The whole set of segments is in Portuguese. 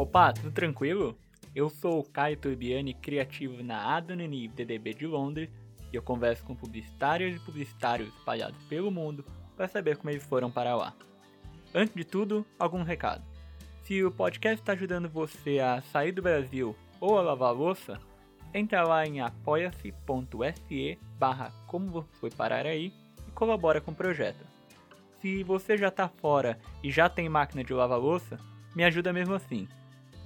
Opa, tudo tranquilo? Eu sou o Caio Turbiani, criativo na Adonini DDB de Londres, e eu converso com publicitários e publicitários espalhados pelo mundo para saber como eles foram para lá. Antes de tudo, algum recado. Se o podcast está ajudando você a sair do Brasil ou a lavar a louça, entra lá em apoia-se.se barra como foi parar aí e colabora com o projeto. Se você já está fora e já tem máquina de lavar louça, me ajuda mesmo assim.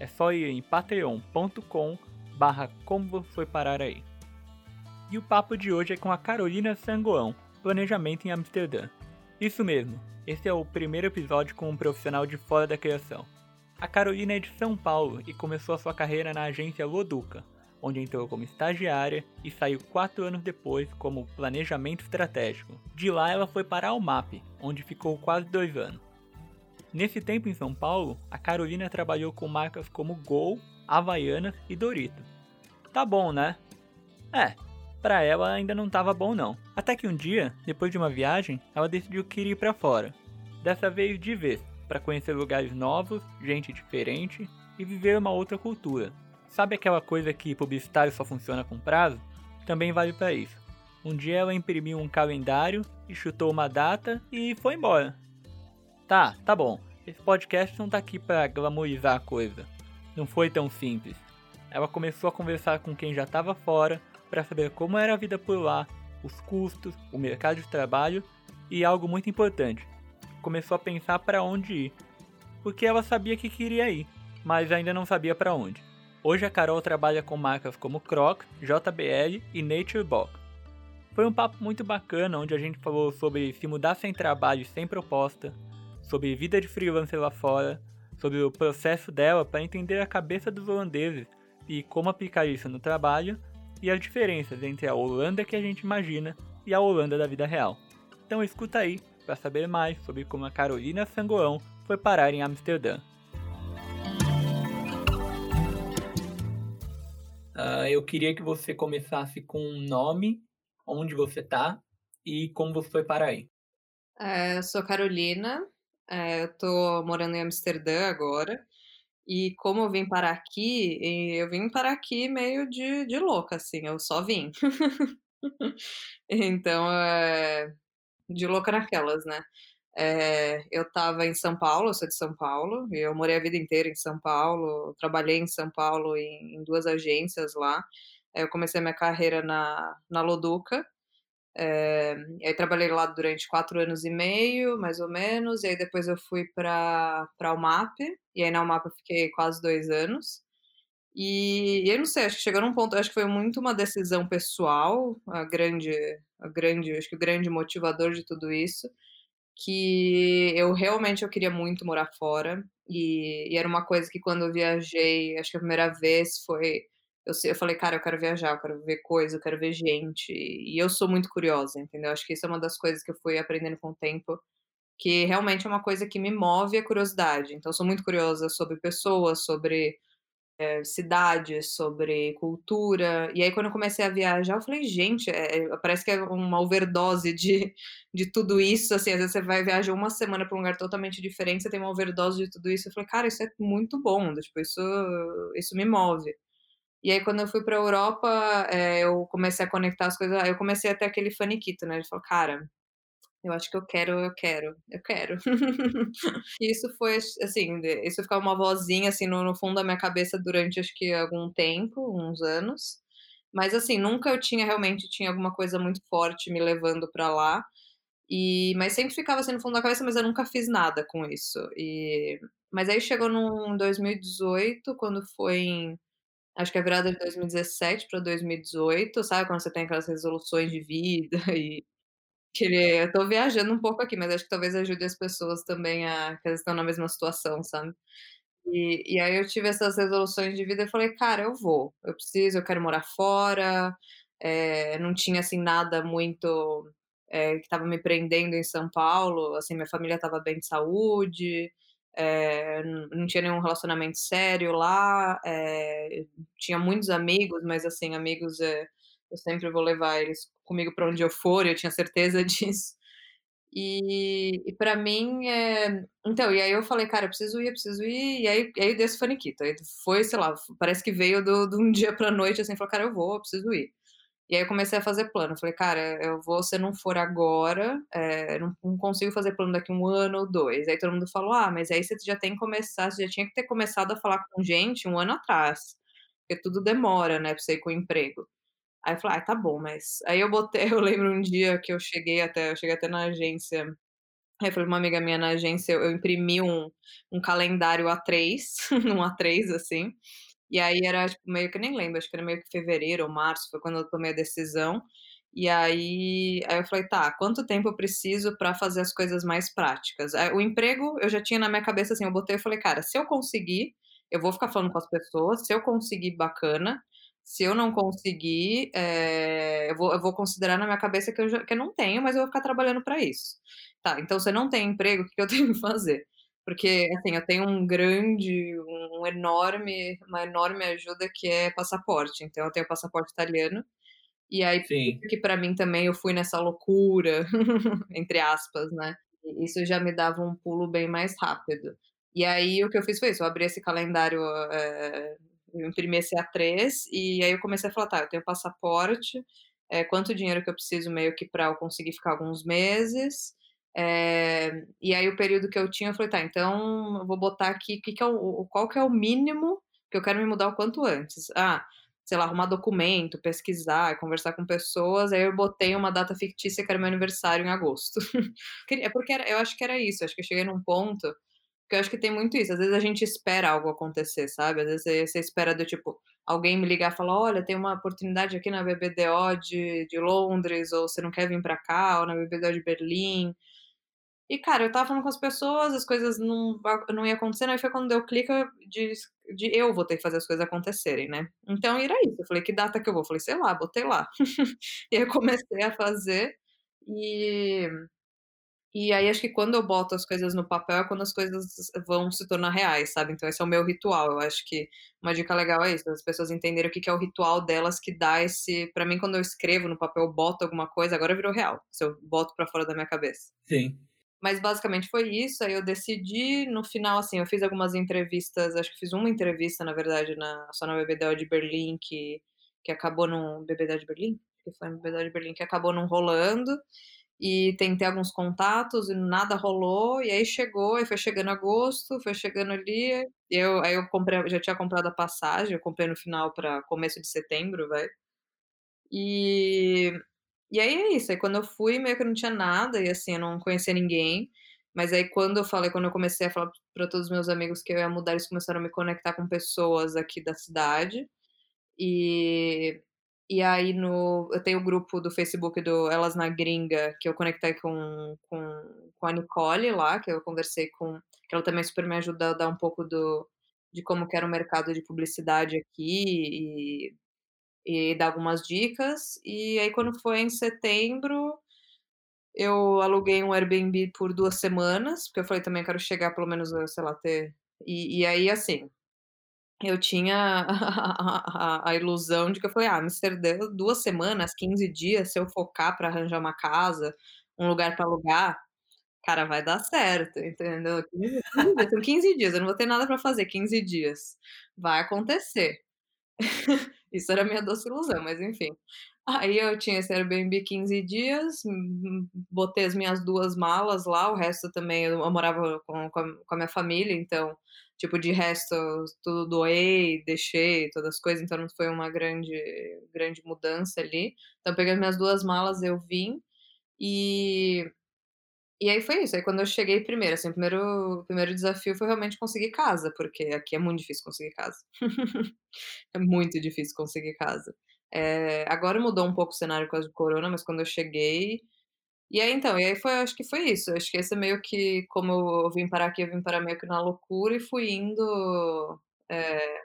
É só ir em patreon.com barra como foi parar aí. E o papo de hoje é com a Carolina Sangoão, Planejamento em Amsterdã. Isso mesmo, esse é o primeiro episódio com um profissional de fora da criação. A Carolina é de São Paulo e começou a sua carreira na agência Loduca, onde entrou como estagiária e saiu quatro anos depois como planejamento estratégico. De lá ela foi para a Almap, onde ficou quase dois anos. Nesse tempo em São Paulo, a Carolina trabalhou com marcas como Gol, Havaianas e Dorito. Tá bom, né? É, para ela ainda não estava bom não. Até que um dia, depois de uma viagem, ela decidiu que iria para fora. Dessa vez de vez, para conhecer lugares novos, gente diferente e viver uma outra cultura. Sabe aquela coisa que publicitário só funciona com prazo? Também vale para isso. Um dia ela imprimiu um calendário e chutou uma data e foi embora. Tá, tá bom. Esse podcast não tá aqui para glamorizar a coisa. Não foi tão simples. Ela começou a conversar com quem já estava fora para saber como era a vida por lá, os custos, o mercado de trabalho e algo muito importante. Começou a pensar para onde ir, porque ela sabia que queria ir, mas ainda não sabia para onde. Hoje a Carol trabalha com marcas como Crocs, JBL e Nature Box. Foi um papo muito bacana onde a gente falou sobre se mudar sem trabalho e sem proposta, sobre vida de freelancer lá fora, sobre o processo dela para entender a cabeça dos holandeses e como aplicar isso no trabalho e as diferenças entre a Holanda que a gente imagina e a Holanda da vida real. Então escuta aí para saber mais sobre como a Carolina Sangoão foi parar em Amsterdã. Uh, eu queria que você começasse com um nome, onde você está e como você foi parar aí. É, eu sou Carolina, é, eu estou morando em Amsterdã agora. E como eu vim parar aqui, eu vim parar aqui meio de, de louca, assim, eu só vim. então, é, de louca naquelas, né? É, eu estava em São Paulo, eu sou de São Paulo, e eu morei a vida inteira em São Paulo, trabalhei em São Paulo em, em duas agências lá. Eu comecei minha carreira na, na Loduca, é, aí trabalhei lá durante quatro anos e meio, mais ou menos, e aí depois eu fui para a UMAP, e aí na UMAP eu fiquei quase dois anos. E, e eu não sei, acho que chegou num ponto, acho que foi muito uma decisão pessoal, a grande, a grande, acho que o grande motivador de tudo isso, que eu realmente eu queria muito morar fora, e, e era uma coisa que quando eu viajei, acho que a primeira vez foi eu, eu falei, cara, eu quero viajar, eu quero ver coisa, eu quero ver gente. E eu sou muito curiosa, entendeu? Acho que isso é uma das coisas que eu fui aprendendo com o tempo, que realmente é uma coisa que me move a curiosidade. Então, eu sou muito curiosa sobre pessoas, sobre é, cidades, sobre cultura. E aí, quando eu comecei a viajar, eu falei, gente, é, parece que é uma overdose de, de tudo isso. Assim, às vezes você vai viajar uma semana para um lugar totalmente diferente, você tem uma overdose de tudo isso. Eu falei, cara, isso é muito bom, tipo, isso, isso me move. E aí, quando eu fui pra Europa, é, eu comecei a conectar as coisas. Eu comecei a ter aquele faniquito, né? Ele falou, cara, eu acho que eu quero, eu quero, eu quero. e isso foi, assim, isso ficava uma vozinha, assim, no, no, fundo da minha cabeça durante, acho que, algum tempo, uns anos. Mas, assim, nunca eu tinha, realmente, tinha alguma coisa muito forte me levando para lá. E, mas sempre ficava assim no fundo da cabeça, mas eu nunca fiz nada com isso. E, mas aí chegou no 2018, quando foi em Acho que é virada de 2017 para 2018, sabe, quando você tem aquelas resoluções de vida e querer eu tô viajando um pouco aqui, mas acho que talvez ajude as pessoas também a que elas estão na mesma situação, sabe. E e aí eu tive essas resoluções de vida e falei: "Cara, eu vou, eu preciso, eu quero morar fora", eh, não tinha, assim, nada muito, eh, que estava me prendendo em São Paulo, assim, minha família estava bem de saúde, é, não tinha nenhum relacionamento sério lá, é, tinha muitos amigos, mas assim, amigos é, eu sempre vou levar eles comigo para onde eu for, eu tinha certeza disso. E e pra mim, eh então, e aí eu falei: "Cara, eu preciso ir, eu preciso ir", e aí e aí deu esse faniquito, aí foi, sei lá, parece que veio de um dia pra noite, assim, falou: "Cara, eu vou, eu preciso ir". E aí eu comecei a fazer plano, falei: "Cara, eu vou se não for agora, eh, não não consigo fazer plano daqui 1 ano ou 2". Aí todo mundo falou: "Ah, mas aí você já tem que começar você já tinha que ter começado a falar com gente 1 ano atrás, porque tudo demora, né, pra você ir com o emprego". Aí eu falei: "Ai, tá bom, mas" aí eu botei eu lembro um dia que eu cheguei até eu cheguei até na agência, aí eu falei uma amiga minha na agência, eu imprimi um um calendário A3, um A3, assim, e aí era, tipo, meio que nem lembro, acho que era meio que fevereiro ou março, foi quando eu tomei a decisão, e aí aí eu falei: "Tá, quanto tempo eu preciso pra fazer as coisas mais práticas?". O emprego eu já tinha na minha cabeça, assim, eu botei, eu falei: "Cara, se eu conseguir, eu vou ficar falando com as pessoas, se eu conseguir, bacana, se eu não conseguir, eh, eu vou eu vou considerar na minha cabeça que eu já que eu não tenho, mas eu vou ficar trabalhando pra isso". Tá, então você não tem emprego, o que eu tenho que fazer? Porque, assim, eu tenho um grande um enorme uma enorme ajuda que é passaporte, então eu tenho passaporte italiano, e aí Sim. que pra mim também eu fui nessa loucura, entre aspas, né, isso já me dava um pulo bem mais rápido. E aí o que eu fiz foi isso, eu abri esse calendário, eh, eu imprimi esse A3, e aí eu comecei a falar: "Tá, eu tenho passaporte, eh, quanto dinheiro que eu preciso meio que pra eu conseguir ficar alguns meses", eh, e aí o período que eu tinha, eu falei: "Tá, então eu vou botar aqui que que é o qual que é o mínimo que eu quero me mudar o quanto antes". Ah, sei lá, arrumar documento, pesquisar, conversar com pessoas, aí eu botei uma data fictícia que era meu aniversário em agosto. Queria porque era eu acho que era isso, acho que eu cheguei num ponto que eu acho que tem muito isso, às vezes a gente espera algo acontecer, sabe, às vezes você espera do tipo, alguém me ligar e falar: "Olha, tem uma oportunidade aqui na BBDO de de Londres, ou você não quer vir pra cá, ou na BBDO de Berlim". E cara, eu estava falando com as pessoas, as coisas não não ia acontecendo, aí foi quando deu clique de de eu vou ter que fazer as coisas acontecerem, né. Então era isso, eu falei: "Que data que eu vou?", eu falei: "Sei lá", botei lá. E aí eu comecei a fazer, e e aí acho que quando eu boto as coisas no papel é quando as coisas vão se tornar reais, sabe, então esse é o meu ritual, eu acho que uma dica legal é isso, as pessoas entenderem o que que é o ritual delas que dá esse pra mim quando eu escrevo no papel, boto alguma coisa, agora virou real, se eu boto pra fora da minha cabeça. Sim. Mas basicamente foi isso, aí eu decidi, no final, assim, eu fiz algumas entrevistas, acho que fiz uma entrevista na verdade na só na BBDO de Berlim que que acabou não BBDO de Berlim? Que foi na BBDO de Berlim que acabou não rolando, e tentei alguns contatos e nada rolou, e aí chegou, aí foi chegando agosto, foi chegando ali, eu aí eu comprei já tinha comprado a passagem, eu comprei no final pra começo de setembro, vai. E e aí é isso, aí quando eu fui meio que não tinha nada, e assim, eu não conhecia ninguém, mas aí quando eu falei quando eu comecei a falar pra todos os meus amigos que eu ia mudar, eles começaram a me conectar com pessoas aqui da cidade, e e aí no eu tenho o grupo do Facebook do Elas na Gringa, que eu conectei com com com a Nicole lá, que eu conversei com que ela também super me ajuda a dar um pouco do de como que era o mercado de publicidade aqui, e e dar algumas dicas, e aí quando foi em setembro, eu aluguei um Airbnb por 2 semanas, porque eu falei também: "Eu quero chegar pelo menos sei lá, ter" e e aí assim, eu tinha a a a ilusão de que eu falei: "Ah, Amsterdã, 2 semanas, 15 dias, se eu focar pra arranjar uma casa, um lugar pra alugar, cara, vai dar certo", entendeu. 15 15 dias, são 15 dias, eu não vou ter nada pra fazer 15 dias, vai acontecer. Isso era minha doce ilusão, mas enfim. Aí eu tinha esse Airbnb 15 dias, botei as minhas 2 malas lá, o resto também eu morava com com a minha família, então, tipo, de resto tudo doei, deixei, todas as coisas, então não foi uma grande grande mudança ali. Então peguei as minhas 2 malas, eu vim, e e aí foi isso, aí quando eu cheguei primeiro, assim, o primeiro o primeiro desafio foi realmente conseguir casa, porque aqui é muito difícil conseguir casa. É muito difícil conseguir casa. Eh, agora mudou um pouco o cenário por causa do corona, mas quando eu cheguei e aí então, e aí foi acho que foi isso, acho que esse é meio que como eu vim parar aqui, eu vim parar meio que na loucura e fui indo, eh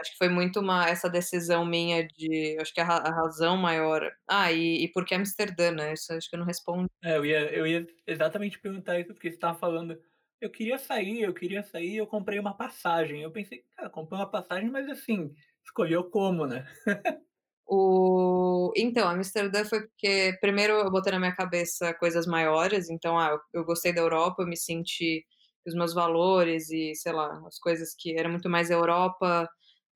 acho que foi muito uma essa decisão minha de acho que a a razão maior ah, e e por que Amsterdã, né, isso acho que eu não respondi. É, eu ia eu ia exatamente perguntar isso, porque você estava falando: "Eu queria sair, eu queria sair, eu comprei uma passagem", eu pensei: "Cara, comprou uma passagem, mas assim, escolheu como, né?". O então, Amsterdã foi porque primeiro eu botei na minha cabeça coisas maiores, então, ah, eu eu gostei da Europa, eu me senti os meus valores e, sei lá, as coisas que era muito mais Europa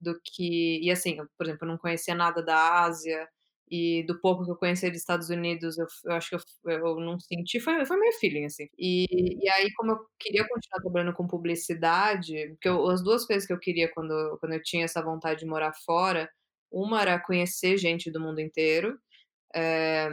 do que e assim, eu, por exemplo, eu não conhecia nada da Ásia, e do pouco que eu conhecia dos Estados Unidos, eu eu acho que eu eu não senti foi foi meio feeling, assim. E e aí, como eu queria continuar trabalhando com publicidade, porque eu as 2 coisas que eu queria quando quando eu tinha essa vontade de morar fora, uma era conhecer gente do mundo inteiro, eh,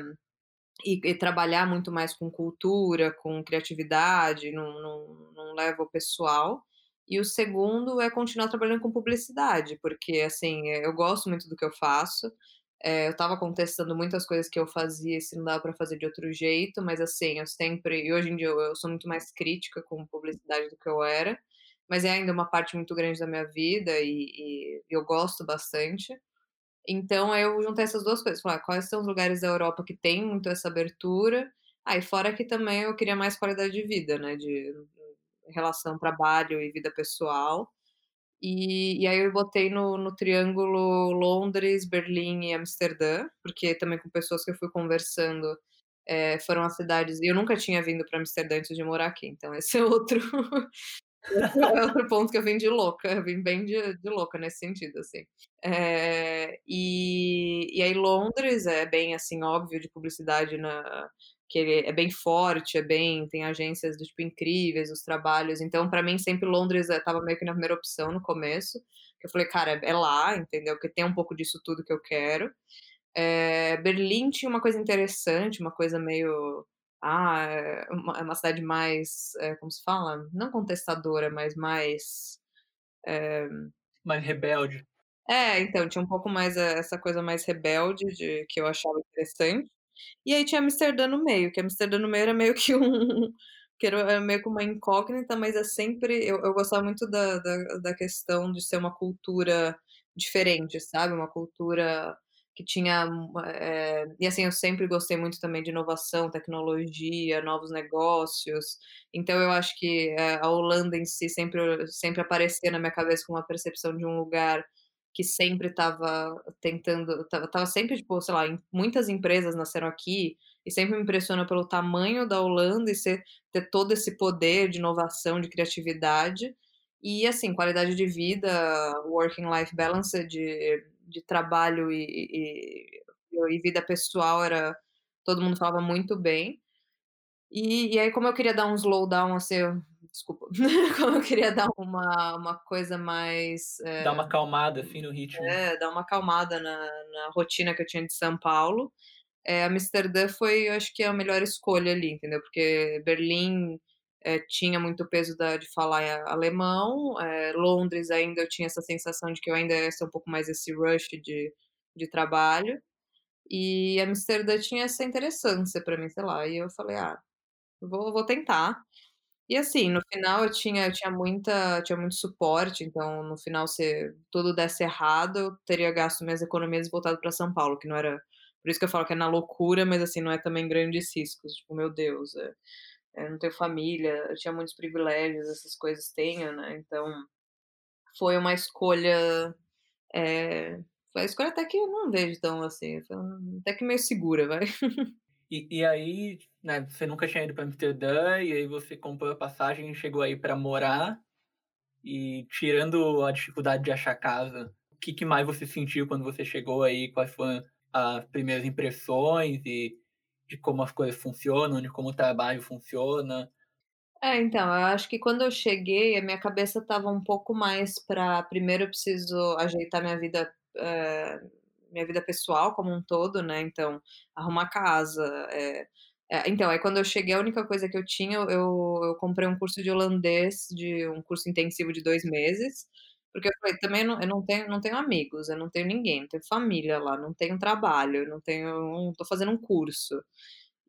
e e trabalhar muito mais com cultura, com criatividade, não não não leva o pessoal. E o segundo é continuar trabalhando com publicidade, porque, assim, eh, eu gosto muito do que eu faço, eh, eu estava contestando muitas coisas que eu fazia e se não dava pra fazer de outro jeito, mas, assim, eu sempre e hoje em dia eu eu sou muito mais crítica com publicidade do que eu era, mas é ainda uma parte muito grande da minha vida e e eu gosto bastante. Então aí eu juntei essas 2 coisas, falei: "Ah, quais são os lugares da Europa que tem muito essa abertura?". Ah, e fora que também eu queria mais qualidade de vida, né, de relação trabalho e vida pessoal. E e aí eu botei no no triângulo Londres, Berlim e Amsterdã, porque também com pessoas que eu fui conversando, eh, foram as cidades e eu nunca tinha vindo pra Amsterdã antes de morar aqui, então esse é outro é outro ponto que eu vim de louca, eu vim bem de de louca nesse sentido, assim. Eh, e e aí Londres é bem, assim, óbvio de publicidade na que ele é bem forte, é bem tem agências do tipo incríveis, os trabalhos, então pra mim sempre Londres, eh, estava meio que na primeira opção no começo, que eu falei: "Cara, é lá", entendeu, porque tem um pouco disso tudo que eu quero. Eh, Berlim tinha uma coisa interessante, uma coisa meio, ah, é uma é uma cidade mais, eh, como se fala? Não contestadora, mas mais, eh Mais rebelde. É, então, tinha um pouco mais, eh, essa coisa mais rebelde de que eu achava interessante. E aí tinha Amsterdã no meio, que Amsterdã no meio era meio que um que era era meio que uma incógnita, mas é sempre eu eu gostava muito da da da questão de ser uma cultura diferente, sabe, uma cultura que tinha eh, e assim, eu sempre gostei muito também de inovação, tecnologia, novos negócios, então eu acho que, eh, a Holanda em si sempre sempre aparecia na minha cabeça com uma percepção de um lugar que sempre estava tentando estava sempre, tipo, sei lá, em muitas empresas nasceram aqui, e sempre me impressiona pelo tamanho da Holanda e ser ter todo esse poder de inovação, de criatividade, e assim, qualidade de vida, working life balance de de trabalho e e e vida pessoal era todo mundo falava muito bem. E e aí como eu queria dar um slowdown, assim, desculpa, como eu queria dar uma uma coisa mais, Dar eh uma acalmada, assim, no ritmo. é, dar uma acalmada na na rotina que eu tinha de São Paulo, eh, Amsterdã foi, eu acho que a melhor escolha ali, entendeu, porque Berlim, eh, tinha muito peso da de falar alemão, eh, Londres ainda eu tinha essa sensação de que eu ainda ia ser um pouco mais esse rush de de trabalho, e Amsterdã tinha essa interessância pra mim, sei lá, e eu falei: "Ah, vou vou tentar". E assim, no final eu tinha eu tinha muita tinha muito suporte, então no final se tudo desse errado, eu teria gasto minhas economias e voltado pra São Paulo, que não era por isso que eu falo que é na loucura, mas assim, não é também grandes riscos, tipo, meu Deus, eh eh, não tenho família, eu tinha muitos privilégios, essas coisas tenho, né, então, foi uma escolha, eh, foi a escolha até que eu não vejo tão assim, até que meio segura, vai. E e aí, né, você nunca tinha ido pra Amsterdã, e aí você comprou a passagem e chegou aí pra morar, e tirando a dificuldade de achar casa, o que que mais você sentiu quando você chegou aí? Quais foram as primeiras impressões e de como as coisas funcionam, de como o trabalho funciona? É, então, eu acho que quando eu cheguei, a minha cabeça estava um pouco mais pra primeiro eu preciso ajeitar minha vida, eh, minha vida pessoal como um todo, né, então, arrumar casa, eh eh, então, aí quando eu cheguei a única coisa que eu tinha, eu eu comprei um curso de holandês, de um curso intensivo de 2 meses, porque eu falei: "Também não eu não tenho não tenho amigos, eu não tenho ninguém, não tenho família lá, não tenho trabalho, não tenho não tô fazendo um curso".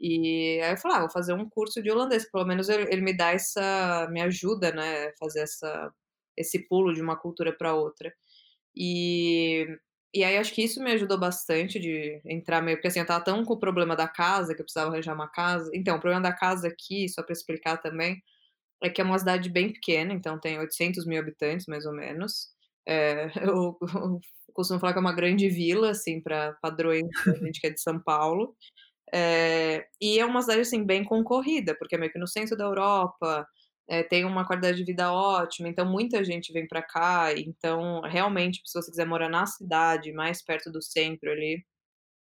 E aí eu falei: "Ah, vou fazer um curso de holandês, pelo menos ele ele me dá essa me ajuda, né, fazer essa esse pulo de uma cultura pra outra". E e aí acho que isso me ajudou bastante de entrar meio porque assim, eu estava tão com o problema da casa, que eu precisava arranjar uma casa então, o problema da casa aqui, só pra explicar também, é que é uma cidade bem pequena, então tem 800.000 habitantes, mais ou menos, o o eu costumo falar que é uma grande vila, assim, para padrões da gente que é de São Paulo. Eh, e é uma cidade, assim, bem concorrida, porque é meio que no centro da Europa, eh, tem uma qualidade de vida ótima, então muita gente vem para cá. Então, realmente, se você quiser morar na cidade, mais perto do centro ali,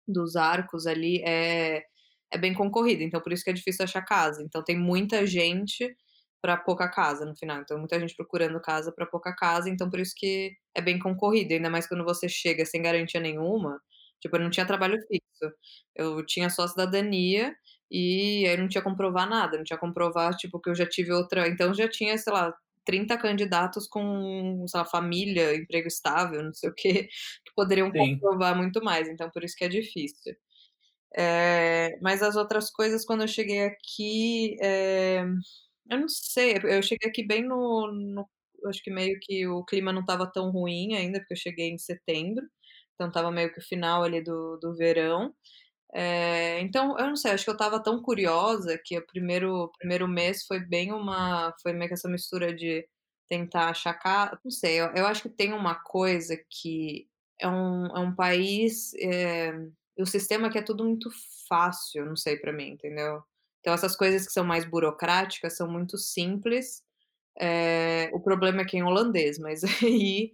dos Arcos ali, é é bem concorrido, então por isso que é difícil achar casa. Então tem muita gente para pouca casa no final, então muita gente procurando casa para pouca casa, então por isso que é bem concorrido, ainda mais quando você chega sem garantia nenhuma, tipo, eu não tinha trabalho fixo, eu tinha só cidadania, e aí não tinha como provar nada, não tinha como provar, tipo, que eu já tive outra então já tinha, sei lá, 30 candidatos com, sei lá, família, emprego estável, não sei o quê, que poderiam Sim. comprovar muito mais, então por isso que é difícil. Eh, mas as outras coisas quando eu cheguei aqui, eh, eu não sei, eu cheguei aqui bem no no acho que meio que o clima não estava tão ruim ainda, porque eu cheguei em setembro, então estava meio que o final ali do do verão. Eh, então, eu não sei, acho que eu estava tão curiosa que o primeiro primeiro mês foi bem uma foi meio que essa mistura de tentar achar ca não sei, eu eu acho que tem uma coisa que é um é um país, eh, o sistema aqui é tudo muito fácil, não sei, para mim, entendeu? Então essas coisas que são mais burocráticas são muito simples, eh, o problema é que é em holandês, mas aí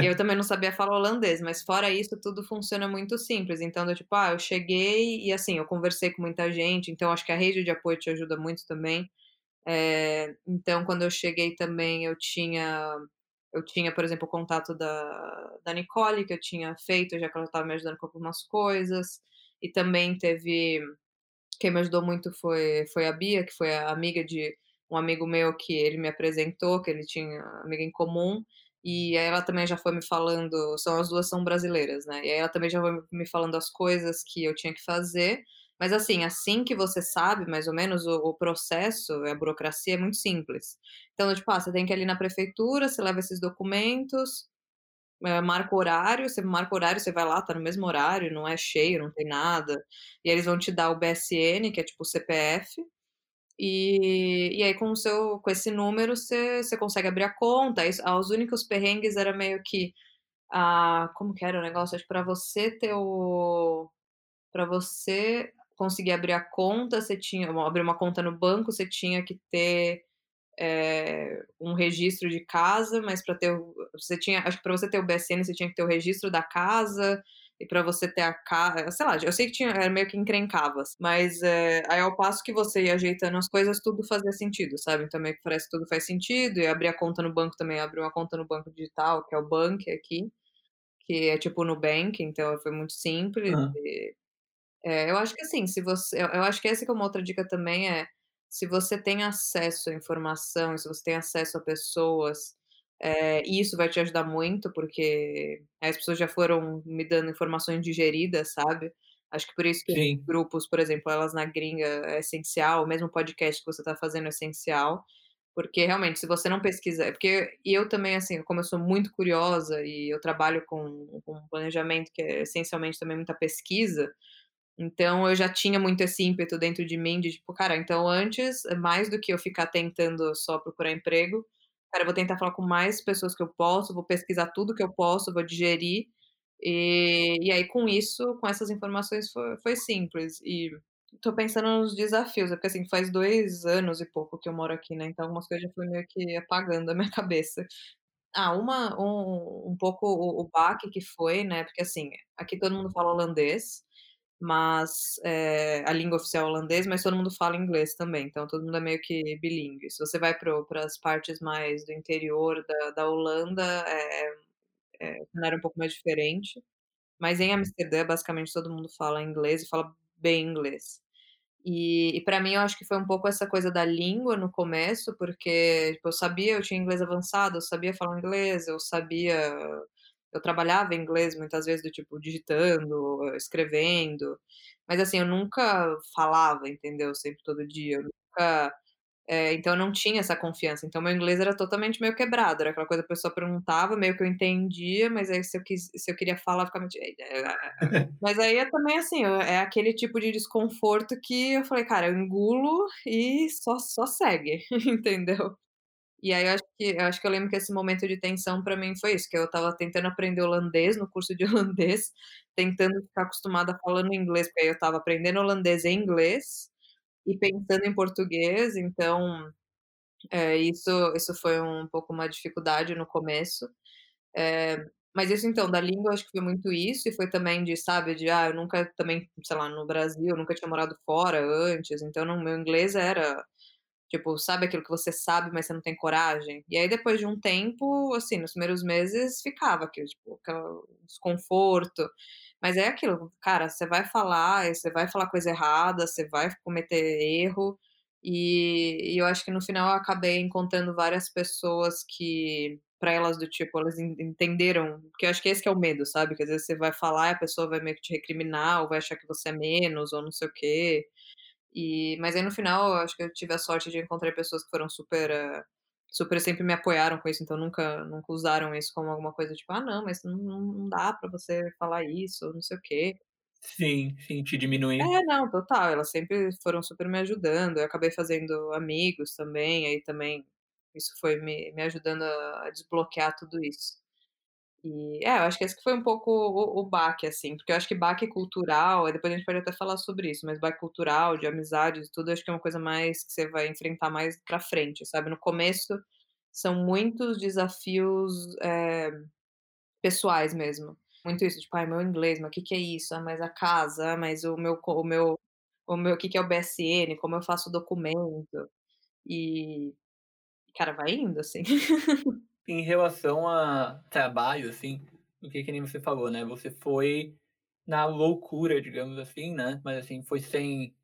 eu também não sabia falar holandês, mas fora isso tudo funciona muito simples, então do tipo, ah, eu cheguei e, assim, eu conversei com muita gente, então acho que a rede de apoio te ajuda muito também. Eh, então quando eu cheguei também eu tinha eu tinha, por exemplo, o contato da da Nicole, que eu tinha feito, já que ela estava me ajudando com algumas coisas, e também teve quem me ajudou muito foi foi a Bia, que foi a amiga de um amigo meu que ele me apresentou, que ele tinha amiga em comum, e aí ela também já foi me falando são as 2 são brasileiras, né, e aí ela também já foi me falando as coisas que eu tinha que fazer, mas assim, assim que você sabe mais ou menos o o processo, a burocracia é muito simples. Então, tipo, ah, você tem que ir ali na prefeitura, você leva esses documentos, eh, marca horário, você marca horário, você vai lá, está no mesmo horário, não é cheio, não tem nada, e eles vão te dar o BSN, que é tipo o CPF, e e aí com o seu com esse número você você consegue abrir a conta, isso os únicos perrengues era meio que, ah, como que era o negócio? Acho para você ter o para você conseguir abrir a conta, você tinha abrir uma conta no banco, você tinha que ter, eh, um registro de casa, mas para ter você tinha acho que para você ter o BSN, você tinha que ter o registro da casa, e para você ter a ca sei lá, eu sei que tinha era meio que encrencava, mas, eh, aí ao passo que você ia ajeitando as coisas, tudo fazia sentido, sabe, então meio que parece que tudo faz sentido, e abrir a conta no banco também, abrir uma conta no banco digital, que é o Bank aqui, que é tipo o Nubank, então foi muito simples Hã. e eh, eu acho que assim, se você eu eu acho que essa que é uma outra dica também é, se você tem acesso à informação, se você tem acesso a pessoas, eh, isso vai te ajudar muito, porque as pessoas já foram me dando informações digeridas, sabe. Acho que por isso que Sim. grupos, por exemplo, Elas na Gringa é essencial, o mesmo podcast que você está fazendo é essencial, porque realmente se você não pesquisa é porque e eu também, assim, como eu sou muito curiosa e eu trabalho com com planejamento que é essencialmente também muita pesquisa, então eu já tinha muito esse ímpeto dentro de mim de tipo: "Cara, então antes, mais do que eu ficar tentando só procurar emprego, cara, vou tentar falar com mais pessoas que eu posso, vou pesquisar tudo que eu posso, vou digerir", e e aí com isso, com essas informações foi foi simples. E estou pensando nos desafios, é porque assim, faz 2 anos e pouco que eu moro aqui, né, então algumas coisas já foi meio que apagando da minha cabeça. Ah, uma um um pouco o o baque que foi, né, porque assim, aqui todo mundo fala holandês, mas, eh, a língua oficial é holandês, mas todo mundo fala inglês também, então todo mundo é meio que bilíngue. Se você vai para as partes mais do interior da da Holanda, eh eh, o cenário é um pouco mais diferente, mas em Amsterdã, basicamente todo mundo fala inglês e fala bem inglês. E e para mim eu acho que foi um pouco essa coisa da língua no começo, porque, tipo, eu sabia eu tinha inglês avançado, eu sabia falar inglês, eu sabia eu trabalhava em inglês muitas vezes do tipo digitando, escrevendo, mas assim, eu nunca falava, entendeu, sempre todo dia, eu nunca eh, então eu não tinha essa confiança, então meu inglês era totalmente meio quebrado, era aquela coisa, a pessoa perguntava, meio que eu entendia, mas aí se eu quis se eu queria falar, ficava mas aí é também assim, é aquele tipo de desconforto que eu falei: "Cara, eu engulo e só só segue", entendeu? E aí eu acho que eu acho que eu lembro que esse momento de tensão pra mim foi isso, que eu estava tentando aprender holandês no curso de holandês, tentando ficar acostumada falando inglês, porque aí eu estava aprendendo holandês e inglês, e pensando em português, então, eh, isso isso foi um pouco uma dificuldade no começo. Eh, mas isso então, da língua acho que foi muito isso, e foi também de, sabe, de, ah, eu nunca também, sei lá, no Brasil, eu nunca tinha morado fora antes, então meu inglês era, tipo, sabe aquilo que você sabe, mas você não tem coragem? E aí depois de um tempo, assim, nos primeiros meses ficava aquilo, tipo, aquela desconforto, mas é aquilo, cara, você vai falar, você vai falar coisa errada, você vai cometer erro, e e eu acho que no final eu acabei encontrando várias pessoas que, pra elas do tipo, elas en entenderam, porque eu acho que esse que é o medo, sabe, que às vezes você vai falar e a pessoa vai meio que te recriminar ou vai achar que você é menos ou não sei o quê. E mas aí no final eu acho que eu tive a sorte de encontrar pessoas que foram super, eh, super sempre me apoiaram com isso, então nunca nunca usaram isso como alguma coisa tipo: "Ah não, mas não não dá pra você falar isso", não sei o quê. Sim, sim, te diminuir. É, não, total, elas sempre foram super me ajudando, eu acabei fazendo amigos também, aí também isso foi me me ajudando a desbloquear tudo isso. E, é, eu acho que esse foi um pouco o o baque, assim, porque eu acho que baque cultural, depois a gente pode até falar sobre isso, mas baque cultural, de amizades tudo, acho que é uma coisa mais que você vai enfrentar mais pra frente, sabe. No começo, são muitos desafios, eh, pessoais mesmo, muito isso, tipo: "Ai, meu inglês, mas que que é isso? Ah, mas a casa, ah, mas o meu o meu o meu que que é o BSN, como eu faço o documento", e, cara, vai indo, assim. Em relação a trabalho, assim, porque que nem você falou, né, você foi na loucura, digamos assim, né, mas assim, foi sem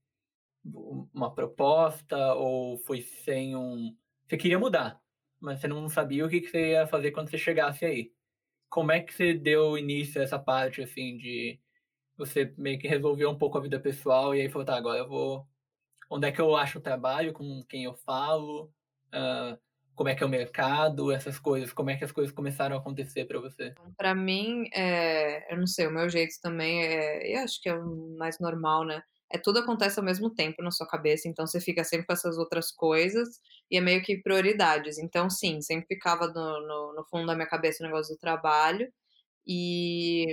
uma proposta ou foi sem um você queria mudar, mas você não sabia o que que você ia fazer quando você chegasse aí. Como é que você deu início a essa parte, assim, de você meio que resolveu um pouco a vida pessoal e aí falou: "Tá, agora eu vou onde é que eu acho trabalho, com quem eu falo, hã, como é que é o mercado", essas coisas, como é que as coisas começaram a acontecer pra você? Pra mim, eh, eu não sei, o meu jeito também é eu acho que é o mais normal, né, é tudo acontece ao mesmo tempo na sua cabeça, então você fica sempre com essas outras coisas, e é meio que prioridades. Então sim, sempre ficava no no no fundo da minha cabeça o negócio do trabalho, e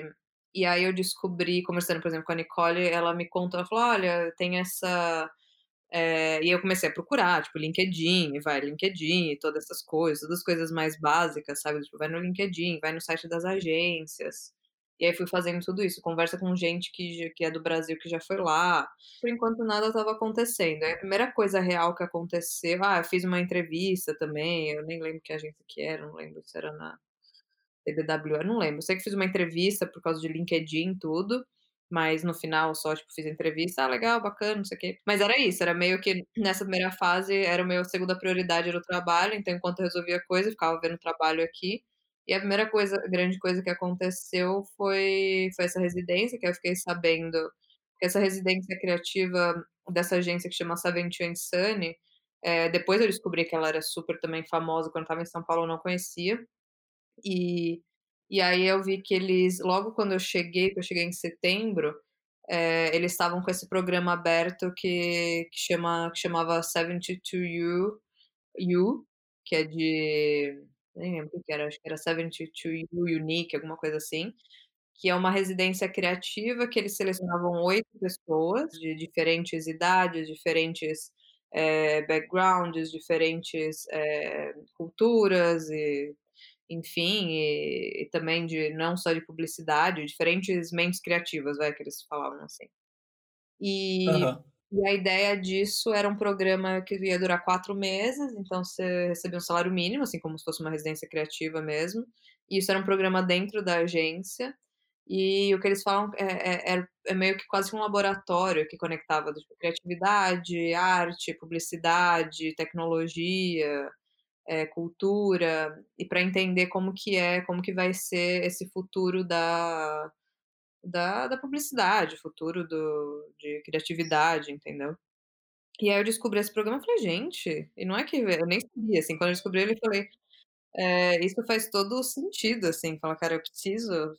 e aí eu descobri, conversando, por exemplo, com a Nicole, ela me contou, ela falou: "Olha, tem essa" eh, e eu comecei a procurar, tipo, LinkedIn, vai LinkedIn e todas essas coisas, todas as coisas mais básicas, sabe, tipo, vai no LinkedIn, vai no site das agências, e aí fui fazendo tudo isso, conversa com gente que que é do Brasil, que já foi lá. Por enquanto nada estava acontecendo, aí a primeira coisa real que aconteceu ah, eu fiz uma entrevista também, eu nem lembro que agência que era, não lembro se era na TBWA, não lembro, sei que fiz uma entrevista por causa de LinkedIn e tudo, mas no final só, tipo, fiz a entrevista, "Ah, legal, bacana, não sei o quê", mas era isso, era meio que nessa primeira fase era o meu segunda prioridade era o trabalho, então enquanto eu resolvia coisa, eu ficava vendo trabalho aqui, e a primeira coisa grande coisa que aconteceu foi foi essa residência, que eu fiquei sabendo que essa residência criativa dessa agência que chama and Sunny, eh, depois eu descobri que ela era super também famosa, quando eu estava em São Paulo eu não conhecia, e e aí eu vi que eles logo quando eu cheguei, que eu cheguei em setembro, eh, eles estavam com esse programa aberto que que chama que chamava Seventy two U U, que é de nem lembro o que era, acho que era Seventy two U Unique, alguma coisa assim, que é uma residência criativa que eles selecionavam 8 pessoas de diferentes idades, diferentes, eh, backgrounds, diferentes, eh, culturas e, enfim, e e também de não só de publicidade, diferentes mentes criativas, vai, que eles falavam assim. E Aham. e a ideia disso era um programa que ia durar 4 meses, então você recebia um salário mínimo, assim, como se fosse uma residência criativa mesmo, e isso era um programa dentro da agência, e o que eles falam é é é meio que quase um laboratório que conectava tipo criatividade, arte, publicidade, tecnologia, eh, cultura, e pra entender como que é, como que vai ser esse futuro da da da publicidade, futuro do de criatividade, entendeu. E aí eu descobri esse programa, eu falei: "Gente", e não é que eu nem sabia, assim, quando eu descobri ele eu falei, eh, isso faz todo sentido, assim, falar: "Cara, eu preciso",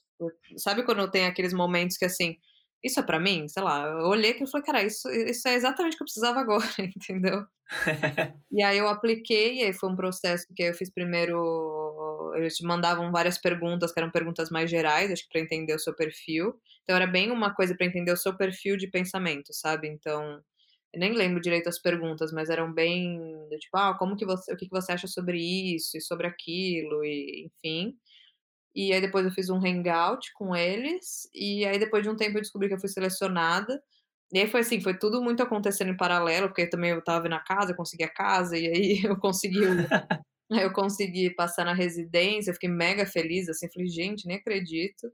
sabe quando tem aqueles momentos que, assim isso é pra mim? Sei lá, eu olhei aquilo e falei: "Cara, isso isso é exatamente o que eu precisava agora", entendeu. E aí eu apliquei, e aí foi um processo que eu fiz primeiro eles te mandavam várias perguntas, que eram perguntas mais gerais, acho que pra entender o seu perfil. Então era bem uma coisa pra entender o seu perfil de pensamento, sabe. Então, eu nem lembro direito as perguntas, mas eram bem do tipo: "Ah, como que você o que que você acha sobre isso e sobre aquilo", e enfim. E aí depois eu fiz um hangout com eles, e aí depois de um tempo eu descobri que eu fui selecionada. E aí foi assim, foi tudo muito acontecendo em paralelo, porque também eu estava vendo a casa, eu consegui a casa, e aí eu consegui eu consegui passar na residência, eu fiquei mega feliz, assim, falei: "Gente, nem acredito".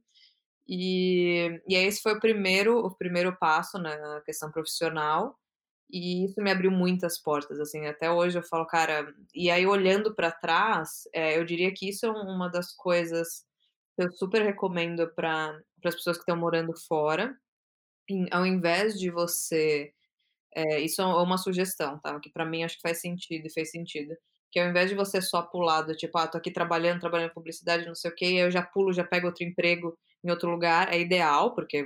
E e aí esse foi o primeiro o primeiro passo na questão profissional, e isso me abriu muitas portas, assim, até hoje eu falo: "Cara" e aí olhando pra trás, eh, eu diria que isso é uma das coisas eu super recomendo para as pessoas que estão morando fora, em ao invés de você eh, isso é uma sugestão, tá, que pra mim acho que faz sentido e fez sentido, que ao invés de você só pular do tipo: "Ah, tô aqui trabalhando, trabalhando em publicidade, não sei o quê", aí eu já pulo, já pego outro emprego em outro lugar, é ideal, porque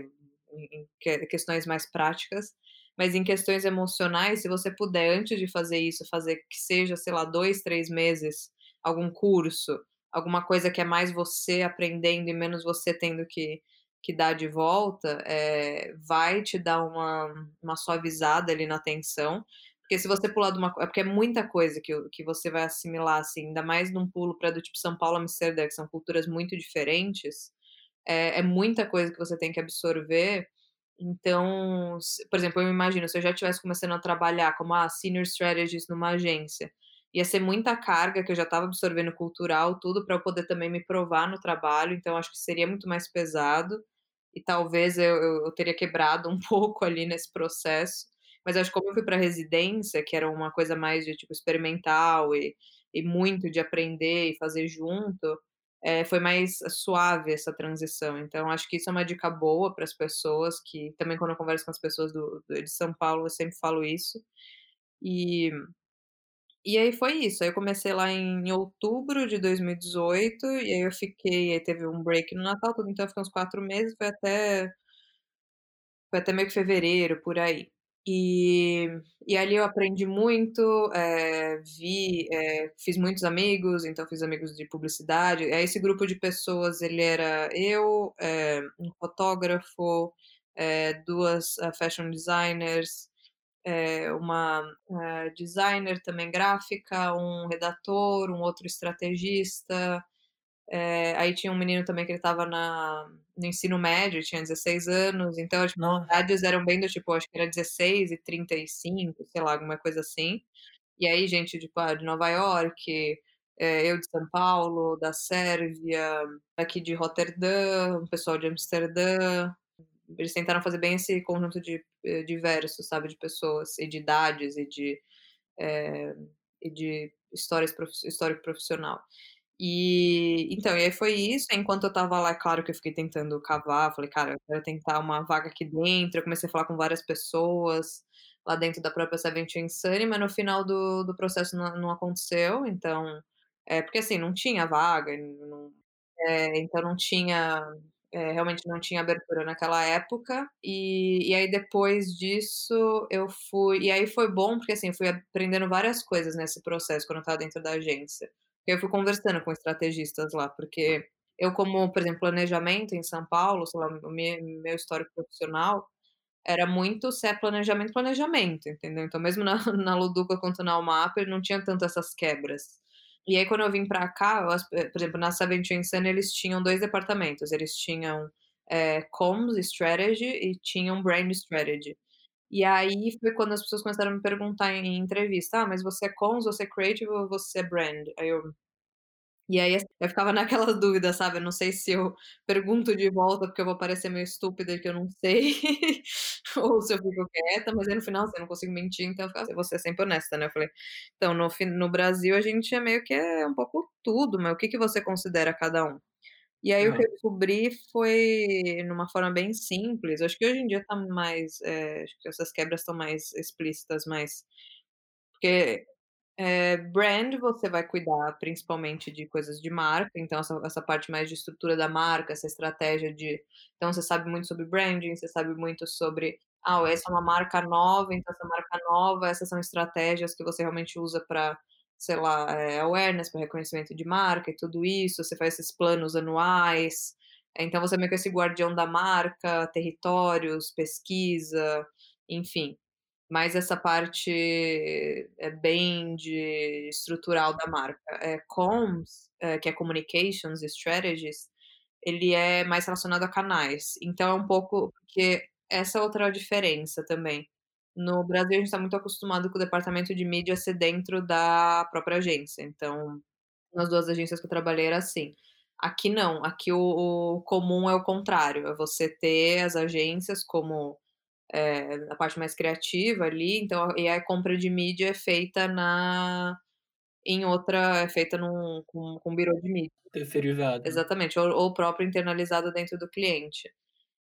em em que questões mais práticas, mas em questões emocionais, se você puder, antes de fazer isso, fazer que seja, sei lá, 2, 3 meses, algum curso, alguma coisa que é mais você aprendendo e menos você tendo que que dar de volta, eh, vai te dar uma uma suavizada ali na tensão, porque se você pular de uma co é porque é muita coisa que que você vai assimilar, assim, ainda mais num pulo pra do tipo São Paulo, Amsterdã, que são culturas muito diferentes, é é muita coisa que você tem que absorver, então por exemplo, eu imagino, se eu já estivesse começando a trabalhar como, ah, senior strategist numa agência, ia ser muita carga que eu já estava absorvendo cultural, tudo, pra eu poder também me provar no trabalho, então acho que seria muito mais pesado, e talvez eu eu eu teria quebrado um pouco ali nesse processo, mas acho que como eu fui pra residência, que era uma coisa mais de tipo experimental e e muito de aprender e fazer junto, eh, foi mais suave essa transição, então acho que isso é uma dica boa para as pessoas que também quando eu converso com as pessoas do de São Paulo, eu sempre falo isso. E e aí foi isso, aí eu comecei lá em outubro de 2018, e aí eu fiquei aí teve um break no Natal, tudo, então eu fiquei uns 4 meses, foi até foi até meio que fevereiro, por aí. E e ali eu aprendi muito, eh, vi, eh, fiz muitos amigos, então fiz amigos de publicidade, aí esse grupo de pessoas ele era eu, eh, um fotógrafo, eh, 2, ah, fashion designers, eh, uma, eh, designer também gráfica, um redator, um outro estrategista, eh, aí tinha um menino também que ele estava no ensino médio, tinha 16 anos, então as idades eram bem do tipo, acho que era 16 e 35, sei lá, alguma coisa assim. E aí gente, tipo, ah, de Nova York, eh, eu de São Paulo, da Sérvia, aqui de Roterdã, o pessoal de Amsterdã, eles tentaram fazer bem esse conjunto de diverso, sabe, de pessoas e de idades e de, eh, e de histórias histórico profissional. E então, e aí foi isso, enquanto eu estava lá, é claro que eu fiquei tentando cavar, falei: "Cara, eu quero tentar uma vaga aqui dentro", eu comecei a falar com várias pessoas, lá dentro da própria Seventeen Sunny, mas no final do do processo não não aconteceu, então é porque assim, não tinha vaga, não é, então não tinha, eh, realmente não tinha abertura naquela época, e e aí depois disso eu fui e aí foi bom, porque assim, fui aprendendo várias coisas nesse processo, quando eu estava dentro da agência. Eu fui conversando com estrategistas lá, porque eu como, por exemplo, planejamento em São Paulo, sei lá, o me meu histórico profissional, era muito se é planejamento, planejamento, entendeu. Então mesmo na na Luduca quanto na Almaper não tinha tanto essas quebras. E aí quando eu vim pra cá, eu as por exemplo, na Seventeen Sunny eles tinham 2 departamentos, eles tinham, eh, Comms Strategy e tinham Brand Strategy. E aí foi quando as pessoas começaram a me perguntar em entrevista: "Ah, mas você é Comms, você é Creative ou você é Brand?". Aí eu e aí eu ficava naquela dúvida, sabe, eu não sei se eu pergunto de volta, porque eu vou parecer meio estúpida que eu não sei, ou se eu fico quieta, mas aí no final, assim, eu não consigo mentir, então eu assim: "Vou ser sempre honesta", né, eu falei: "Então, no no Brasil a gente é meio que é um pouco tudo, mas o que que você considera cada um?". E aí o que eu descobri foi numa forma bem simples, acho que hoje em dia tá mais, eh, acho que essas quebras estão mais explícitas, mas porque Eh, brand você vai cuidar principalmente de coisas de marca, então essa essa parte mais de estrutura da marca, essa estratégia de então você sabe muito sobre branding, você sabe muito sobre, ah, essa é uma marca nova, então essa marca nova, essas são estratégias que você realmente usa pra, sei lá, eh, awareness, pra reconhecimento de marca e tudo isso, você faz esses planos anuais, então você é meio que esse guardião da marca, territórios, pesquisa, enfim. Mas essa parte é bem de estrutural da marca. Eh, comms, eh, que é communications strategies, ele é mais relacionado a canais, então é um pouco porque essa é outra diferença também. No Brasil a gente tá muito acostumado com o departamento de mídia ser dentro da própria agência, então, nas 2 agências que eu trabalhei era assim. Aqui não, aqui o o comum é o contrário, é você ter as agências como, eh, a parte mais criativa ali, então e a compra de mídia é feita na em outra é feita num com com birô de mídia. Terceirizado. Exatamente, ou ou próprio internalizado dentro do cliente.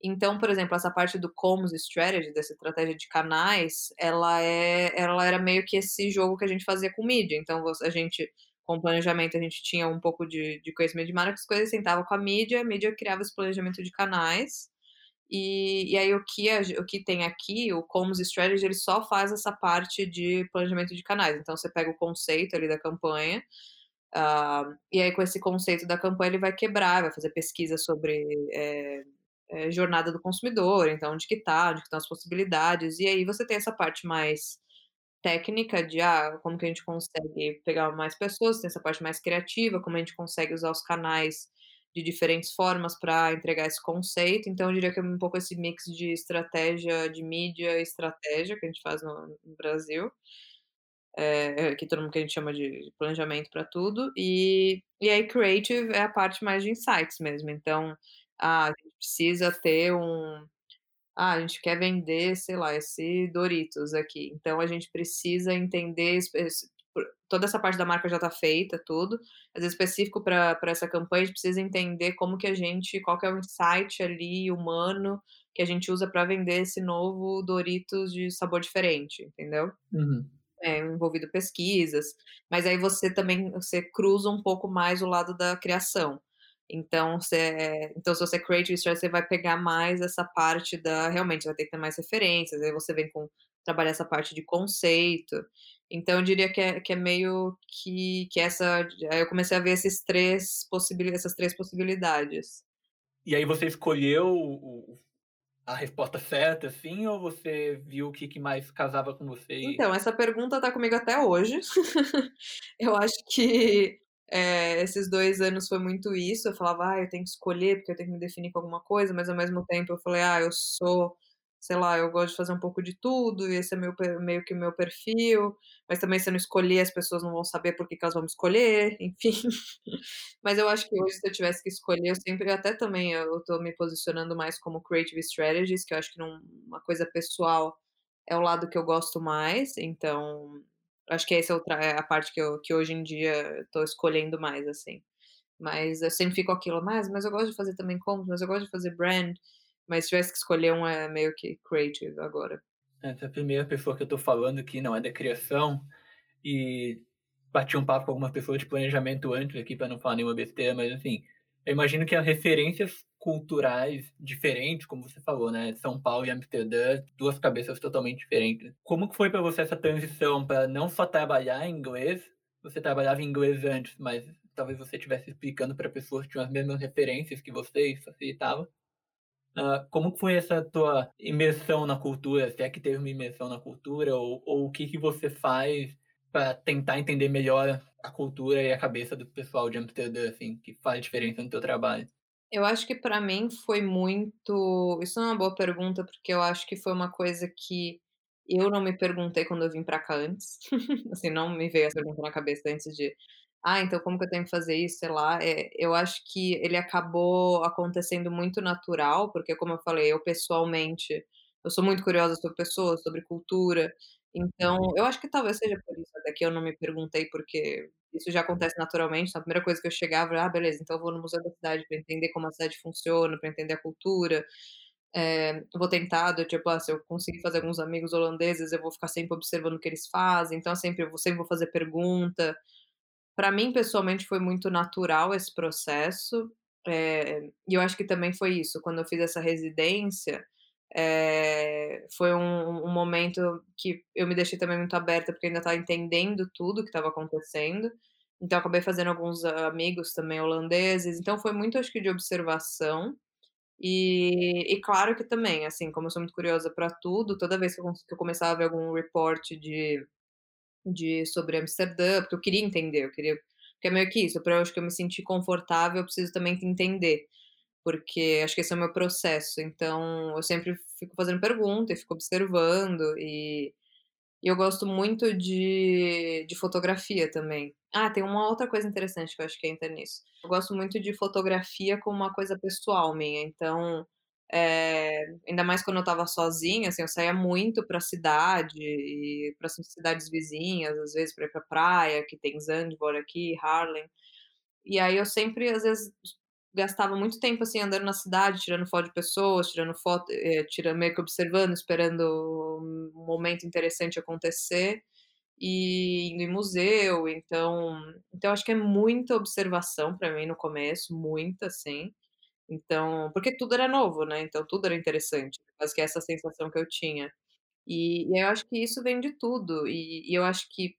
Então, por exemplo, essa parte do comms strategy, dessa estratégia de canais, ela é ela era meio que esse jogo que a gente fazia com mídia, então a gente com o planejamento a gente tinha um pouco de de conhecimento de marca, as coisas, sentava com a mídia, a mídia criava esse planejamento de canais, e e aí o que a o que tem aqui, o comms strategy, ele só faz essa parte de planejamento de canais, então você pega o conceito ali da campanha, ah, e aí com esse conceito da campanha ele vai quebrar, vai fazer pesquisa sobre, eh eh, jornada do consumidor, então onde que tá, onde que estão as possibilidades, e aí você tem essa parte mais técnica de, ah, como que a gente consegue pegar mais pessoas, tem essa parte mais criativa, como a gente consegue usar os canais de diferentes formas pra entregar esse conceito, então eu diria que é um pouco esse mix de estratégia de mídia e estratégia que a gente faz no no Brasil. Eh, que todo mundo que a gente chama de planejamento pra tudo, e e aí creative é a parte mais de insights mesmo, então, ah, a gente precisa ter um ah, a gente quer vender, sei lá, esse Doritos aqui, então a gente precisa entender toda essa parte da marca já tá feita, tudo, mas específico pra essa campanha a gente precisa entender como que a gente qual que é o insight ali humano, que a gente usa pra vender esse novo Doritos de sabor diferente, entendeu? Uhum. É, envolvido pesquisas, mas aí você também você cruza um pouco mais o lado da criação. Então você então se você é creative strategy você vai pegar mais essa parte da realmente você vai ter que ter mais referências, aí você vem com trabalhar essa parte de conceito, então eu diria que é que é meio que que essa aí eu comecei a ver esses 3 possibili essas 3 possibilidades. E aí você escolheu a resposta certa, assim, ou você viu o que que mais casava com você Então, essa pergunta tá comigo até hoje. Eu acho que, eh, esses 2 anos foi muito isso, eu falava: "Ai, eu tenho que escolher, porque eu tenho que me definir com alguma coisa", mas ao mesmo tempo eu falei: "Ah, eu sou sei lá, eu gosto de fazer um pouco de tudo e esse é meu meio que meu perfil", mas também se eu não escolher as pessoas não vão saber por que que elas vão me escolher, enfim. Mas eu acho que hoje se eu tivesse que escolher, eu sempre até também eu tô me posicionando mais como creative strategies, que eu acho que num uma coisa pessoal é o lado que eu gosto mais, então acho que esse é é a parte que eu que hoje em dia tô escolhendo mais, assim. Mas eu sempre fico aquilo: "Mas mas eu gosto de fazer também comms, mas eu gosto de fazer brand", mas se tivesse que escolher um é meio que creative agora. Essa é a primeira pessoa que eu tô falando que não é da criação, e bati um papo com algumas pessoas de planejamento antes aqui pra não falar nenhuma besteira, mas assim, eu imagino que as referências culturais diferentes, como você falou, né, São Paulo e Amsterdã, 2 cabeças totalmente diferentes. Como que foi pra você essa transição pra não só trabalhar em inglês, você trabalhava em inglês antes, mas talvez você estivesse explicando pra pessoas que tinham as mesmas referências que você e facilitava. Hã, como foi essa tua imersão na cultura, se é que teve uma imersão na cultura ou ou o que que você faz pra tentar entender melhor a cultura e a cabeça do pessoal de Amsterdã, assim, que faz diferença no teu trabalho? Eu acho que pra mim foi muito isso é uma boa pergunta, porque eu acho que foi uma coisa que eu não me perguntei quando eu vim pra cá antes, assim, não me veio essa pergunta na cabeça antes de: "Ah, então como que eu tenho que fazer isso", sei lá, eh, eu acho que ele acabou acontecendo muito natural, porque como eu falei, eu pessoalmente, eu sou muito curiosa sobre pessoas, sobre cultura, então eu acho que talvez seja por isso até que eu não me perguntei, porque isso já acontece naturalmente, então a primeira coisa que eu chegava: "Ah, beleza, então eu vou no museu da cidade pra entender como a cidade funciona, pra entender a cultura". Eh, vou tentar do tipo, ah, se eu conseguir fazer alguns amigos holandeses, eu vou ficar sempre observando o que eles fazem, então sempre eu vou sempre vou fazer pergunta. Pra mim, pessoalmente, foi muito natural esse processo, eh, e eu acho que também foi isso, quando eu fiz essa residência, eh, foi um um momento que eu me deixei também muito aberta, porque ainda estava entendendo tudo que estava acontecendo, então acabei fazendo alguns amigos também holandeses, então foi muito acho que de observação, e e claro que também, assim, como eu sou muito curiosa pra tudo, toda vez que eu que eu começava a ver algum report de de sobre Amsterdã, porque eu queria entender, eu queria porque é meio que isso, pra eu acho que eu me sentir confortável, eu preciso também entender, porque acho que esse é o meu processo, então eu sempre fico fazendo pergunta e fico observando, e e eu gosto muito de de fotografia também. Ah, tem uma outra coisa interessante que eu acho que entra nisso, eu gosto muito de fotografia como uma coisa pessoal minha, então, eh, ainda mais quando eu estava sozinha, assim, eu saía muito pra cidade e para essas cidades vizinhas, às vezes pra ir pra praia, que tem Zandvoort aqui, Haarlem, e aí eu sempre, às vezes, gastava muito tempo, assim, andando na cidade, tirando foto de pessoas, tirando foto eh, tirando meio que observando, esperando um momento interessante acontecer, e indo em museu, então então acho que é muita observação pra mim no começo, muita, assim, então porque tudo era novo, né, então tudo era interessante, acho que é essa sensação que eu tinha. E e eu acho que isso vem de tudo, e e eu acho que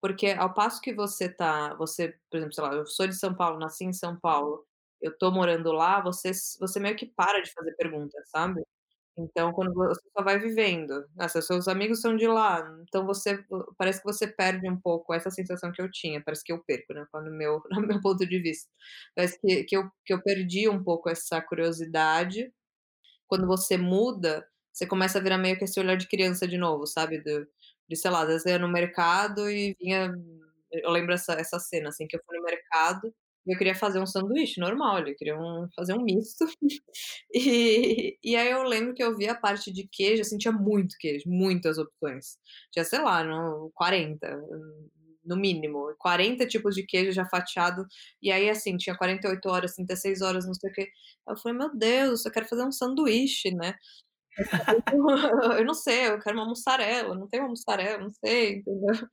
porque ao passo que você tá você, por exemplo, sei lá, eu sou de São Paulo, nasci em São Paulo, eu tô morando lá, você você meio que para de fazer perguntas, sabe. Então quando você só vai vivendo, se os seus amigos são de lá, então você parece que você perde um pouco essa sensação que eu tinha, parece que eu perco, né, no meu no meu ponto de vista, parece que que eu que eu perdi um pouco essa curiosidade. Quando você muda, você começa a virar meio que esse olhar de criança de novo, sabe, do de sei lá, às vezes eu ia no mercado e vinha eu lembro essa essa cena, assim, que eu fui no mercado, eu queria fazer um sanduíche normal eu queria um fazer um misto, e e aí eu lembro que eu vi a parte de queijo, assim, tinha muito queijo, muitas opções, tinha, sei lá, no 40, no mínimo, 40 tipos de queijo já fatiado, e aí, assim, tinha 48 horas, 36 horas, não sei o quê, eu falei: "Meu Deus, eu quero fazer um sanduíche, né". Eu não sei, eu quero uma mussarela, não tem uma mussarela, não sei, entendeu.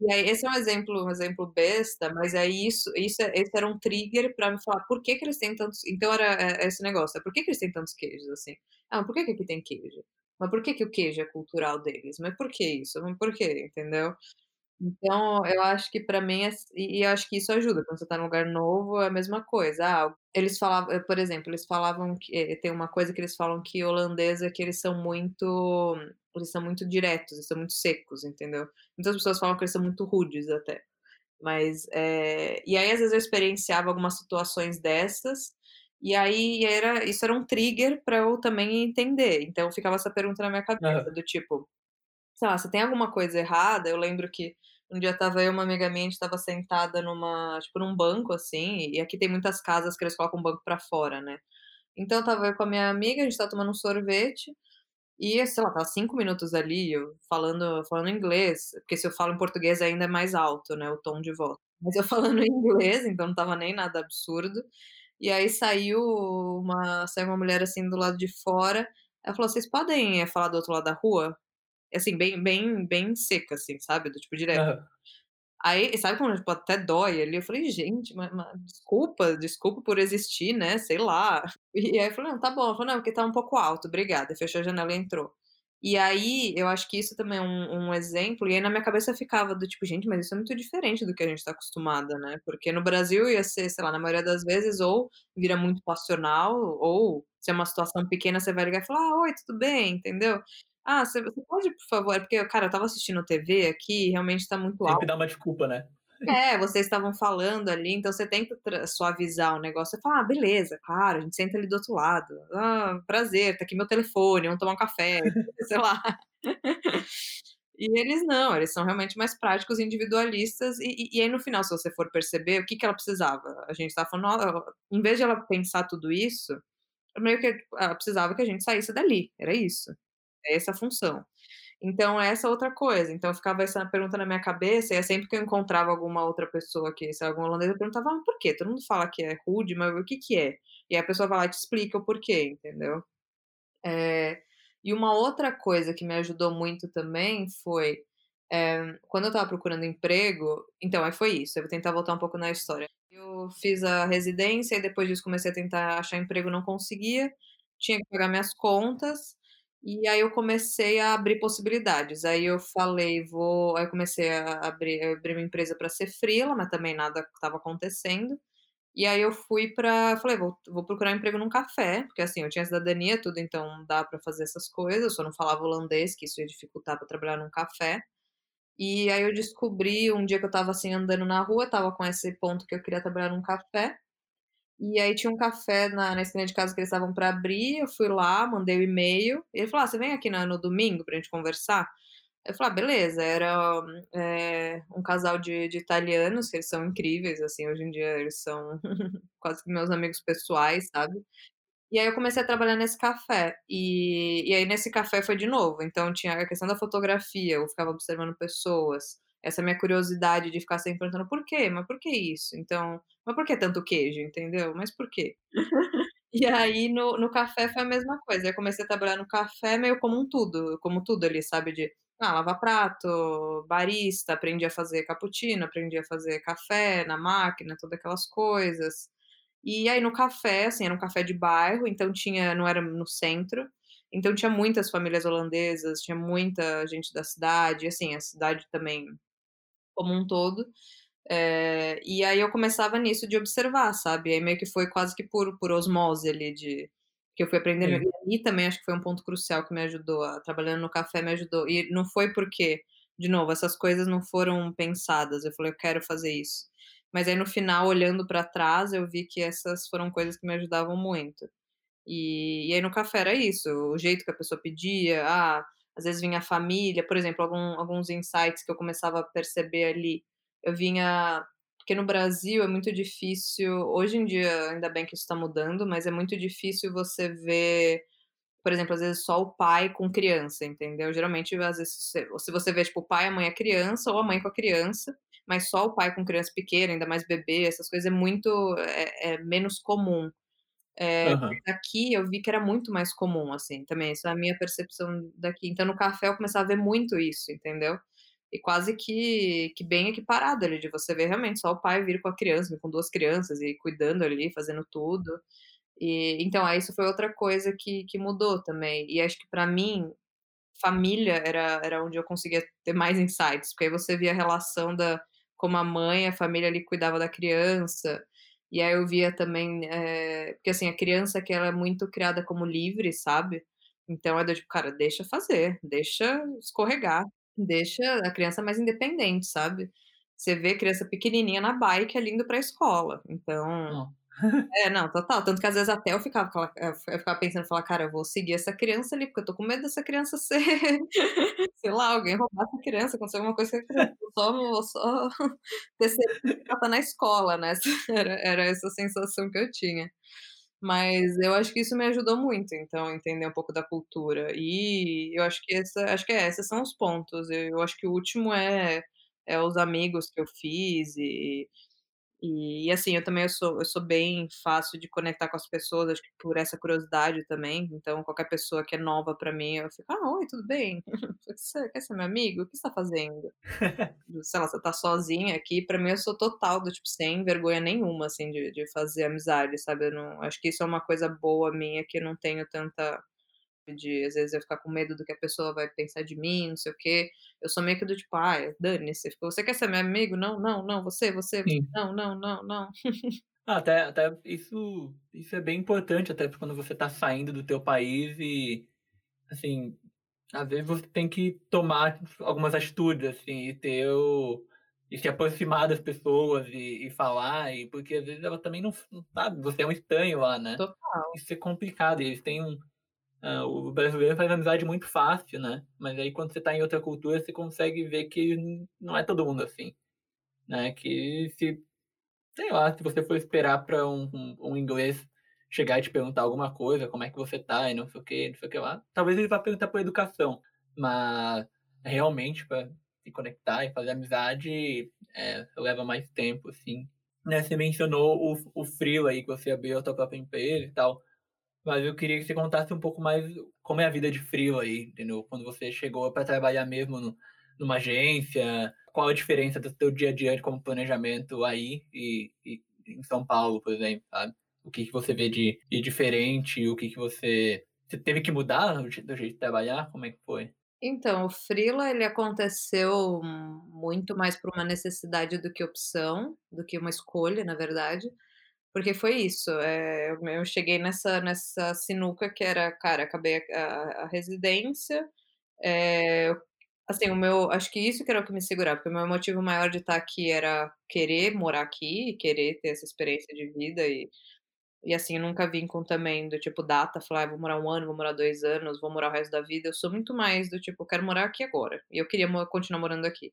E aí esse é um exemplo um exemplo besta, mas aí isso isso esse era um trigger pra me falar por que que eles têm tantos então era, eh, esse negócio, por que que eles têm tantos queijos, assim? Ah, por que que aqui tem queijo? Mas por que que o queijo é cultural deles? Mas por que isso? Mas por quê, entendeu. Então eu acho que pra mim é e e acho que isso ajuda, quando você tá num lugar novo é a mesma coisa, ah, eles falavam por exemplo, eles falavam que tem uma coisa que eles falam que holandês é que eles são muito eles são muito diretos, eles são muito secos, entendeu. Muitas pessoas falam que eles são muito rudes até, mas, eh, e aí às vezes eu experienciava algumas situações dessas, e aí era isso era um trigger pra eu também entender, então ficava essa pergunta na minha cabeça do tipo, sei lá, se tem alguma coisa errada, eu lembro que um dia estava eu uma amiga minha, a gente estava sentada numa tipo num banco, assim, e aqui tem muitas casas que eles colocam o banco pra fora, né. Então estava eu com a minha amiga, a gente estava tomando um sorvete, e sei lá, estava 5 minutos ali, eu falando falando inglês, porque se eu falo em português ainda é mais alto, né, o tom de voz, mas eu falando em inglês, então não estava nem nada absurdo, e aí saiu uma saiu uma mulher, assim, do lado de fora, ela falou: "Vocês podem, eh, falar do outro lado da rua?", assim, bem bem bem seca, assim, sabe, do tipo direto. Aham. Aí sabe quando tipo até dói ali, eu falei: "Gente, ma ma desculpa, desculpa por existir, né, sei lá". E aí eu falei: "Não, tá bom", ela falou: "Não, porque tá um pouco alto, obrigada", fechou a janela e entrou. E aí eu acho que isso também é um um exemplo, e aí na minha cabeça ficava do tipo: "Gente, mas isso é muito diferente do que a gente tá acostumada, né", porque no Brasil ia ser, sei lá, na maioria das vezes ou vira muito passional, ou se é uma situação pequena você vai ligar e falar: "Ah, oi, tudo bem", entendeu. "Ah, você você pode por favor", porque, cara, eu estava assistindo TV aqui e realmente tá muito Sempre alto. dá uma desculpa, né. É, vocês estavam falando ali, então você tenta suavizar o negócio, você fala: "Ah, beleza, claro, a gente senta ali do outro lado. Ah, prazer, tá aqui meu telefone, vamos tomar um café", sei lá. E eles não, eles são realmente mais práticos individualistas, e e e aí no final, se você for perceber, o que que ela precisava? A gente estava falando, ó, em vez de ela pensar tudo isso, meio que ela precisava que a gente saísse dali, era isso, é essa a função. Então essa é outra coisa, então ficava essa pergunta na minha cabeça, e aí sempre que eu encontrava alguma outra pessoa que se algum holandês, eu perguntava: "Ah, por quê? Todo mundo fala que é rude, mas o que que é?". E a pessoa vai lá e te explica o porquê, entendeu. Eh, e uma outra coisa que me ajudou muito também foi, eh, quando eu estava procurando emprego então, aí foi isso, eu vou tentar voltar um pouco na história. Eu fiz a residência e depois disso comecei a tentar achar emprego, não conseguia, tinha que pagar minhas contas, e aí eu comecei a abrir possibilidades. Aí eu falei: "Vou" aí eu comecei a abrir abrir uma empresa pra ser freela, mas também nada estava acontecendo. E aí eu fui pra falei: "Vou vou procurar emprego num café", porque, assim, eu tinha cidadania, tudo, então dá pra fazer essas coisas, eu só não falava holandês, que isso ia dificultar pra trabalhar num café. E aí eu descobri um dia que eu estava, assim, andando na rua, estava com esse ponto que eu queria trabalhar num café, e aí tinha um café na na esquina de casa que eles estavam pra abrir, eu fui lá, mandei o e-mail, e ele falou: "Ah, você vem aqui na no domingo pra gente conversar?". Eu falei: "Ah, beleza". Era, eh, um casal de de italianos, que eles são incríveis, assim, hoje em dia eles são quase que meus amigos pessoais, sabe. E aí eu comecei a trabalhar nesse café, e e aí nesse café foi de novo, então tinha a questão da fotografia, eu ficava observando pessoas, essa minha curiosidade de ficar sempre perguntando: "Por quê? Mas por que isso? Então mas por que tanto queijo?", entendeu. "Mas por quê?". E aí no no café foi a mesma coisa, eu comecei a trabalhar no café meio como um tudo como tudo ali, sabe, de, ah, lavar prato, barista, aprendi a fazer cappuccino, aprendi a fazer café na máquina, toda aquelas coisas. E aí no café, assim, era um café de bairro, então tinha não era no centro, então tinha muitas famílias holandesas, tinha muita gente da cidade, assim, a cidade também como um todo. Eh, e aí eu começava nisso de observar, sabe, aí meio que foi quase que por por osmose ali de que eu fui aprendendo Sim. e também acho que foi um ponto crucial que me ajudou a trabalhando no café me ajudou, e não foi porque de novo, essas coisas não foram pensadas, eu falei: "Eu quero fazer isso". Mas aí no final, olhando pra trás, eu vi que essas foram coisas que me ajudavam muito. E e aí no café era isso, o jeito que a pessoa pedia, ah, às vezes vinha a família, por exemplo, algum alguns insights que eu começava a perceber ali, eu vinha porque no Brasil é muito difícil hoje em dia, ainda bem que isso tá mudando, mas é muito difícil você ver, por exemplo, às vezes só o pai com criança, entendeu. Geralmente, às vezes, se você vê, tipo, o pai, a mãe a criança, ou a mãe com a criança, mas só o pai com criança pequena, ainda mais bebê, essas coisas é muito é é menos comum. Eh, Aham. aqui eu vi que era muito mais comum, assim, também, essa é a minha percepção daqui, então no café eu começava a ver muito isso, entendeu. E quase que que bem equiparado ali, de você ver realmente só o pai vir com a criança, com 2 crianças e cuidando ali, fazendo tudo. E então, aí isso foi outra coisa que que mudou também, e acho que pra mim, família era era onde eu conseguia ter mais insights, porque aí você via a relação da como a mãe, a família ali cuidava da criança, e aí eu via também, eh, porque assim, a criança que ela é muito criada como livre, sabe, então é do tipo: "Cara, deixa fazer, deixa escorregar, deixa a criança mais independente", sabe. Você vê criança pequenininha na bike ali indo pra escola, então. é, não, total, tanto que às vezes até eu ficava eu ficava pensando, falar: "Cara, eu vou seguir essa criança ali, porque eu tô com medo dessa criança ser sei lá, alguém roubar essa criança, acontecer alguma coisa a criança, eu só vou só ter certeza que tá na escola", né, era era essa sensação que eu tinha. Mas eu acho que isso me ajudou muito, então, entender um pouco da cultura, e eu acho que essa acho que é, esses são os pontos, eu acho que o último é é os amigos que eu fiz e e assim, eu também eu sou eu sou bem fácil de conectar com as pessoas, acho que por essa curiosidade também, então qualquer pessoa que é nova pra mim, eu fico: "Ah, oi, tudo bem? Você quer ser meu amigo? O que você tá fazendo?". Sei lá, você tá sozinha aqui, pra mim eu sou total do tipo, sem vergonha nenhuma, assim, de de fazer amizade, sabe, eu não acho que isso é uma coisa boa minha, que eu não tenho tanta de às vezes eu ficar com medo do que a pessoa vai pensar de mim, não sei o quê, eu sou meio que do tipo: "Ai, dane-se, você quer ser meu amigo? Não, não, não, você, você, não, não, não, não". Ah, até até isso isso é bem importante, até quando você tá saindo do teu país e, assim, às vezes você tem que tomar algumas atitudes, assim, e ter o e se aproximar das pessoas e e falar, e porque às vezes ela também não não sabe, você é um estranho lá, né. Total. Isso é complicado e eles têm um hã, o brasileiro faz amizade muito fácil, né, mas aí quando você tá em outra cultura, você consegue ver que não é todo mundo assim, né, que se sei lá, se você for esperar pra um um um inglês chegar e te perguntar alguma coisa, como é que você tá e não sei o quê, não sei o que lá, talvez ele vá perguntar por educação, mas realmente pra se conectar e fazer amizade, eh, leva mais tempo, assim. Né, você mencionou o o freela aí, que você abriu a tua própria empresa e tal. Mas eu queria que você contasse um pouco mais como é a vida de freela aí, entendeu? Quando você chegou para trabalhar mesmo no, numa agência, qual a diferença do seu dia a dia como planejamento aí e, e em São Paulo, por exemplo, sabe? O que, que você vê de, de diferente, o que, que você... Você teve que mudar do jeito de trabalhar? Como é que foi? Então, o freela ele aconteceu muito mais por uma necessidade do que opção, do que uma escolha, na verdade, porque foi isso, eh, eu eu cheguei nessa nessa sinuca que era, cara, acabei a a a residência, eh, assim, o meu acho que isso que era o que me segurava, porque o meu motivo maior de estar aqui era querer morar aqui querer ter essa experiência de vida e e assim, nunca vim com também do tipo data, falar: "Ah, vou morar 1 ano, vou morar 2 anos, vou morar o resto da vida", eu sou muito mais do tipo: "Quero morar aqui agora", e eu queria continuar morando aqui.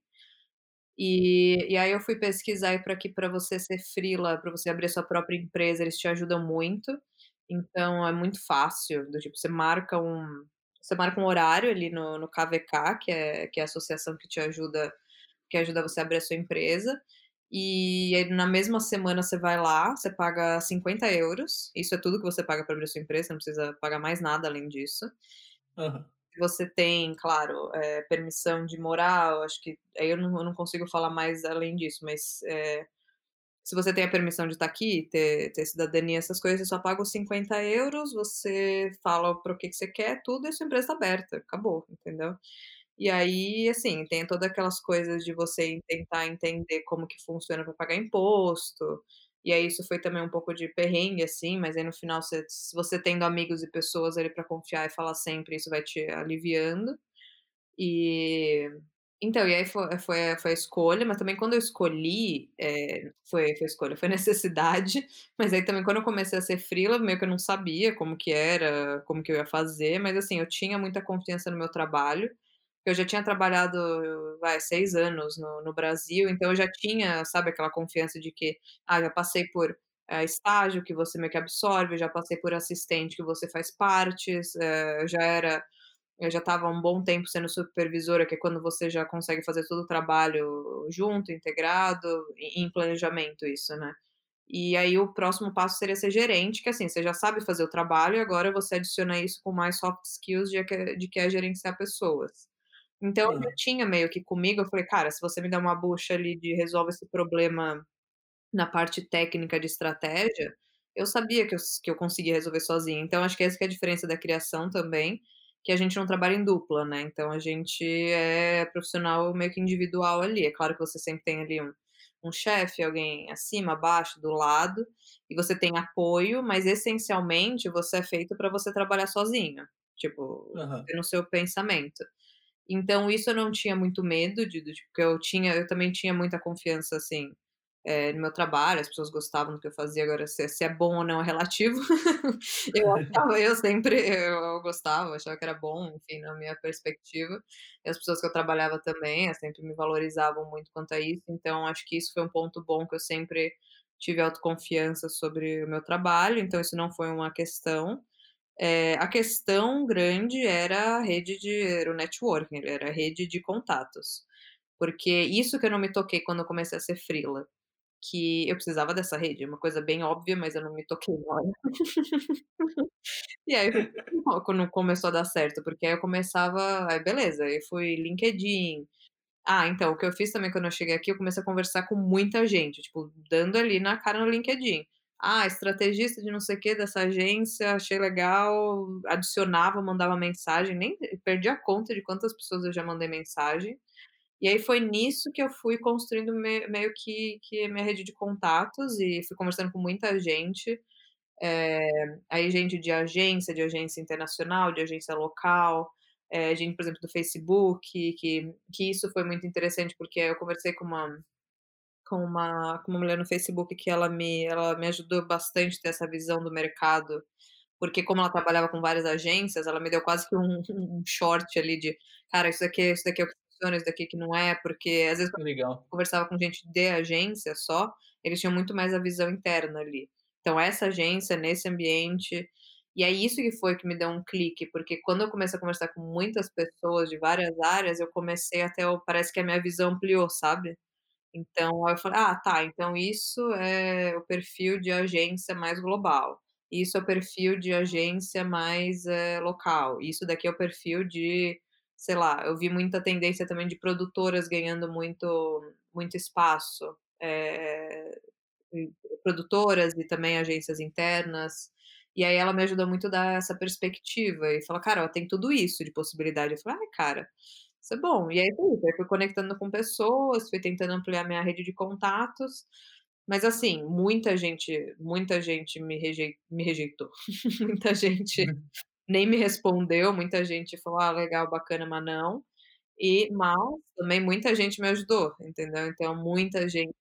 E e aí eu fui pesquisar para que para você ser freela, para você abrir sua própria empresa, eles te ajudam muito, então é muito fácil, do tipo, você marca um você marca um horário ali no no KVK, que é que é a associação que te ajuda que ajuda você a abrir a sua empresa, e aí na mesma semana você vai lá, você paga 50€, isso é tudo que você paga para abrir a sua empresa, não precisa pagar mais nada além disso. Você tem, claro, eh, permissão de morar, acho que aí eu não eu não consigo falar mais além disso, mas, eh, se você tem a permissão de estar aqui, ter ter cidadania, essas coisas, você só paga os 50€, você fala para o que que você quer, tudo, e a sua empresa está aberta, acabou, entendeu? E aí, assim, tem todas aquelas coisas de você tentar entender como que funciona para pagar imposto, e aí isso foi também um pouco de perrengue, assim, mas aí no final você você tendo amigos e pessoas ali para confiar e falar sempre, isso vai te aliviando. E então, e aí foi foi a foi a escolha, mas também quando eu escolhi, eh, foi foi escolha, foi necessidade, mas aí também quando eu comecei a ser freela, meio que eu não sabia como que era, como que eu ia fazer, mas assim, eu tinha muita confiança no meu trabalho, eu já tinha trabalhado, vai, 6 anos no no Brasil, então eu já tinha, sabe, aquela confiança de que, ah, já passei por, eh, estágio que você meio que absorve, já passei por assistente que você faz partes, eu já era eu já estava um bom tempo sendo supervisora, que é quando você já consegue fazer todo o trabalho junto, integrado, em em planejamento isso, né. E aí o próximo passo seria ser gerente, que assim, você já sabe fazer o trabalho e agora você adiciona isso com mais soft skills de que de que é gerenciar pessoas. Então eu tinha meio que comigo, eu falei: "Cara, se você me der uma bucha ali de resolve esse problema na parte técnica de estratégia", eu sabia que eu que eu conseguia resolver sozinha. Então acho que essa que é a diferença da criação também, que a gente não trabalha em dupla, né, então a gente é profissional meio que individual ali. É claro que você sempre tem ali um um chefe, alguém acima, abaixo, do lado, e você tem apoio, mas essencialmente você é feito para você trabalhar sozinho, tipo, Aham. no seu pensamento. Então isso eu não tinha muito medo de tipo, porque eu tinha eu também tinha muita confiança, assim, eh, no meu trabalho, as pessoas gostavam do que eu fazia, agora se é se é bom ou não é relativo. Eu achava eu sempre eu gostava, eu achava que era bom, enfim, na minha perspectiva, e as pessoas que eu trabalhava também, elas sempre me valorizavam muito quanto a isso, então acho que isso foi um ponto bom que eu sempre tive autoconfiança sobre o meu trabalho, então isso não foi uma questão. Eh, a questão grande era a rede de era o networking, era a rede de contatos, porque isso que eu não me toquei quando eu comecei a ser freela, que eu precisava dessa rede, uma coisa bem óbvia, mas eu não me toquei na hora. E aí quando começou a dar certo, porque aí eu começava aí beleza, aí fui LinkedIn ah, então, o que eu fiz também quando eu cheguei aqui, eu comecei a conversar com muita gente, tipo, dando ali na cara no LinkedIn. "Ah, estrategista de não sei quê, dessa agência, achei legal", adicionava, mandava mensagem, nem perdi a conta de quantas pessoas eu já mandei mensagem. E aí foi nisso que eu fui construindo me meio que que minha rede de contatos e fui conversando com muita gente, eh, aí gente de agência, de agência internacional, de agência local, eh, gente, por exemplo, do Facebook, que que isso foi muito interessante, porque eu conversei com uma com uma com uma mulher no Facebook que ela me ela me ajudou bastante ter essa visão do mercado, porque como ela trabalhava com várias agências, ela me deu quase que um um short ali de: "Cara, isso daqui isso daqui é o que funciona, isso daqui que não é", porque às vezes quando Legal. eu conversava com gente de agência só, eles tinham muito mais a visão interna ali. Então essa agência, nesse ambiente e é isso que foi que me deu um clique, porque quando eu comecei a conversar com muitas pessoas de várias áreas, eu comecei a o parece que a minha visão ampliou, sabe. Então eu falei: "Ah, tá, então isso é o perfil de agência mais global. isso é o perfil de agência mais, eh, local, isso daqui é o perfil de sei lá, eu vi muita tendência também de produtoras ganhando muito muito espaço, e produtoras e também agências internas, e aí ela me ajudou muito a dar essa perspectiva e falar: "Cara, ó, tem tudo isso de possibilidade", eu falei: "Ai, cara, isso é bom", e aí foi isso, aí fui conectando com pessoas, fui tentando ampliar minha rede de contatos, mas assim, muita gente muita gente me rejei me rejeitou, muita gente nem me respondeu, muita gente falou: "Ah, legal, bacana, mas não", e mas também muita gente me ajudou, entendeu. Então muita gente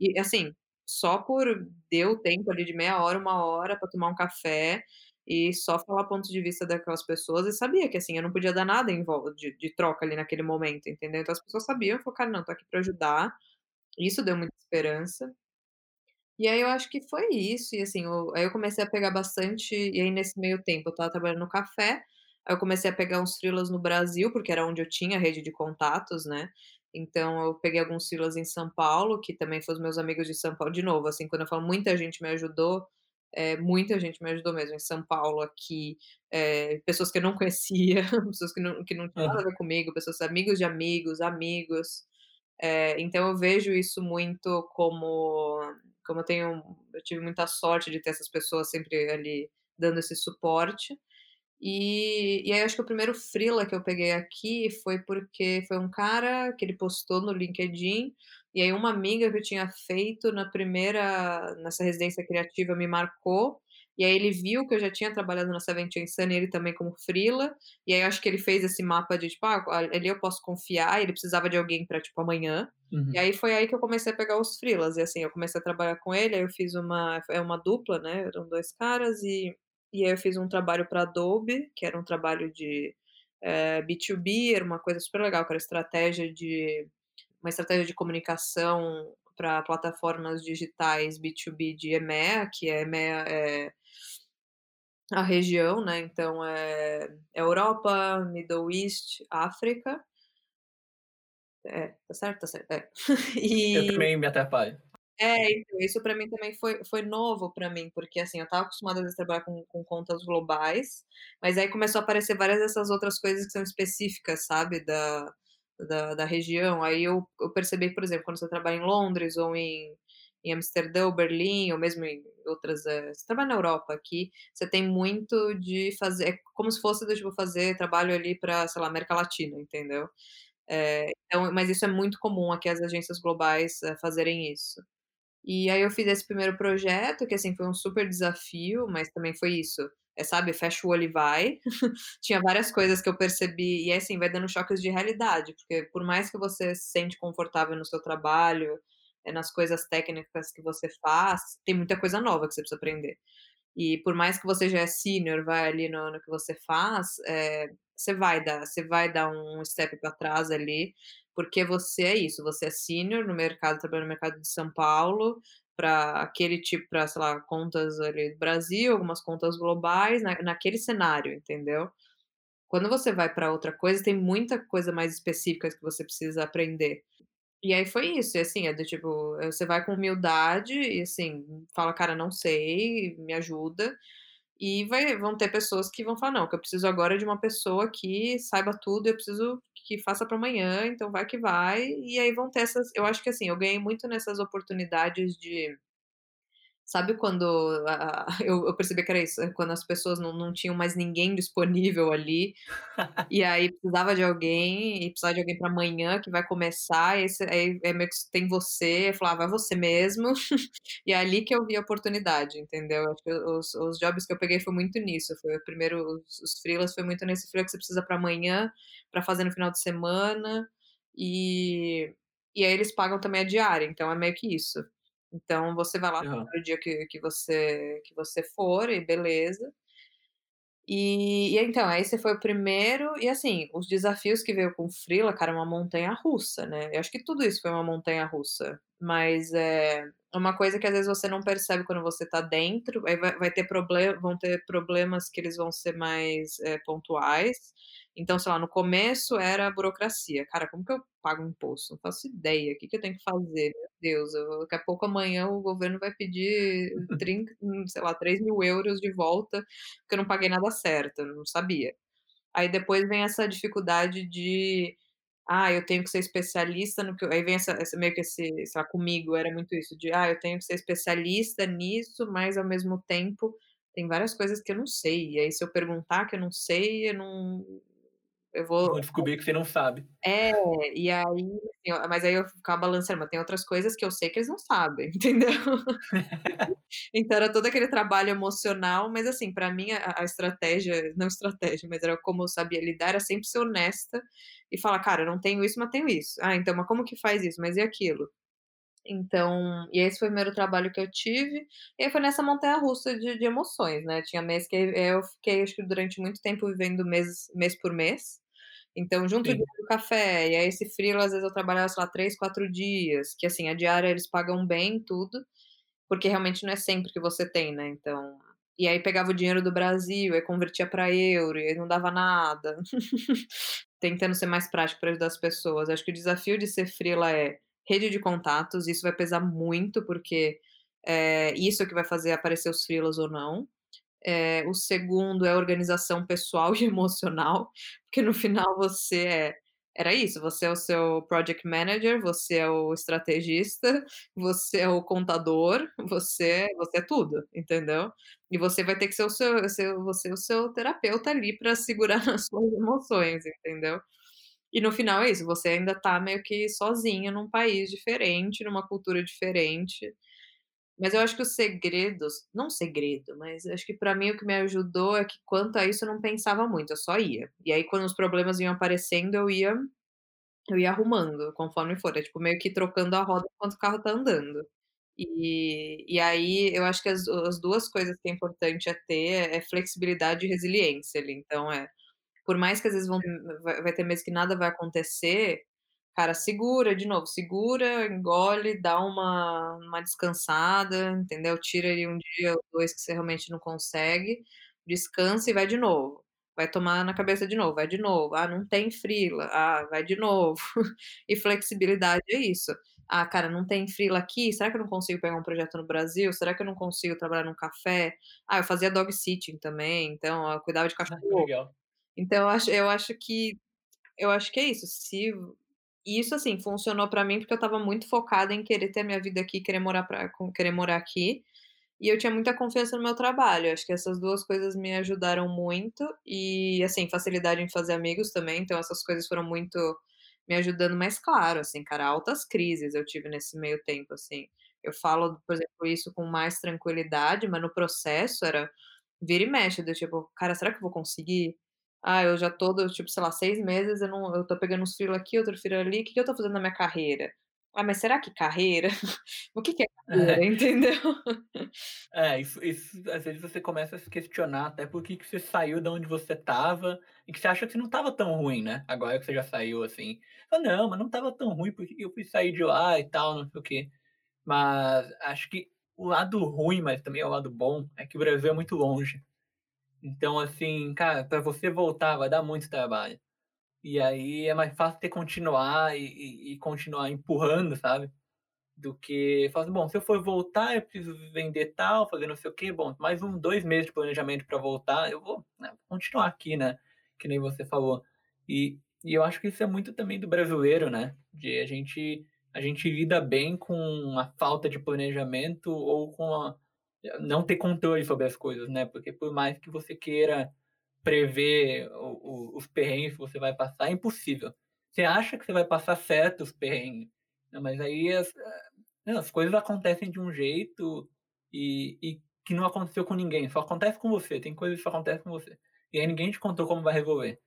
e assim, só por deu o tempo ali de meia hora, 1 hora pra tomar um café e só falar pontos de vista daquelas pessoas e sabia que, assim, eu não podia dar nada em vol de de troca ali naquele momento, entendeu. Então as pessoas sabiam, falou: "Cara, não, tô aqui pra ajudar", isso deu muita esperança. E aí eu acho que foi isso, e assim, o aí eu comecei a pegar bastante e aí nesse meio tempo eu estava trabalhando no café, aí eu comecei a pegar uns freelas no Brasil, porque era onde eu tinha rede de contatos, né, então eu peguei alguns freelas em São Paulo, que também foi os meus amigos de São Paulo de novo, assim, quando eu falo muita gente me ajudou, eh, muita gente me ajudou mesmo, em São Paulo, aqui, eh, pessoas que eu não conhecia, pessoas que não que não tinham nada a ver comigo, pessoas amigos de amigos, amigos, eh, então eu vejo isso muito como como eu tenho eu tive muita sorte de ter essas pessoas sempre ali dando esse suporte. E e aí acho que o primeiro freela que eu peguei aqui foi porque foi um cara que ele postou no LinkedIn, e aí uma amiga que eu tinha feito na primeira nessa residência criativa me marcou, e aí ele viu que eu já tinha trabalhado na Seventeen Sunny, ele também como freela, e aí eu acho que ele fez esse mapa de tipo: "Ah, ali eu posso confiar", e ele precisava de alguém pra, tipo, amanhã. E Uhum. aí foi aí que eu comecei a pegar os freelas, e assim, eu comecei a trabalhar com ele, aí eu fiz uma é uma dupla, né, eram 2 caras, e e aí eu fiz um trabalho pra Adobe, que era um trabalho de, eh, B2B, era uma coisa super legal, que era estratégia de uma estratégia de comunicação pra plataformas digitais B2B de EMEA, que é EMEA é a região, né, então, eh, Europa, Middle East, África. É, tá certo? Tá certo, é. Eu E também me atrapalho. É, então, isso pra mim também foi foi novo pra mim, porque, assim, eu estava acostumada vezes trabalhar com com contas globais, mas aí começou a aparecer várias dessas outras coisas que são específicas, sabe, da da da região, aí eu eu percebi, por exemplo, quando você trabalha em Londres ou em em Amsterdã ou Berlim ou mesmo em outras, eh você trabalha na Europa, aqui, você tem muito de fazer é como se fosse do tipo fazer trabalho ali pra, sei lá, América Latina, entendeu. Eh, então mas isso é muito comum aqui as agências globais, eh, fazerem isso. E aí eu fiz esse primeiro projeto que, assim, foi um super desafio, mas também foi isso, eh, sabe, fecha o olho e vai. Tinha várias coisas que eu percebi e, assim, vai dando choques de realidade, porque por mais que você se sente confortável no seu trabalho, eh, nas coisas técnicas que você faz, tem muita coisa nova que você precisa aprender. E por mais que você já é sênior, vai ali no no que você faz, eh, você vai dar você vai dar um step pra trás ali, porque você é isso, você é sênior no mercado, trabalhando no mercado de São Paulo, pra aquele tipo pra, sei lá, contas ali do Brasil, algumas contas globais, na naquele cenário, entendeu. Quando você vai pra outra coisa, tem muita coisa mais específicas que você precisa aprender. E aí foi isso, e assim, é do tipo, eh, você vai com humildade e, assim, fala: "Cara, não sei, me ajuda", e vai vão ter pessoas que vão falar: "Não, que eu preciso agora é de uma pessoa que saiba tudo, eu preciso que faça pra amanhã, então vai que vai", e aí vão ter essas eu acho que, assim, eu ganhei muito nessas oportunidades de sabe quando eu eu percebi que era isso, quando as pessoas não não tinham mais ninguém disponível ali, e aí precisava de alguém, e precisava de alguém pra amanhã que vai começar, e aí aí meio que tem você, eu falava: "Ah, vai você mesmo", e é ali que eu vi a oportunidade, entendeu. Os os jobs que eu peguei foi muito nisso, foi primeiro os os freelas foi muito nesse freela que você precisa pra amanhã, pra fazer no final de semana, e e aí eles pagam também a diária, então é meio que isso. Então você vai lá Aham. no dia que que você que você for e beleza. E e então, esse foi o primeiro e, assim, os desafios que veio com o freela, cara, é uma montanha-russa, né, eu acho que tudo isso foi uma montanha-russa, mas, eh, é uma coisa que às vezes você não percebe quando você tá dentro, aí vai vai ter proble vão ter problemas que eles vão ser mais, eh, pontuais, então, sei lá, no começo era burocracia, cara, como que eu pago imposto? Não faço ideia. O que que eu tenho que fazer? Meu Deus, eu daqui a pouco amanhã o governo vai pedir 30, hum, sei lá, 3.000€ de volta, porque eu não paguei nada certo, eu não sabia. Aí depois vem essa dificuldade de: "Ah, eu tenho que ser especialista no que eu" aí vem essa essa meio que esse sei lá, comigo era muito isso de: "Ah, eu tenho que ser especialista nisso, mas ao mesmo tempo tem várias coisas que eu não sei, e aí se eu perguntar que eu não sei, eu não eu vou" Vão descobrir que você não sabe. É, e aí, assim, mas aí eu ficava balançando, mas tem outras coisas que eu sei que eles não sabem, entendeu? Então era todo aquele trabalho emocional, mas assim, pra mim a a estratégia não estratégia, mas era como eu sabia lidar, era sempre ser honesta e falar: "Cara, eu não tenho isso, mas tenho isso. Ah, então, mas como que faz isso? Mas e aquilo?". Então e esse foi o primeiro trabalho que eu tive, e foi nessa montanha-russa de de emoções, né, tinha mês que eu fiquei acho que durante muito tempo vivendo mês mês por mês, então junto Sim. do café, e aí esse freela às vezes eu trabalhava, sei lá, 3, 4 dias, que assim, a diária eles pagam bem tudo, porque realmente não é sempre que você tem, né, então e aí pegava o dinheiro do Brasil, aí convertia pra euro, e aí não dava nada. Tentando ser mais prático pra ajudar as pessoas. Acho que o desafio de ser freela é rede de contatos, isso vai pesar muito, porque, eh, isso é que vai fazer aparecer os freelas ou não. Eh, o segundo é organização pessoal e emocional, porque no final você é era isso, você é o seu project manager, você é o estrategista, você é o contador, você você é tudo, entendeu? E você vai ter que ser o seu seu você o seu terapeuta ali pra segurar as suas emoções, entendeu? E no final é isso, você ainda tá meio que sozinho num país diferente, numa cultura diferente. Mas eu acho que os segredos não segredo, mas acho que pra mim o que me ajudou é que quanto a isso eu não pensava muito, eu só ia. E aí quando os problemas iam aparecendo eu ia eu ia arrumando conforme for, é tipo meio que trocando a roda enquanto o carro tá andando. E e aí eu acho que as as 2 coisas que é importante é ter é flexibilidade e resiliência ali, então é, por mais que às vezes vão vai vai ter meses que nada vai acontecer, cara, segura, de novo, segura, engole, dá uma uma descansada, entendeu? Tira ali 1 dia ou 2 que você realmente não consegue, descansa e vai de novo. Vai tomar na cabeça de novo, vai de novo, "Ah, não tem freela", ah, vai de novo. E flexibilidade é isso. "Ah, cara, não tem freela aqui, será que eu não consigo pegar um projeto no Brasil? Será que eu não consigo trabalhar num café?". Ah, eu fazia dog sitting também, então eu cuidava de Ah, cachorro. legal. Então eu acho eu acho que eu acho que é isso, se e isso, assim, funcionou pra mim, porque eu estava muito focada em querer ter minha vida aqui, querer morar pra querer morar aqui, e eu tinha muita confiança no meu trabalho, acho que essas 2 coisas me ajudaram muito, e assim, facilidade em fazer amigos também, então essas coisas foram muito me ajudando, mas claro, assim, cara, altas crises eu tive nesse meio tempo, assim. Eu falo, por exemplo, isso com mais tranquilidade, mas no processo era vira e mexe, do tipo: "Cara, será que eu vou conseguir? Ah, eu já tô tipo, sei lá, 6 meses, eu não eu tô pegando uns freela aqui, outro freela ali, que que eu tô fazendo na minha carreira? Ah, mas será que carreira? O que que é carreira?", É. entendeu? É, isso isso às vezes você começa a se questionar até por que que você saiu da onde você estava, e que você acha que não estava tão ruim, né, agora que você já saiu, assim. Fala: "Não, mas não estava tão ruim, por que que eu fui sair de lá e tal, não sei o quê". Mas acho que o lado ruim, mas também é o lado bom, é que o Brasil é muito longe. Então, assim, cara, pra você voltar vai dar muito trabalho. E aí é mais fácil você continuar e e e continuar empurrando, sabe, do que falar assim: "Bom, se eu for voltar, eu preciso vender tal, fazer não sei o quê, bom, mais um 2 meses de planejamento pra voltar, eu vou, né, continuar aqui", né, que nem você falou. E e eu acho que isso é muito também do brasileiro, né, de a gente a gente lida bem com a falta de planejamento ou com a não ter controle sobre as coisas, né, porque por mais que você queira prever o o os perrengues que você vai passar, é impossível. Você acha que você vai passar certo os perrengues, né, mas aí as não, as coisas acontecem de um jeito e e que não aconteceu com ninguém, só acontece com você, tem coisas que só acontecem com você. E aí ninguém te contou como vai resolver.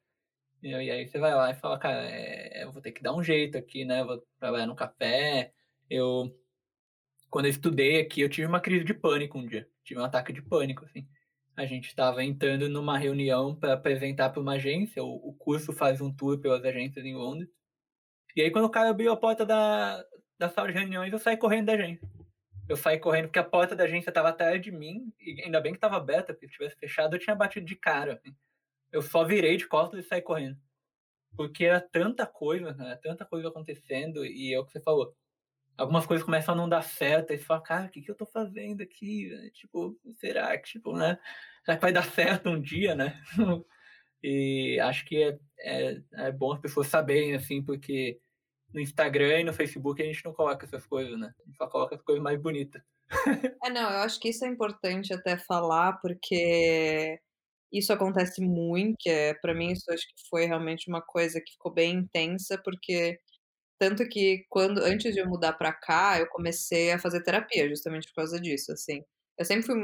E aí você vai lá e fala: "Cara, eh, eu vou ter que dar um jeito aqui, né, vou trabalhar no café". Eu quando eu estudei aqui, eu tive uma crise de pânico um dia, tive um ataque de pânico, assim. A gente estava entrando numa reunião pra apresentar pra uma agência, o o curso faz um tour pelas agências em Londres. E aí quando o cara abriu a porta da da sala de reuniões, eu saí correndo da agência. Eu saí correndo, porque a porta da agência estava atrás de mim, e ainda bem que estava aberta, porque se tivesse fechado eu tinha batido de cara, assim. Eu só virei de costas e saí correndo. porque era tanta coisa, né? Tanta coisa acontecendo e é o que você falou. Algumas coisas começam a não dar certo, e fala, cara, o que, que eu tô fazendo aqui? Tipo, será que, tipo, né? Será que vai dar certo um dia, né? e acho que é, é, é bom as pessoas saberem, assim, porque no Instagram e no Facebook a gente não coloca essas coisas, né? A gente só coloca as coisas mais bonitas. é, não, eu acho que isso é importante até falar, porque isso acontece muito, que é, para mim isso acho que foi realmente uma coisa que ficou bem intensa, porque tanto que quando antes de eu mudar para cá, eu comecei a fazer terapia justamente por causa disso, assim. Eu sempre fui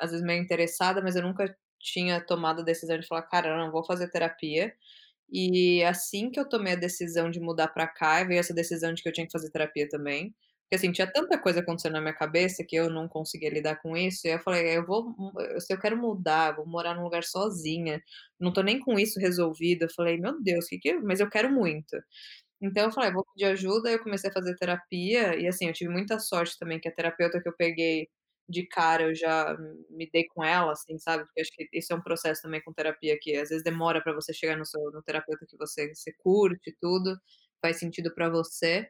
às vezes meio interessada, mas eu nunca tinha tomado a decisão de falar, cara, não vou fazer terapia. E assim que eu tomei a decisão de mudar para cá, veio essa decisão de que eu tinha que fazer terapia também. Porque assim, tinha tanta coisa acontecendo na minha cabeça que eu não conseguia lidar com isso. E eu falei, eu vou, se eu quero mudar, vou morar num lugar sozinha, não tô nem com isso resolvido. Eu falei, meu Deus, que que, mas eu quero muito. Então eu falei, vou pedir ajuda. Eu comecei a fazer terapia e assim, eu tive muita sorte também que a terapeuta que eu peguei de cara eu já me dei com ela, assim, sabe? Porque acho que isso é um processo também com terapia que às vezes demora para você chegar no seu no terapeuta que você, você curte tudo, faz sentido para você.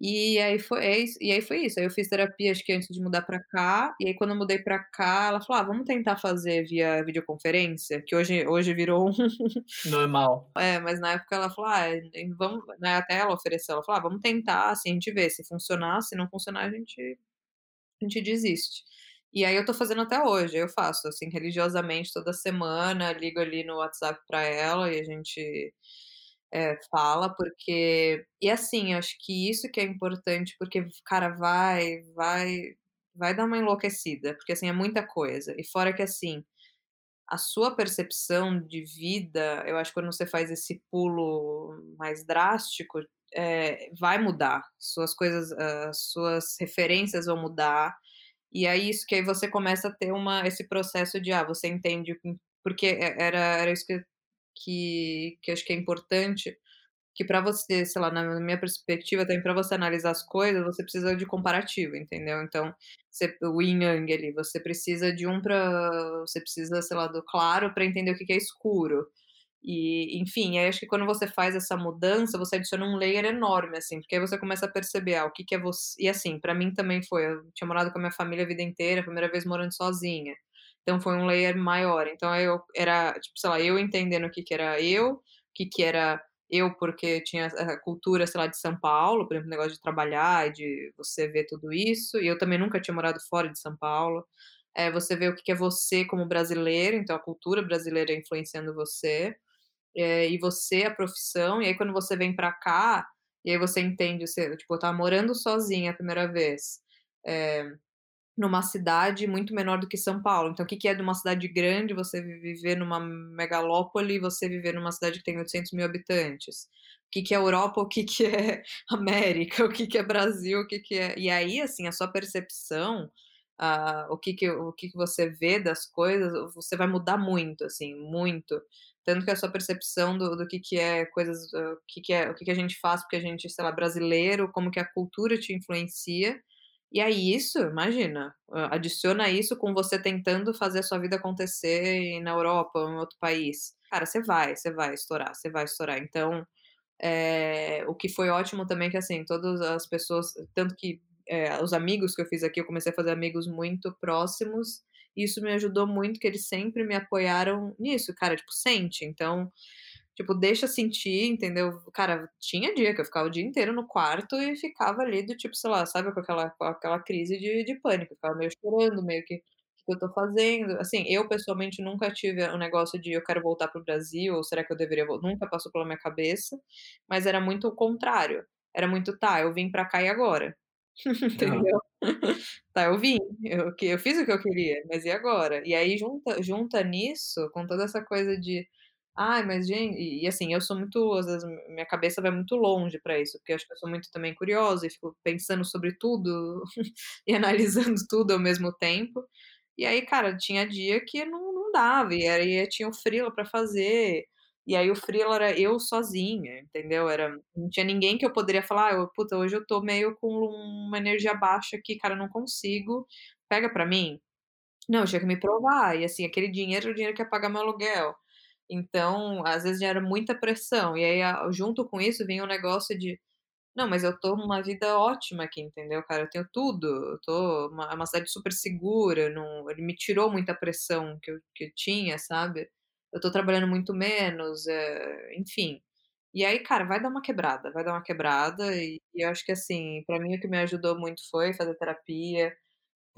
E aí foi é e aí foi isso, aí eu fiz terapia acho que antes de mudar para cá, e aí quando eu mudei para cá, ela falou: "Ah, vamos tentar fazer via videoconferência", que hoje hoje virou um normal. É, mas na época ela falou: "Ah, vamos", né, até ela ofereceu, ela falou: "Ah, vamos tentar, assim, a gente vê, se funcionar, se não funcionar a gente a gente desiste". E aí eu tô fazendo até hoje, eu faço, assim, religiosamente toda semana, ligo ali no WhatsApp para ela e a gente é, fala, porque e assim, acho que isso que é importante, porque, cara, vai vai vai dar uma enlouquecida, porque, assim, é muita coisa. E fora que, assim, a sua percepção de vida, eu acho que quando você faz esse pulo mais drástico, é, vai mudar. Suas coisas, as suas referências vão mudar. E é isso que aí você começa a ter uma, esse processo de, ah, você entende, porque era, era isso que que, que acho que é importante, que para você, sei lá, na minha perspectiva, também para você analisar as coisas, você precisa de comparativo, entendeu? Então, você, o yin yang ali, você precisa de um para, você precisa, sei lá, do claro para entender o que, que é escuro. E, enfim, aí acho que quando você faz essa mudança, você adiciona um layer enorme, assim, porque aí você começa a perceber ah, o que, que é você. E assim, para mim também foi. Eu tinha morado com a minha família a vida inteira, primeira vez morando sozinha. Então foi um layer maior. Então eu era, tipo, sei lá, eu entendendo o que, que era eu, o que, que era eu porque tinha a cultura, sei lá, de São Paulo, por exemplo, negócio de trabalhar e de você ver tudo isso. E eu também nunca tinha morado fora de São Paulo. É, você vê o que, que é você como brasileiro, então a cultura brasileira influenciando você. É, e você, a profissão. E aí quando você vem para cá, e aí você entende, você, tipo, eu tava morando sozinha a primeira vez. É, numa cidade muito menor do que São Paulo. Então, o que, que é de uma cidade grande você viver numa megalópole e você viver numa cidade que tem 800 mil habitantes? O que, que é Europa, o que, que é América, o que, que é Brasil, o que, que é. E aí, assim, a sua percepção, uh, o, que, que, o que, que você vê das coisas, você vai mudar muito, assim, muito. Tanto que a sua percepção do, do que, que é coisas, o, que, que é, o que, que a gente faz porque a gente, sei lá, brasileiro, como que a cultura te influencia e aí isso, imagina, adiciona isso com você tentando fazer a sua vida acontecer na Europa ou em outro país. Cara, você vai, você vai estourar, você vai estourar. Então, é, o que foi ótimo também é que, assim, todas as pessoas, tanto que é, os amigos que eu fiz aqui, eu comecei a fazer amigos muito próximos, isso me ajudou muito, que eles sempre me apoiaram nisso, cara, tipo, sente. Então, Tipo, deixa sentir, entendeu? Cara, tinha dia que eu ficava o dia inteiro no quarto e ficava ali do tipo, sei lá, sabe, com aquela, com aquela crise de, de pânico. Eu ficava meio chorando, meio que, o que eu tô fazendo? Assim, eu pessoalmente nunca tive o um negócio de eu quero voltar pro Brasil, ou será que eu deveria voltar? Nunca passou pela minha cabeça, mas era muito o contrário. Era muito, tá, eu vim pra cá e agora? Entendeu? tá, eu vim, eu, eu fiz o que eu queria, mas e agora? E aí junta, junta nisso, com toda essa coisa de Ai, mas gente e assim, eu sou muito às vezes minha cabeça vai muito longe para isso, porque eu acho que eu sou muito também curiosa e fico pensando sobre tudo e analisando tudo ao mesmo tempo. E aí, cara, tinha dia que não não dava, e aí tinha o freela para fazer, e aí o freela era eu sozinha, entendeu? Era não tinha ninguém que eu poderia falar: "Ah, puta, hoje eu tô meio com uma energia baixa aqui, cara, não consigo, pega pra mim". Não, eu tinha que me provar, e assim, aquele dinheiro era o dinheiro que ia pagar meu aluguel. Então, às vezes era muita pressão, e aí junto com isso vinha o negócio de: "Não, mas eu tô numa vida ótima aqui, entendeu, cara, eu tenho tudo, eu tô uma é uma cidade super segura, não" ele me tirou muita pressão que eu que eu tinha, sabe. Eu tô trabalhando muito menos, eh, enfim. E aí, cara, vai dar uma quebrada, vai dar uma quebrada e e eu acho que, assim, pra mim o que me ajudou muito foi fazer terapia,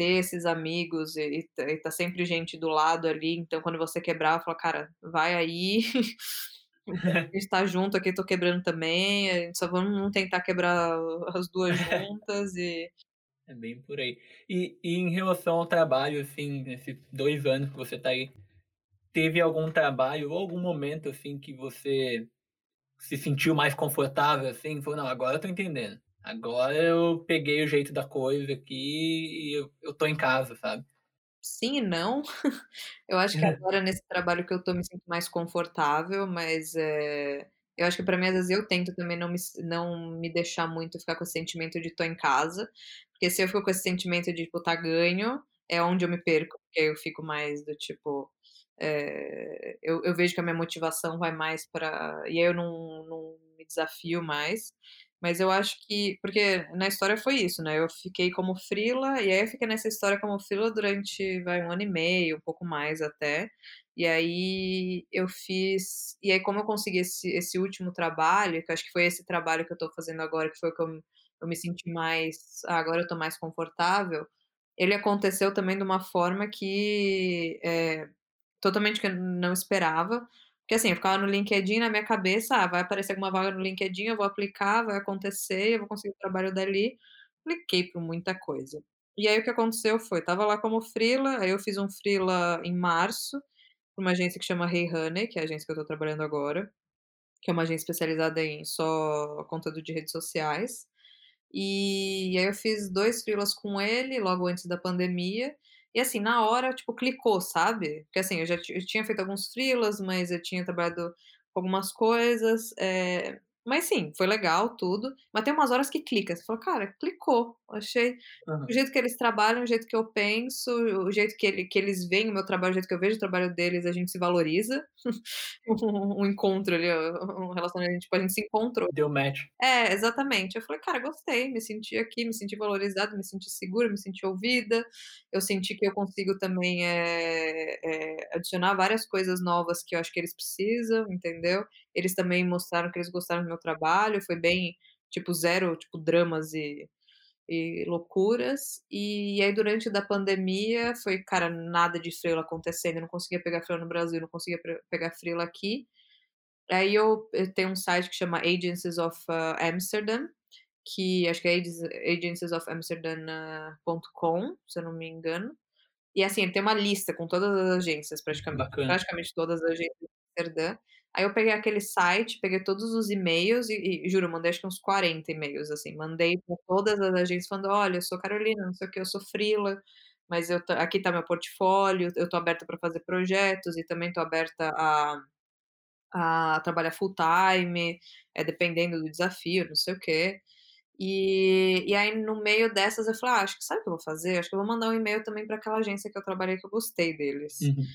ter esses amigos e e tá sempre gente do lado ali, então quando você quebrar, fala: "Cara, vai aí, a gente tá junto aqui, tô quebrando também, a gente só vamos tentar quebrar as 2 juntas e" É bem por aí. E e em relação ao trabalho, assim, nesses 2 anos que você tá aí, teve algum trabalho ou algum momento, assim, que você se sentiu mais confortável, assim, falou: "Não, agora eu tô entendendo. Agora eu peguei o jeito da coisa aqui e eu eu tô em casa", sabe? Sim e não. Eu acho que agora nesse trabalho que eu tô me sinto mais confortável, mas, eh, eu acho que pra mim, às vezes, eu tento também não me não me deixar muito ficar com esse sentimento de tô em casa, porque se eu fico com esse sentimento de, tipo, tá ganho, é onde eu me perco, porque aí eu fico mais do tipo, eh, eu eu vejo que a minha motivação vai mais pra e aí eu não não me desafio mais. Mas eu acho que porque na história foi isso, né, eu fiquei como freela, e aí eu fiquei nessa história como freela durante, vai, 1 ano e meio, um pouco mais até. E aí eu fiz e aí como eu consegui esse esse último trabalho, que acho que foi esse trabalho que eu tô fazendo agora, que foi o que eu eu me senti mais: "Ah, agora eu tô mais confortável", ele aconteceu também de uma forma que, eh, totalmente que eu não esperava, porque, assim, eu ficava no LinkedIn na minha cabeça: "Ah, vai aparecer alguma vaga no LinkedIn, eu vou aplicar, vai acontecer, eu vou conseguir o trabalho dali", apliquei pra muita coisa. E aí o que aconteceu foi, estava lá como freela, aí eu fiz um freela em março, pra uma agência que chama Hey Honey, que é a agência que eu tô trabalhando agora, que é uma agência especializada em só conteúdo de redes sociais. E aí eu fiz 2 freelas com ele, logo antes da pandemia, e assim, na hora, tipo, clicou, sabe. Porque, assim, eu já eu tinha feito alguns freelas, mas eu tinha trabalhado com algumas coisas, eh, mas sim, foi legal tudo, mas tem umas horas que clica, você fala: "Cara, clicou", achei o Aham. jeito que eles trabalham, o jeito que eu penso, o jeito que ele que eles veem o meu trabalho, o jeito que eu vejo o trabalho deles, a gente se valoriza. Um encontro ali, um relacionamento, tipo, a gente se encontrou. Deu match. É, exatamente. Eu falei: "Cara, gostei, me senti aqui, me senti valorizada, me senti segura, me senti ouvida, eu senti que eu consigo também, eh eh, adicionar várias coisas novas que eu acho que eles precisam", entendeu. Eles também mostraram que eles gostaram meu trabalho, foi bem, tipo, 0, tipo, dramas e e loucuras. E aí durante da pandemia foi, cara, nada de freela acontecendo, eu não conseguia pegar freela no Brasil, não conseguia pegar freela aqui. Aí eu eu tenho um site que chama Agencies of Amsterdam, que acho que é agencies agenciesofamsterdam.com, se eu não me engano. E, assim, ele tem uma lista com todas as agências, praticamente Bacana. praticamente todas as agências de Amsterdã. Aí eu peguei aquele site, peguei todos os e-mails e e juro, mandei acho que uns 40 e-mails, assim, mandei pra todas as agências falando: "Olha, eu sou Carolina, não sei o quê, eu sou freela, mas eu aqui tá meu portfólio, eu tô aberta pra fazer projetos e também tô aberta a a trabalhar full-time, eh, dependendo do desafio, não sei o quê". E e aí no meio dessas eu falei: "Ah, acho que sabe o que eu vou fazer? Acho que eu vou mandar um e-mail também pra aquela agência que eu trabalhei que eu gostei deles". Uhum.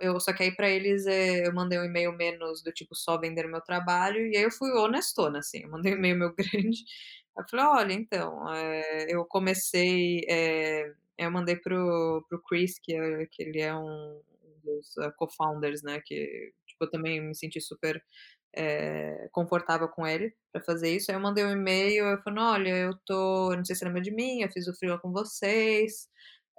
Eu só que aí pra eles, eh, eu mandei um e-mail menos do tipo só vender meu trabalho, e aí eu fui honestona, assim, eu mandei um e-mail meu grande, eu falei: "Olha, então, eh, eu comecei, eh" eu mandei para o para o Chris, que é que ele é um dos co-founders, né, que, tipo, eu também me senti super, eh, confortável com ele pra fazer isso. Aí eu mandei um e-mail, eu falando: "Olha, eu tô não sei se lembra de mim, eu fiz o freela com vocês,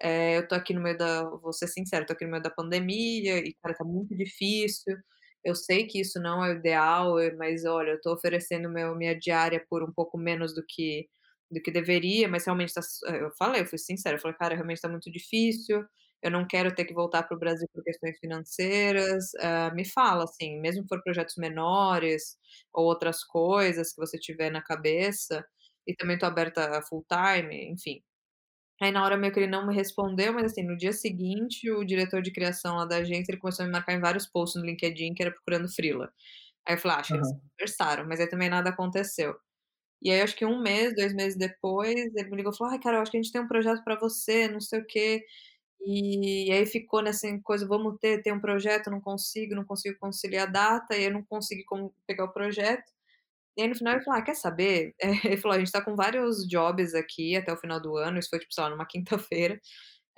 eh, eu tô aqui no meio da" vou ser sincera, "tô aqui no meio da pandemia e, cara, tá muito difícil, eu sei que isso não é o ideal, eh, mas olha, eu tô oferecendo meu minha diária por um pouco menos do que do que deveria, mas realmente tá s" eu falei, eu fui sincera, eu falei: "Cara, realmente tá muito difícil, eu não quero ter que voltar para o Brasil por questões financeiras, hã, me fala, assim, mesmo que for projetos menores ou outras coisas que você tiver na cabeça, e também tô aberta a full-time", enfim. Aí na hora meio que ele não me respondeu, mas, assim, no dia seguinte o diretor de criação lá da agência, ele começou a me marcar em vários posts no LinkedIn que era procurando freela. Aí eu falei: "Ah, acho que eles conversaram", mas aí também nada aconteceu. E aí acho que 1 mês, 2 meses depois, ele me ligou e falou: "Ai, Carol, acho que a gente tem um projeto pra você, não sei o quê". E aí ficou nessa coisa: "Vamos ter ter um projeto, não consigo, não consigo conciliar a data", e eu não consegui pegar o projeto. E aí no final ele falou: "Ah, quer saber?" Ele falou: "A gente tá com vários jobs aqui até o final do ano", isso foi tipo, sei lá, numa quinta-feira.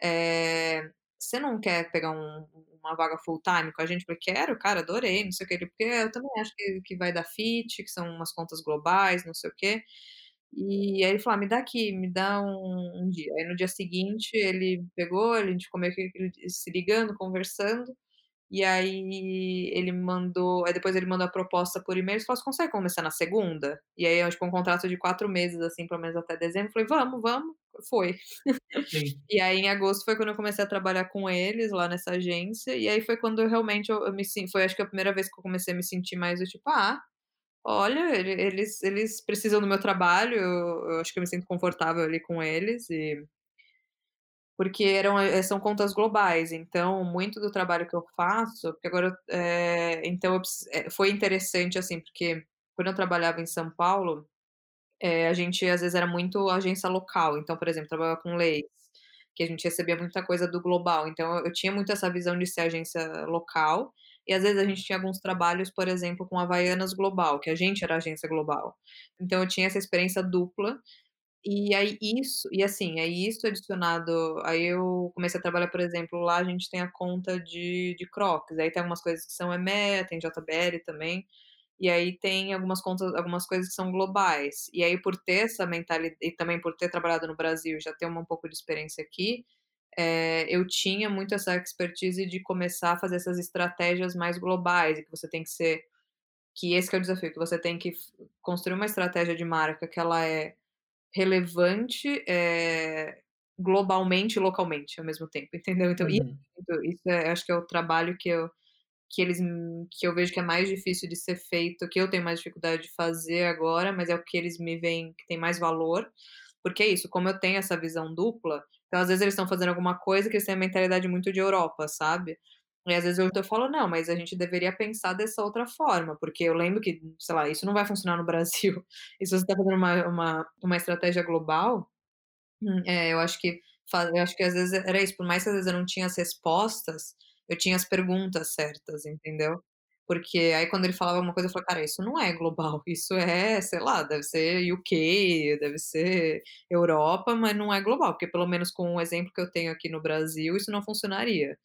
Eh, "Você não quer pegar um uma vaga full time com a gente?" Eu falei: "Quero, cara, adorei, não sei o quê", ele: "Porque eu também acho que que vai dar fit, que são umas contas globais, não sei o quê". E aí ele falou: "Ah, me dá aqui, me dá um um dia". Aí no dia seguinte ele pegou, a gente ficou meio que se ligando, conversando, e aí ele mandou aí depois ele mandou a proposta por e-mail, ele falou: "Você consegue começar na segunda?". E aí que um contrato de 4 meses, assim, pelo menos até dezembro, eu falei: "Vamos, vamos", foi. Sim. E aí em agosto foi quando eu comecei a trabalhar com eles lá nessa agência, e aí foi quando eu realmente eu eu me foi acho que a primeira vez que eu comecei a me sentir mais do tipo: "Ah, olha, ele eles eles precisam do meu trabalho, eu eu acho que eu me sinto confortável ali com eles e" porque eram eh, são contas globais, então muito do trabalho que eu faço porque agora eh, então eu eh, foi interessante, assim, porque quando eu trabalhava em São Paulo, eh, a gente às vezes era muito agência local, então, por exemplo, trabalhava com leis, que a gente recebia muita coisa do global, então eu eu tinha muito essa visão de ser agência local, e às vezes a gente tinha alguns trabalhos, por exemplo, com Havaianas global, que a gente era agência global. Então eu tinha essa experiência dupla, e aí isso e assim, aí isso adicionado aí eu comecei a trabalhar, por exemplo, lá a gente tem a conta de de Crocs, aí tem algumas coisas que são EMEA, tem JBL também, e aí tem algumas contas algumas coisas que são globais. E aí por ter essa mentali e também por ter trabalhado no Brasil já ter uma um pouco de experiência aqui, eh, eu tinha muito essa expertise de começar a fazer essas estratégias mais globais e que você tem que ser que esse que é o desafio, que você tem que construir uma estratégia de marca que ela é relevante, eh, globalmente e localmente ao mesmo tempo, entendeu? Então isso Uhum. isso é acho que é o trabalho que eu que eles que eu vejo que é mais difícil de ser feito, que eu tenho mais dificuldade de fazer agora, mas é o que eles me veem que tem mais valor, porque é isso, como eu tenho essa visão dupla, então às vezes eles estão fazendo alguma coisa que eles têm a mentalidade muito de Europa, sabe. E às vezes eu eu falo: "Não, mas a gente deveria pensar dessa outra forma", porque eu lembro que, sei lá, isso não vai funcionar no Brasil. E se você tá fazendo uma uma uma estratégia global, eh, eu acho que eu acho que às vezes era isso, por mais que às vezes eu não tinha as respostas, eu tinha as perguntas certas, entendeu? Porque aí quando ele falava alguma coisa eu falava: "Cara, isso não é global, isso é, sei lá, deve ser UK, deve ser Europa, mas não é global", porque pelo menos com o exemplo que eu tenho aqui no Brasil, isso não funcionaria.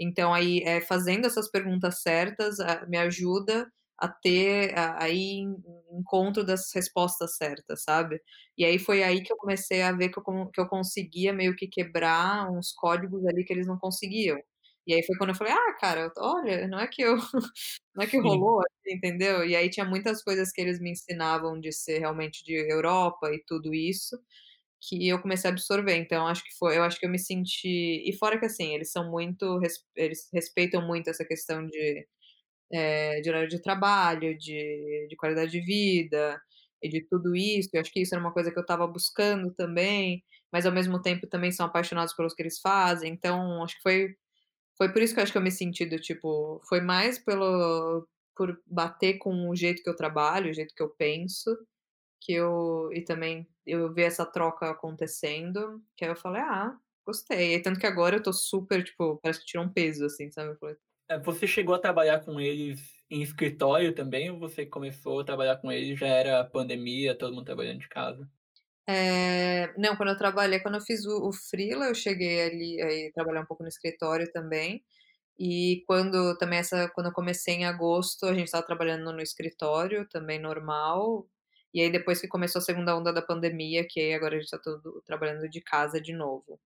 Então aí, eh, fazendo essas perguntas certas, ah, me ajuda a ter a a em encontro das respostas certas, sabe. E aí foi aí que eu comecei a ver que eu que eu conseguia meio que quebrar uns códigos ali que eles não conseguiam. E aí foi quando eu falei: "Ah, cara, olha, não é que eu não é que rolou aqui", entendeu? E aí tinha muitas coisas que eles me ensinavam de ser realmente de Europa e tudo isso, que eu comecei a absorver, então acho que foi eu acho que eu me senti e fora que, assim, eles são muito eles respeitam muito essa questão de, eh, de horário de trabalho, de de qualidade de vida e de tudo isso, eu acho que isso era uma coisa que eu estava buscando também, mas ao mesmo tempo também são apaixonados pelos que eles fazem, então acho que foi foi por isso que eu acho que eu me senti do tipo, foi mais pelo por bater com o jeito que eu trabalho, o jeito que eu penso, que eu e também eu ver essa troca acontecendo, que aí eu falei: "Ah, gostei", tanto que agora eu tô super, tipo, parece que tirou um peso, assim, sabe, falei Eh, você chegou a trabalhar com eles em escritório também ou você começou a trabalhar com eles já era pandemia, todo mundo trabalhando de casa? Eh, não, quando eu trabalhei quando eu fiz o o freela, eu cheguei ali a ir trabalhar um pouco no escritório também, e quando também essa quando eu comecei em agosto, a gente estava trabalhando no escritório também normal, e aí depois que começou a segunda onda da pandemia, que agora a gente tá todo trabalhando de casa de novo.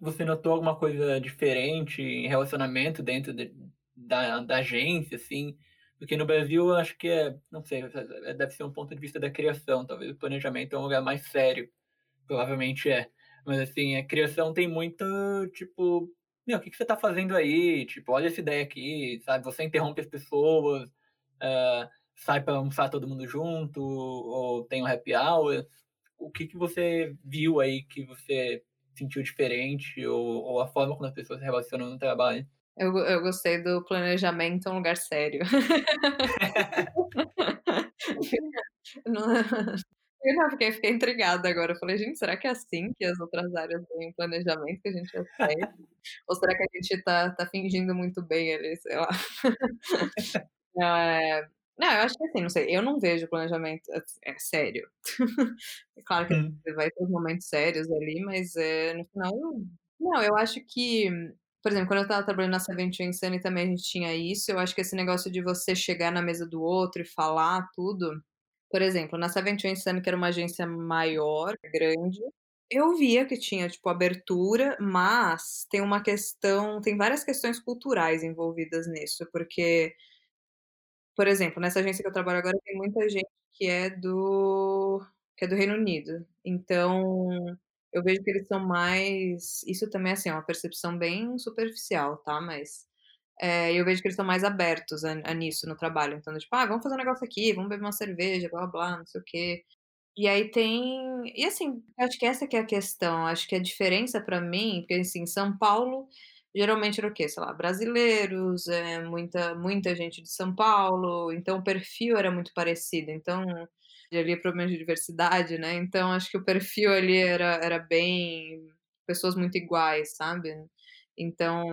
Você notou alguma coisa diferente em relacionamento dentro de da da agência, assim? Porque no Brasil eu acho que é, não sei, eh, deve ser um ponto de vista da criação, talvez o planejamento é um lugar mais sério, provavelmente é. Mas assim, a criação tem muito, tipo: "Meu, que que você tá fazendo aí?", tipo: "Olha essa ideia aqui", sabe, você interrompe as pessoas, hã, sai pra almoçar todo mundo junto, ou tem um happy hour. O que que você viu aí que você sentiu diferente ou ou a forma como as pessoas se relacionam no trabalho? Eu eu gostei do planejamento é um lugar sério. Não Eu não, fiquei fiquei intrigada agora, eu falei: "Gente, será que é assim que as outras áreas o planejamento, que a gente é sério? Ou será que a gente tá tá fingindo muito bem ali, sei lá". Eh, não, eu acho que assim, não sei, eu não vejo planejamento ass é sério. É claro que Hum. vai ter momentos sérios ali, mas, eh, no final não, eu acho que, por exemplo, quando eu estava trabalhando na Seventeen Sunny também a gente tinha isso, eu acho que esse negócio de você chegar na mesa do outro e falar tudo por exemplo, na Seventeen Sunny, que era uma agência maior, grande, eu via que tinha, tipo, abertura, mas tem uma questão tem várias questões culturais envolvidas nisso, porque por exemplo, nessa agência que eu trabalho agora tem muita gente que é do que é do Reino Unido, então eu vejo que eles são mais isso também, assim, é uma percepção bem superficial, tá, mas, eh, eu vejo que eles são mais abertos a a nisso no trabalho, então, tipo: "Ah, vamos fazer um negócio aqui, vamos beber uma cerveja, blá-blá-blá, não sei o quê". E aí tem e assim, acho que essa que é a questão, acho que a diferença pra mim porque, assim, São Paulo geralmente era o quê? Sei lá, brasileiros, eh, muita muita gente de São Paulo, então o perfil era muito parecido, então ali problema de diversidade, né, então acho que o perfil ali era era bem pessoas muito iguais, sabe. Então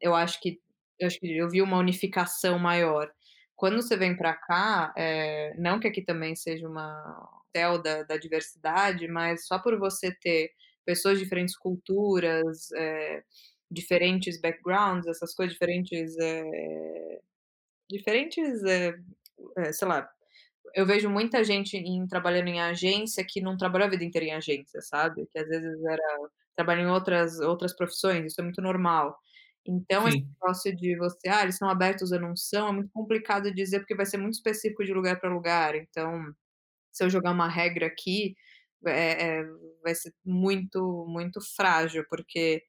eu acho que eu acho que eu vi uma unificação maior. Quando você vem pra cá, eh, não que aqui também seja uma céu da da diversidade, mas só por você ter pessoas de diferentes culturas, eh, diferentes backgrounds, essas coisas, diferentes, eh, diferentes, eh eh, sei lá, eu vejo muita gente em trabalhando em agência que não trabalhou a vida inteira em agência, sabe, que às vezes era trabalha em outras outras profissões, isso é muito normal. Então esse Sim. negócio de você: "Ah, eles são abertos ou não são", é muito complicado dizer, porque vai ser muito específico de lugar pra lugar, então, se eu jogar uma regra aqui, eh eh, vai ser muito muito frágil, porque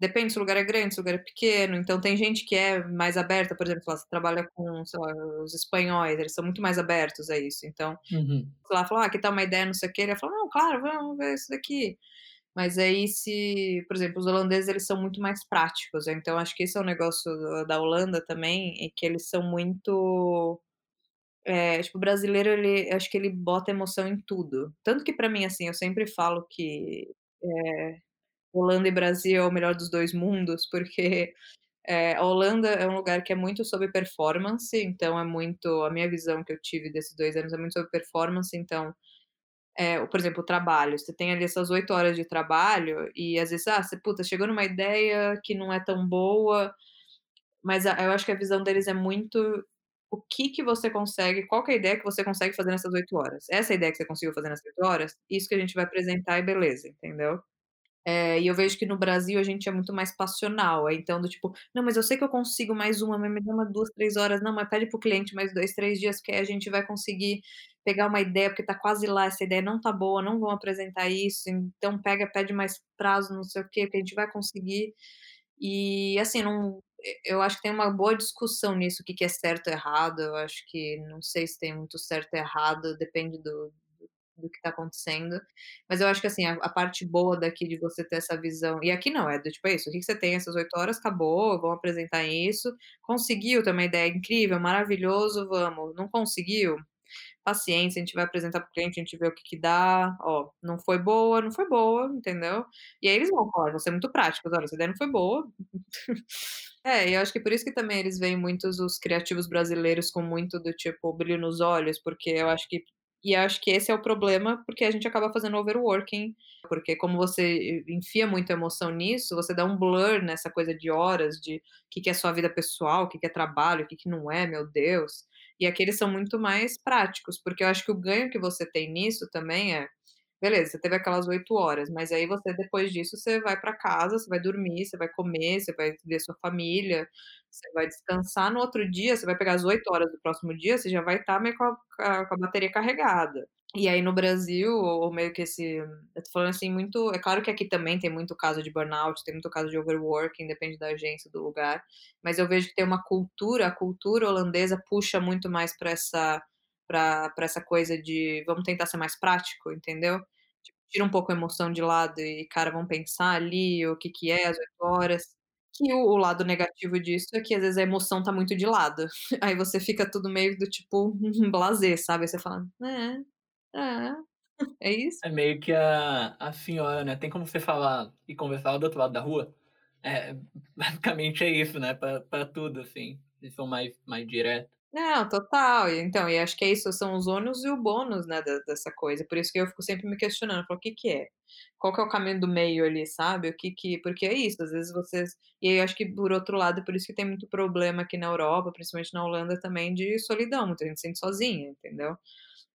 depende se o lugar é grande, se o lugar é pequeno, então tem gente que é mais aberta, por exemplo, lá, você trabalha com, lá, os espanhóis, eles são muito mais abertos a isso, então, Uhum. lá, falou: "Ah, que tal uma ideia, não sei o quê", ele ia falar: "Não, claro, vamos ver isso daqui". Mas aí se por exemplo, os holandeses eles são muito mais práticos, então acho que esse é o negócio da da Holanda também, é que eles são muito eh, tipo, o brasileiro ele acho que ele bota emoção em tudo. Tanto que pra mim, assim, eu sempre falo que, eh, Holanda e Brasil é o melhor dos 2 mundos, porque, eh, a Holanda é um lugar que é muito sobre performance, então é muito a minha visão que eu tive desses 2 anos é muito sobre performance, então, eh, por exemplo, o trabalho, você tem ali essas 8 horas de trabalho e às vezes, ah, você, puta, chegou numa ideia que não é tão boa, mas a eu acho que a visão deles é muito o que que você consegue qual é a ideia que você consegue fazer nessas 8 horas? Essa é a ideia que você conseguiu fazer nessas 8 horas? Isso que a gente vai apresentar e beleza, entendeu. Eh, e eu vejo que no Brasil a gente é muito mais passional, aí então do tipo: "Não, mas eu sei que eu consigo mais uma, mas me dá umas 2, 3 horas. Não, mas pede para o cliente mais 2, 3 dias que aí a gente vai conseguir pegar uma ideia, porque tá quase lá, essa ideia não tá boa, não vão apresentar isso, então pega, pede mais prazo, não sei o quê, que a gente vai conseguir". E assim, não e eu acho que tem uma boa discussão nisso, o que que é certo ou errado, eu acho que não sei se tem muito certo ou errado, depende do do que tá acontecendo, mas eu acho que assim, a a parte boa daqui de você ter essa visão e aqui não, é do tipo: "É isso, o que que você tem essas 8 horas, acabou, vamos apresentar isso. Conseguiu ter uma ideia incrível, maravilhoso, vamos. Não conseguiu? Paciência, a gente vai apresentar para o cliente, a gente vê o que que dá, ó, não foi boa, não foi boa", entendeu. E aí eles vão falar, ser muito práticos: "Olha, essa ideia não foi boa". É, e eu acho que por isso que também eles veem muitos os criativos brasileiros com muito do tipo brilho nos olhos, porque eu acho que e acho que esse é o problema, porque a gente acaba fazendo overworking, porque como você e enfia muita emoção nisso, você dá um blur nessa coisa de horas, de que que é sua vida pessoal, o que que é trabalho, o que que não é, meu Deus. E aqui eles são muito mais práticos, porque eu acho que o ganho que você tem nisso também é, beleza, você teve aquelas 8 horas, mas aí você depois disso você vai pra casa, você vai dormir, você vai comer, você vai ver sua família, você vai descansar, no outro dia você vai pegar as 8 horas do próximo dia, você já vai estar meio com a com a bateria carregada. E aí no Brasil, ou meio que esse eu tô falando assim muito é claro que aqui também tem muito caso de burnout, tem muito caso de overworking, depende da agência, do lugar, mas eu vejo que tem uma cultura a cultura holandesa puxa muito mais pra essa pra essa coisa de vamos tentar ser mais prático, entendeu. Tipo, tira um pouco a emoção de lado e, cara, vamos pensar ali o que que é as 8 horas. Que o o lado negativo disso é que às vezes a emoção tá muito de lado, aí você fica tudo meio do tipo blasé, sabe, aí você fala: "É, é". É isso. É meio que a a senhora, né, tem como você falar e conversar do outro lado da rua? É, basicamente é isso, né, pra pra tudo, assim, eles são mais mais direto. Não, total. Então, e acho que é isso, são os ônus e o bônus, né, dessa coisa. Por isso que eu fico sempre me questionando, falo: "O que que é? Qual que é o caminho do meio ali", sabe? O que que porque é isso, às vezes vocês e aí eu acho que por outro lado, por isso que tem muito problema aqui na Europa, principalmente na Holanda também, de solidão, muita gente se sente sozinha, entendeu?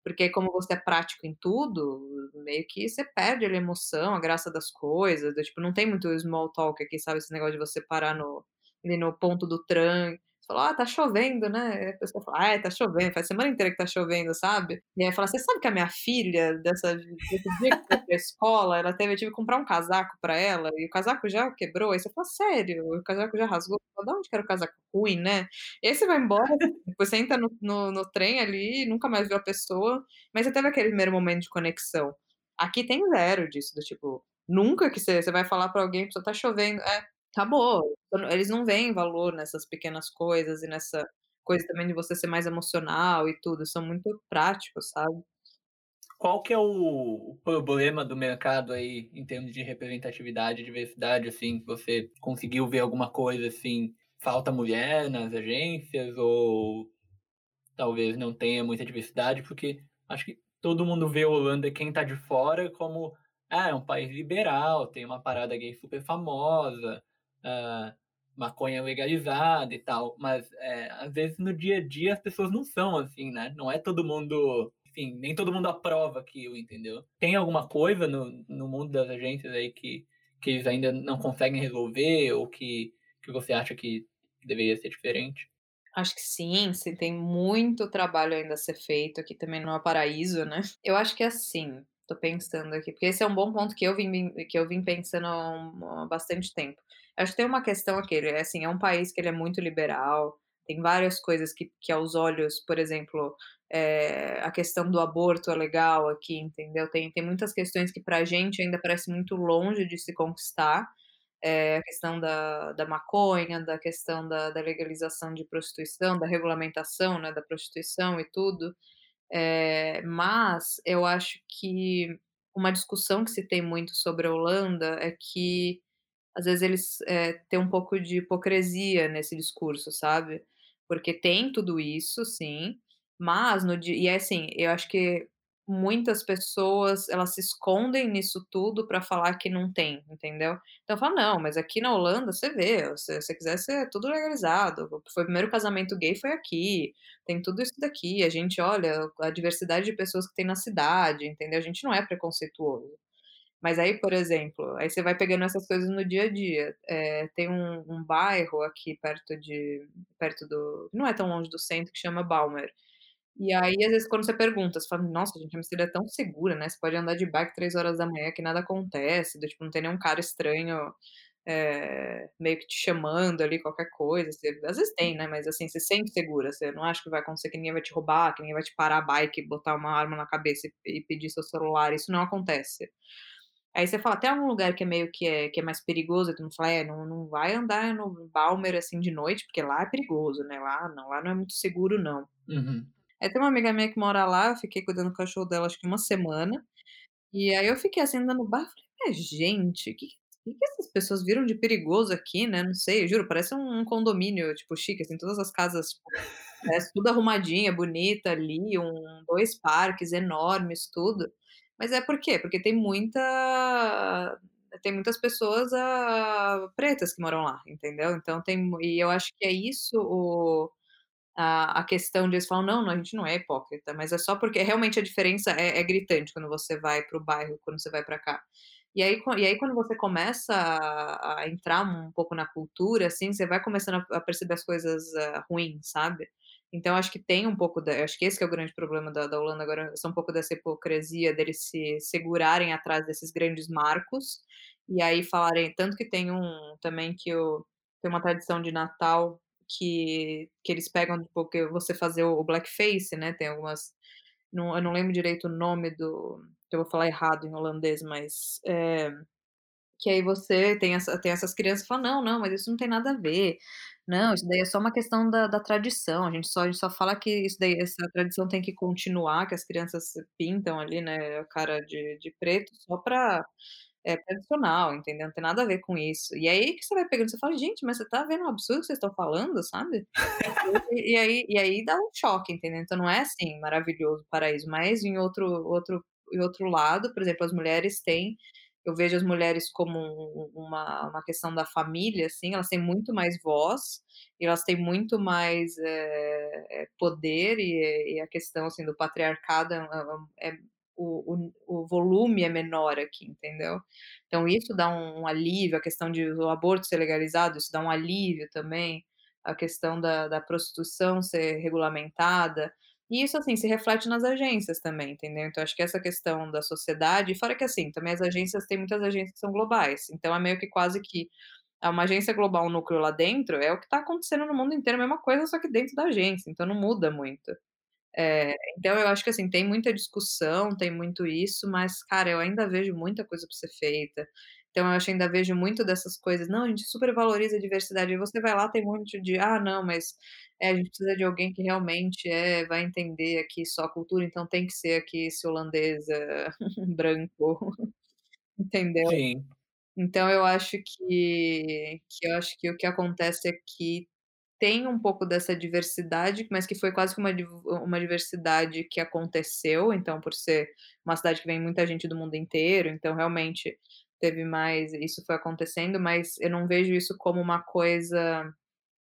Porque como você é prático em tudo, meio que você perde a emoção, a graça das coisas, do tipo, não tem muito small talk aqui, sabe, esse negócio de você parar no ali no ponto do tram, você fala: "Ah, tá chovendo, né?" Aí a pessoa fala: "Ah, é, tá chovendo, faz semana inteira que tá chovendo", sabe. E aí fala: "Você sabe que a minha filha dessa desse dia que foi pra escola, ela teve eu tive que comprar um casaco pra ela e o casaco já quebrou", aí você fala: "Sério? O casaco já rasgou?" Fala: "Da onde que era o casaco ruim, né?" E aí você vai embora, depois você entra no no no trem ali e nunca mais viu a pessoa, mas você teve aquele primeiro momento de conexão. Aqui tem zero disso, do tipo, nunca que você você vai falar pra alguém: pessoa "Tá chovendo", é, acabou. Eles não veem valor nessas pequenas coisas e nessa coisa também de você ser mais emocional e tudo, são muito práticos, sabe. Qual que é o problema do mercado aí, em termos de representatividade diversidade, assim, você conseguiu ver alguma coisa, assim, falta mulher nas agências ou talvez não tenha muita diversidade? Porque acho que todo mundo vê a Holanda, quem tá de fora, como, ah, é um país liberal, tem uma parada gay super famosa, hã, maconha legalizada e tal, mas, eh, às vezes no dia a dia as pessoas não são assim, né, não é todo mundo enfim, nem todo mundo aprova aquilo, entendeu? Tem alguma coisa no no mundo das agências aí que que eles ainda não conseguem resolver ou que que você acha que deveria ser diferente? Acho que sim, sim, tem muito trabalho ainda a ser feito, aqui também não é paraíso, né. Eu acho que é assim, tô pensando aqui, porque esse é um bom ponto que eu vim que eu vim pensando há bastante tempo. Acho que tem uma questão aqui, é assim, é um país que ele é muito liberal, tem várias coisas que que aos olhos, por exemplo, eh, a questão do aborto é legal aqui, entendeu. Tem tem muitas questões que pra gente ainda parece muito longe de se conquistar, eh, a questão da da maconha, da questão da da legalização de prostituição, da regulamentação, né, da prostituição e tudo. Eh, mas eu acho que uma discussão que se tem muito sobre a Holanda é que, às vezes, eles, eh, têm um pouco de hipocrisia nesse discurso, sabe. Porque tem tudo isso, sim, mas no di e é assim, eu acho que muitas pessoas, elas se escondem nisso tudo pra falar que não tem, entendeu. Então fala: "Não, mas aqui na Holanda você vê, se você quiser ser é tudo legalizado, foi o primeiro casamento gay foi aqui, tem tudo isso daqui, a gente olha a diversidade de pessoas que tem na cidade, entendeu, a gente não é preconceituoso". Mas aí, por exemplo, aí você vai pegando essas coisas no dia a dia, eh, tem um um bairro aqui perto de perto do não é tão longe do centro, que chama Balmer. E aí, às vezes, quando você pergunta, você fala: "Nossa, gente, Amsterdã é tão segura, né, você pode andar de bike 3h que nada acontece, do tipo, não tem nenhum cara estranho, eh, meio que te chamando ali, qualquer coisa", você às vezes tem, né, mas assim, você sente segura, você não acha que vai acontecer que ninguém vai te roubar, que ninguém vai te parar a bike botar uma arma na cabeça e e pedir seu celular, isso não acontece. Aí você fala: "Tem algum lugar que é meio que é que é mais perigoso?", todo mundo fala: "É, não não vai andar no Balmer, assim, de noite, porque lá é perigoso, né, lá não, lá não é muito seguro não". Uhum. Aí tem uma amiga minha que mora lá, eu fiquei cuidando do cachorro dela acho que 1 semana, e aí eu fiquei assim andando no bairro, falei: "Mas gente, que que que essas pessoas viram de perigoso aqui, né", não sei, juro, parece um um condomínio, tipo, chique, assim, todas as casas, tipo, parece tudo arrumadinha, bonita ali, um 2 parques enormes, tudo. Mas é por quê? Porque tem muita tem muitas pessoas, ah, pretas que moram lá, entendeu. Então tem e eu acho que é isso o a a questão de eles falam: "Não, a gente não é hipócrita", mas é só porque realmente a diferença é é gritante quando você vai para o bairro, quando você vai pra cá. E aí e aí quando você começa a a entrar um pouco na cultura, assim, você vai começando a a perceber as coisas, ah, ruins, sabe. Então acho que tem um pouco da acho que esse que é o grande problema da da Holanda agora, são um pouco dessa hipocrisia deles se segurarem atrás desses grandes marcos, e aí falarem tanto que tem um também que o tem uma tradição de Natal que que eles pegam, porque você fazer o blackface, né, tem algumas não eu não lembro direito o nome do eu vou falar errado em holandês, mas, eh, que aí você tem essa tem essas crianças que falam: "Não, não, mas isso não tem nada a ver, Não, isso daí é só uma questão da da tradição, a gente só a gente só fala que isso daí essa tradição tem que continuar, que as crianças pintam ali, né, a cara de de preto só pra é tradicional, entendeu, não tem nada a ver com isso. E aí que você vai pegando, você fala: "Gente, mas você tá vendo o absurdo que vocês estão falando", sabe. E aí e aí dá um choque, entendeu. Então não é assim maravilhoso, paraíso, mas em outro outro em outro lado, por exemplo, as mulheres têm eu vejo as mulheres como um uma uma questão da família, assim, elas têm muito mais voz, e elas têm muito mais, eh, poder e e a questão, assim, do patriarcado é é é o o o volume é menor aqui, entendeu. Então isso dá um alívio, a questão de o aborto ser legalizado, isso dá um alívio também, a questão da da prostituição ser regulamentada, e isso, assim, se reflete nas agências também, entendeu. Então acho que essa questão da sociedade fora que, assim, também as agências tem muitas agências que são globais, então é meio que quase que é uma agência global, um núcleo lá dentro, é o que tá acontecendo no mundo inteiro, a mesma coisa, só que dentro da agência, então não muda muito. Eh, então eu acho que, assim, tem muita discussão, tem muito isso, mas, cara, eu ainda vejo muita coisa pra ser feita. Então eu acho ainda vejo muito dessas coisas: "Não, a gente super valoriza a diversidade", aí você vai lá tem um monte de: "Ah não, mas, eh, a gente precisa de alguém que realmente, eh, vai entender aqui só a cultura, então tem que ser aqui esse holandês, eh, branco", entendeu. Sim. Então eu acho que que eu acho que o que acontece aqui tem um pouco dessa diversidade, mas que foi quase que uma uma diversidade que aconteceu, então por ser uma cidade que vem muita gente do mundo inteiro, então realmente teve mais isso foi acontecendo, mas eu não vejo isso como uma coisa,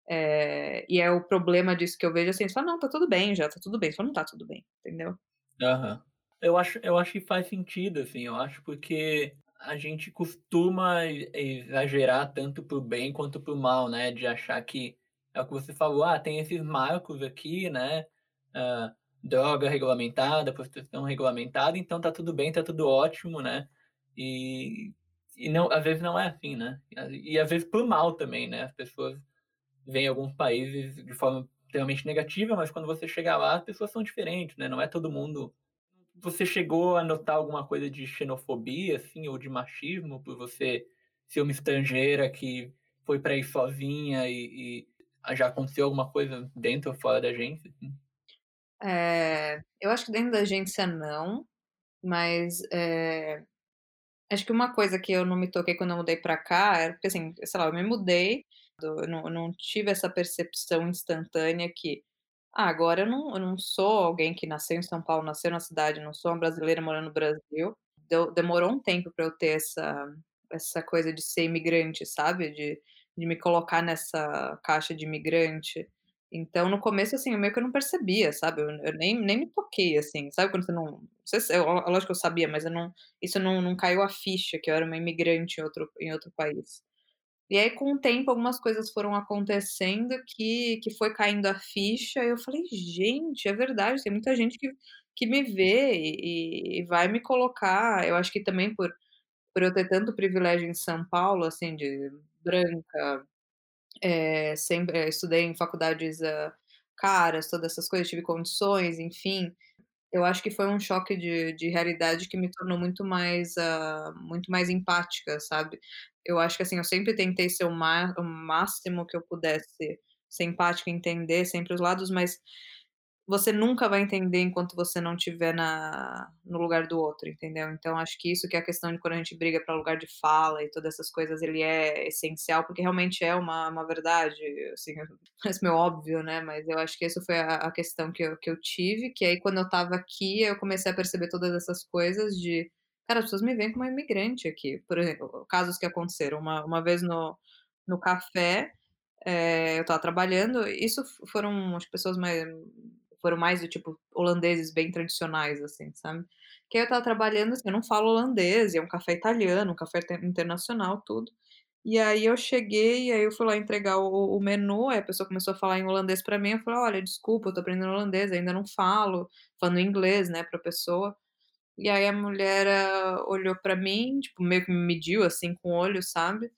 eh, e é o problema disso que eu vejo, assim, só: "Não, tá tudo bem já, tá tudo bem", só não tá tudo bem, entendeu. Aham. Eu acho eu acho que faz sentido, assim, eu acho porque a gente costuma exagerar tanto para o bem quanto para o mal, né, de achar que é o que você falou: "Ah, tem esses marcos aqui, né, hã, droga regulamentada, prostituição regulamentada, então tá tudo bem, tá tudo ótimo", né. E e não às vezes não é assim, né. E às vezes para o mal também, né, as pessoas veem alguns países de forma extremamente negativa, mas quando você chega lá, as pessoas são diferentes, né, não é todo mundo você chegou a notar alguma coisa de xenofobia, assim, ou de machismo por você ser uma estrangeira que foi pra aí sozinha e e já aconteceu alguma coisa dentro ou fora da agência, assim? Eh, eu acho que dentro da agência não, mas, eh, acho que uma coisa que eu não me toquei quando eu mudei pra cá era porque, assim, sei lá, eu me mudei, eu não eu não tive essa percepção instantânea que: "Ah, agora eu não eu não sou alguém que nasceu em São Paulo, nasceu na cidade, não sou uma brasileira morando no Brasil". Deu demorou um tempo pra eu ter essa essa coisa de ser imigrante, sabe, de de me colocar nessa caixa de imigrante. Então no começo, assim, meio que eu não percebia, sabe, eu eu nem nem me toquei, assim, sabe? Quando você não não sei se é lógico que eu sabia, mas eu não isso não não caiu a ficha que eu era uma imigrante em outro em outro país. E aí com o tempo algumas coisas foram acontecendo que que foi caindo a ficha e eu falei: "Gente, é verdade, tem muita gente que que me vê e e vai me colocar", eu acho que também por por eu ter tanto privilégio em São Paulo, assim, de branca, eh, sempre estudei em faculdades, hã, caras, todas essas coisas, tive condições, enfim, eu acho que foi um choque de de realidade que me tornou muito mais, hã, muito mais empática, sabe. Eu acho que, assim, eu sempre tentei ser o o máximo que eu pudesse ser empática, entender sempre os lados, mas você nunca vai entender enquanto você não estiver na no lugar do outro, entendeu. Então acho que isso que é a questão de quando a gente briga pra lugar de fala e todas essas coisas, ele é essencial, porque realmente é uma uma verdade, assim, parece meio óbvio, né, mas eu acho que essa foi a a questão que eu que eu tive, que aí quando eu estava aqui, eu comecei a perceber todas essas coisas de: "Cara, as pessoas me veem como imigrante aqui", por exemplo, casos que aconteceram, uma uma vez no no café, eh, eu estava trabalhando, isso fo foram as pessoas mais foram mais do tipo holandeses bem tradicionais, assim, sabe. Que aí eu estava trabalhando, assim, eu não falo holandês é um café italiano, um café inter internacional, tudo. E aí eu cheguei, aí eu fui lá entregar o o menu, aí a pessoa começou a falar em holandês pra mim, eu falei: "Olha, desculpa, eu tô aprendendo holandês, ainda não falo", falando inglês, né, pra pessoa. E aí a mulher, hã, olhou pra mim, tipo, meio que me mediu, assim, com o olho, sabe,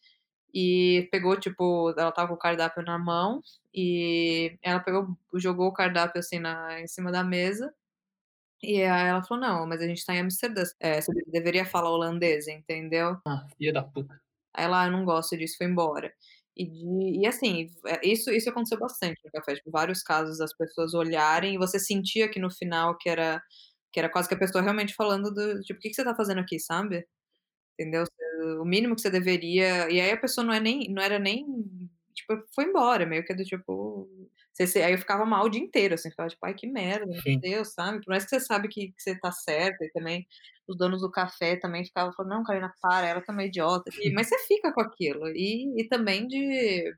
e pegou, tipo ela estava com o cardápio na mão, e ela pegou jogou o cardápio, assim, na em cima da mesa, e aí ela falou: "Não, mas a gente tá em Amsterdã, eh, você deveria falar holandês", entendeu. Ah, filha da puta. Aí ela: "Ah, eu não gosto disso", foi embora. E de e assim, eh, isso isso aconteceu bastante no café, tipo, vários casos das pessoas olharem e você sentia que no final que era que era quase que a pessoa realmente falando do tipo: "O que que você tá fazendo aqui?", sabe? Entendeu? O mínimo que você deveria e aí a pessoa não é nem não era nem tipo, foi embora, meio que do tipo, você aí eu ficava mal o dia inteiro, assim, ficava tipo: "Ai, que merda, meu Sim. Deus", sabe? Por mais que você sabe que que você tá certa e também os donos do café também ficavam falando: "Não, Carolina, para, ela também é idiota", e mas você fica com aquilo. E e também de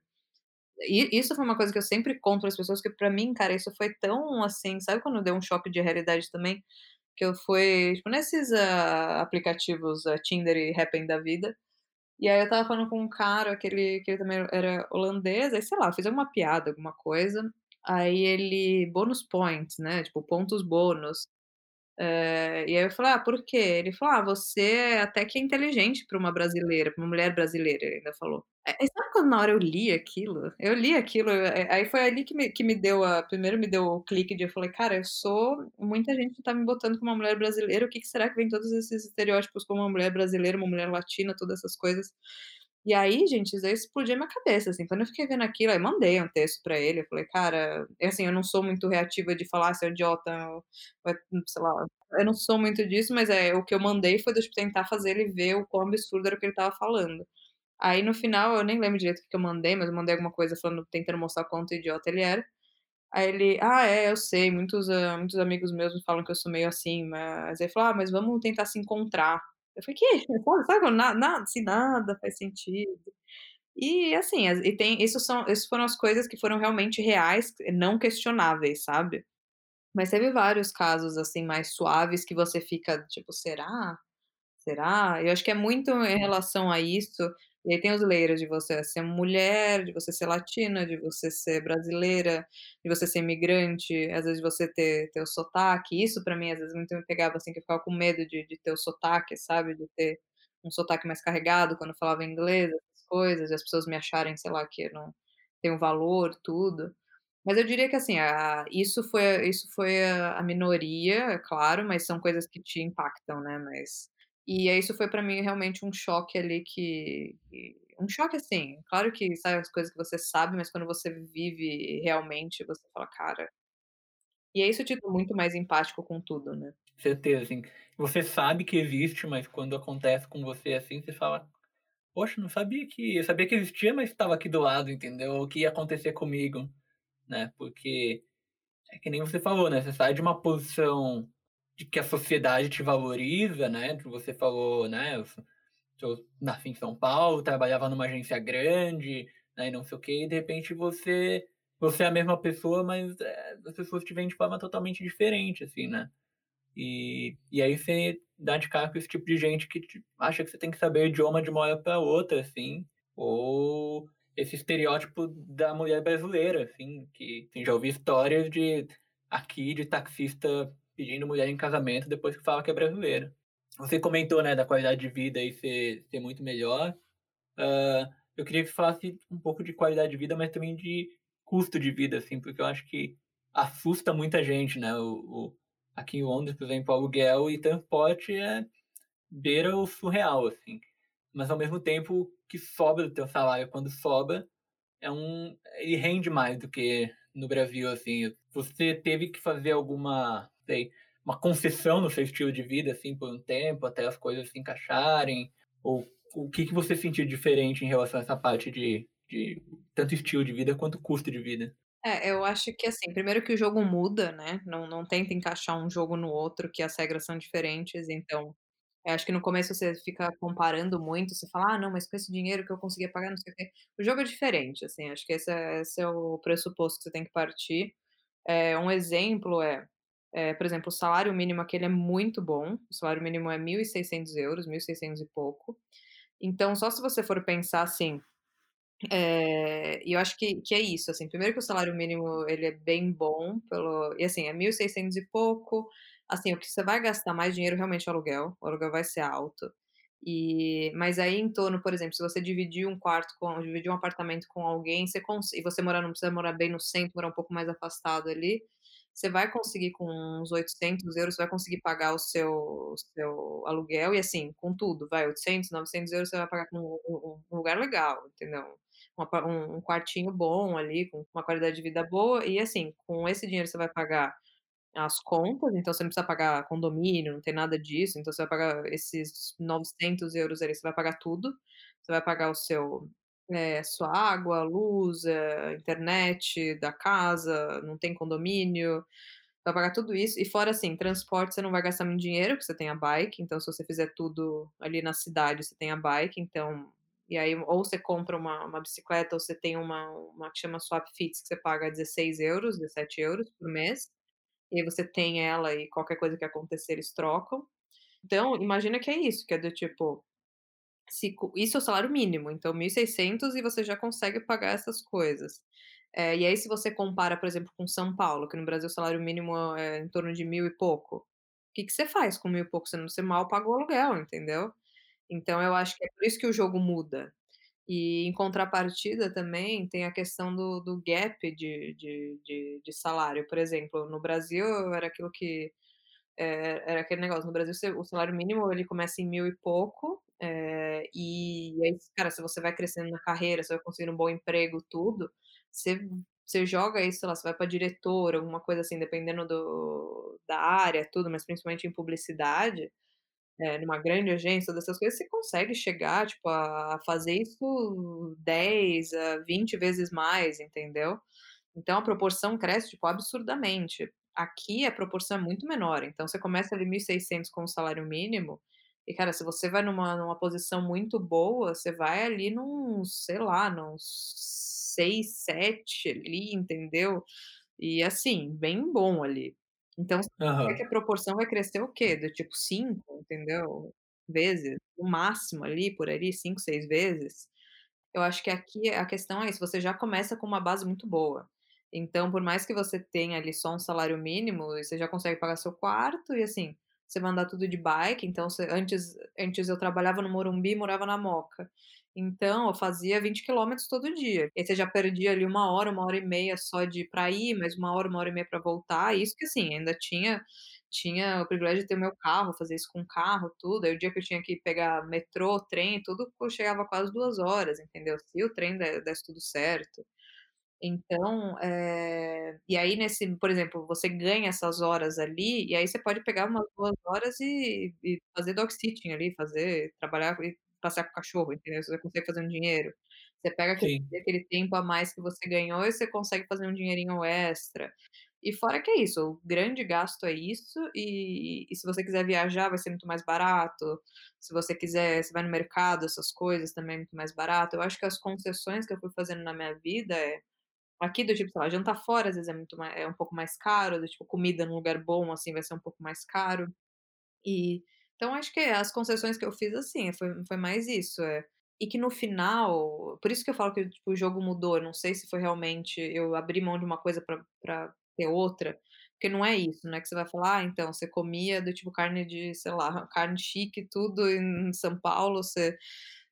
e isso foi uma coisa que eu sempre conto para as pessoas, que pra mim, cara, isso foi tão, assim, sabe quando deu um choque de realidade também? Que eu fui, tipo, nesses, hã, aplicativos, hã, Tinder e Happn da vida, e aí eu estava falando com um cara que ele que ele também era holandês, aí sei lá, fiz alguma piada, alguma coisa, aí ele "bonus points", né, tipo, pontos bônus. Eh, e aí eu falei: "Ah, por quê?" Ele falou: "Ah, você até que é inteligente pra uma brasileira, pra uma mulher brasileira", ele ainda falou. Eh, aí sabe quando na hora eu li aquilo? Eu li aquilo, eh, aí foi ali que me que me deu a primeiro me deu o clique de eu falei: "Cara, eu sou muita gente tá me botando como uma mulher brasileira, o que que será que vem todos esses estereótipos como uma mulher brasileira, uma mulher latina, todas essas coisas". E aí, gente, isso aí explodiu a minha cabeça, assim, quando eu fiquei vendo aquilo, aí mandei um texto pra ele, eu falei: "Cara", e assim, eu não sou muito reativa de falar: "Ah, você é idiota", sei lá, eu não sou muito disso, mas, eh, o que eu mandei foi tipo tentar fazer ele ver o quão absurdo era o que ele estava falando. Aí no final eu nem lembro direito o que eu mandei, mas eu mandei alguma coisa falando tentando mostrar quanto idiota ele era. Aí ele: "Ah, é, eu sei, muitos, hã, muitos amigos meus me falam que eu sou meio assim, mas" ele falou: "Ah, mas vamos tentar se encontrar". Eu falei: "Quê?" Sabe sabe na nada assim, nada faz sentido. E assim, as e tem isso são essas foram as coisas que foram realmente reais, não questionáveis, sabe? Mas teve vários casos, assim, mais suaves que você fica tipo: "Será? Será?". Eu acho que é muito em relação a isso, e aí tem os layers de você ser mulher, de você ser latina, de você ser brasileira, de você ser imigrante, às vezes você ter ter o sotaque, isso pra mim às vezes muito me pegava, assim, que eu ficava com medo de de ter o sotaque, sabe, de ter um sotaque mais carregado quando eu falava inglês, essas coisas, e as pessoas me acharem, sei lá, que eu não tenho valor, tudo. Mas eu diria que assim, a isso foi isso foi a a minoria, é claro, mas são coisas que te impactam, né, mas e isso foi pra mim realmente um choque ali que que um choque, assim, claro que sabe as coisas que você sabe, mas quando você vive realmente, você fala: "Cara" E é isso te torna muito mais empático com tudo, né? Certeza, assim, você sabe que existe, mas quando acontece com você, assim, você fala: "Poxa, não sabia que eu sabia que existia, mas estava aqui do lado", entendeu? O que ia acontecer comigo, né, porque é que nem você falou, né, você sai de uma posição de que a sociedade te valoriza, né, você falou, né, eu eu nasci em São Paulo, trabalhava numa agência grande, né, e não sei o quê, e de repente você você é a mesma pessoa, mas, eh, as pessoas te veem de forma totalmente diferente, assim, né. E e aí você dá de cara com esse tipo de gente que te acha que você tem que saber o idioma de uma hora pra outra, assim, ou esse estereótipo da mulher brasileira, assim, que já ouvi histórias de aqui de taxista pedindo mulher em casamento depois que fala que é brasileira. Você comentou, né, da qualidade de vida aí ser ser muito melhor, hã, eu queria que falasse um pouco de qualidade de vida, mas também de custo de vida, assim, porque eu acho que assusta muita gente, né, o o aqui em Londres, por exemplo, aluguel e transporte é beira o surreal, assim. Mas ao mesmo tempo que sobra do teu salário, quando sobra, é um ele rende mais do que no Brasil, assim. Você teve que fazer alguma, sei, uma concessão no seu estilo de vida, assim, por um tempo, até as coisas se encaixarem? Ou o que que você sentiu diferente em relação a essa parte de de tanto estilo de vida quanto custo de vida? É, eu acho que, assim, primeiro que o jogo muda, né, não não tenta encaixar um jogo no outro, que as regras são diferentes, então, eu acho que no começo você fica comparando muito, você fala: "Ah, não, mas com esse dinheiro que eu conseguia pagar não sei o quê", o jogo é diferente, assim, acho que esse é esse é o pressuposto que você tem que partir. Eh, um exemplo é é, por exemplo, o salário mínimo aqui é muito bom, o salário mínimo é 1.600€, 1.600 e pouco. Então só se você for pensar assim e eu acho que que é isso, assim, primeiro que o salário mínimo ele é bem bom pelo e assim, é 1.600 e pouco, assim, o que você vai gastar mais dinheiro realmente é o aluguel, o aluguel vai ser alto. E mas aí em torno, por exemplo, se você dividir um quarto com dividir um apartamento com alguém, você cons e você morar não precisa morar bem no centro, morar um pouco mais afastado ali, você vai conseguir com uns 800€, você vai conseguir pagar o seu seu aluguel e, assim, com tudo, vai 800, 900€ você vai pagar com um um lugar legal, entendeu? Um um quartinho bom ali, com uma qualidade de vida boa e, assim, com esse dinheiro você vai pagar as contas, então você não precisa pagar condomínio, não tem nada disso, então você vai pagar esses 900€ ali, você vai pagar tudo, você vai pagar o seu eh, sua água, luz, eh, internet da casa, não tem condomínio, vai pagar tudo isso e fora, assim, transporte você não vai gastar muito dinheiro, porque você tem a bike, então se você fizer tudo ali na cidade, você tem a bike, então e aí ou você compra uma uma bicicleta ou você tem uma uma que chama Swapfit, que você paga 16€, 17€ por mês, e você tem ela e qualquer coisa que acontecer eles trocam. Então, imagina que é isso, que é do tipo, se isso é o salário mínimo, então 1.600 e você já consegue pagar essas coisas. Eh, e aí se você compara, por exemplo, com São Paulo, que no Brasil o salário mínimo é em torno de 1.000 e pouco, que que você faz com 1.000 e pouco? Você não você mal paga o aluguel, entendeu? Então eu acho que é por isso que o jogo muda. E em contrapartida também tem a questão do do gap de de de de salário, por exemplo, no Brasil era aquilo que, eh, era aquele negócio, no Brasil o salário mínimo ele começa em 1.000 e pouco, eh, e aí, cara, se você vai crescendo na carreira, você vai conseguindo um bom emprego, tudo, você você joga aí, sei lá, você vai pra diretor, alguma coisa assim, dependendo do da área, tudo, mas principalmente em publicidade, eh, numa grande agência, dessas coisas, você consegue chegar, tipo, a fazer isso 10 a 20 vezes mais, entendeu? Então a proporção cresce, tipo, absurdamente. Aqui a proporção é muito menor, então você começa ali 1.600 com o salário mínimo e, cara, se você vai numa numa posição muito boa, você vai ali nuns, sei lá, nuns 6, 7 ali, entendeu? E, assim, bem bom ali. Então significa que a proporção vai crescer o quê? Do tipo 5, entendeu, vezes, no máximo ali, por ali, 5, 6 vezes. Eu acho que aqui a questão é isso, você já começa com uma base muito boa. Então por mais que você tenha ali só um salário mínimo, você já consegue pagar seu quarto e, assim, você vai andar tudo de bike, então você antes antes eu trabalhava no Morumbi e morava na Moca, então eu fazia 20 quilômetros todo dia. E você já perdia ali 1 hora, 1 hora e meia só de pra ir, mais 1 hora, 1 hora e meia pra voltar, isso que, assim, ainda tinha tinha o privilégio de ter o meu carro, fazer isso com carro, tudo, aí o dia que eu tinha que pegar metrô, trem, tudo, pô, chegava quase 2 horas, entendeu? Se o trem de desse tudo certo. Então, eh, e aí nesse por exemplo, você ganha essas horas ali, e aí você pode pegar umas 2 horas e e fazer dog sitting ali, fazer trabalhar e passear com o cachorro, entendeu? Você vai conseguir fazer um dinheiro. Você pega aquele aquele tempo a mais que você ganhou e você consegue fazer um dinheirinho extra. E fora que é isso, o grande gasto é isso, e e se você quiser viajar vai ser muito mais barato, se você quiser você vai no mercado, essas coisas, também é muito mais barato. Eu acho que as concessões que eu fui fazendo na minha vida é aqui do tipo, sei lá, jantar fora às vezes é muito mai é um pouco mais caro, do tipo comida num lugar bom, assim, vai ser um pouco mais caro. E então acho que as concessões que eu fiz, assim, foi foi mais isso, é. E que no final por isso que eu falo que, tipo, o jogo mudou, não sei se foi realmente eu abrir mão de uma coisa pra ter outra, porque não é isso, não é que você vai falar: "Ah, então, você comia do tipo carne de, sei lá, carne chique, tudo em São Paulo, você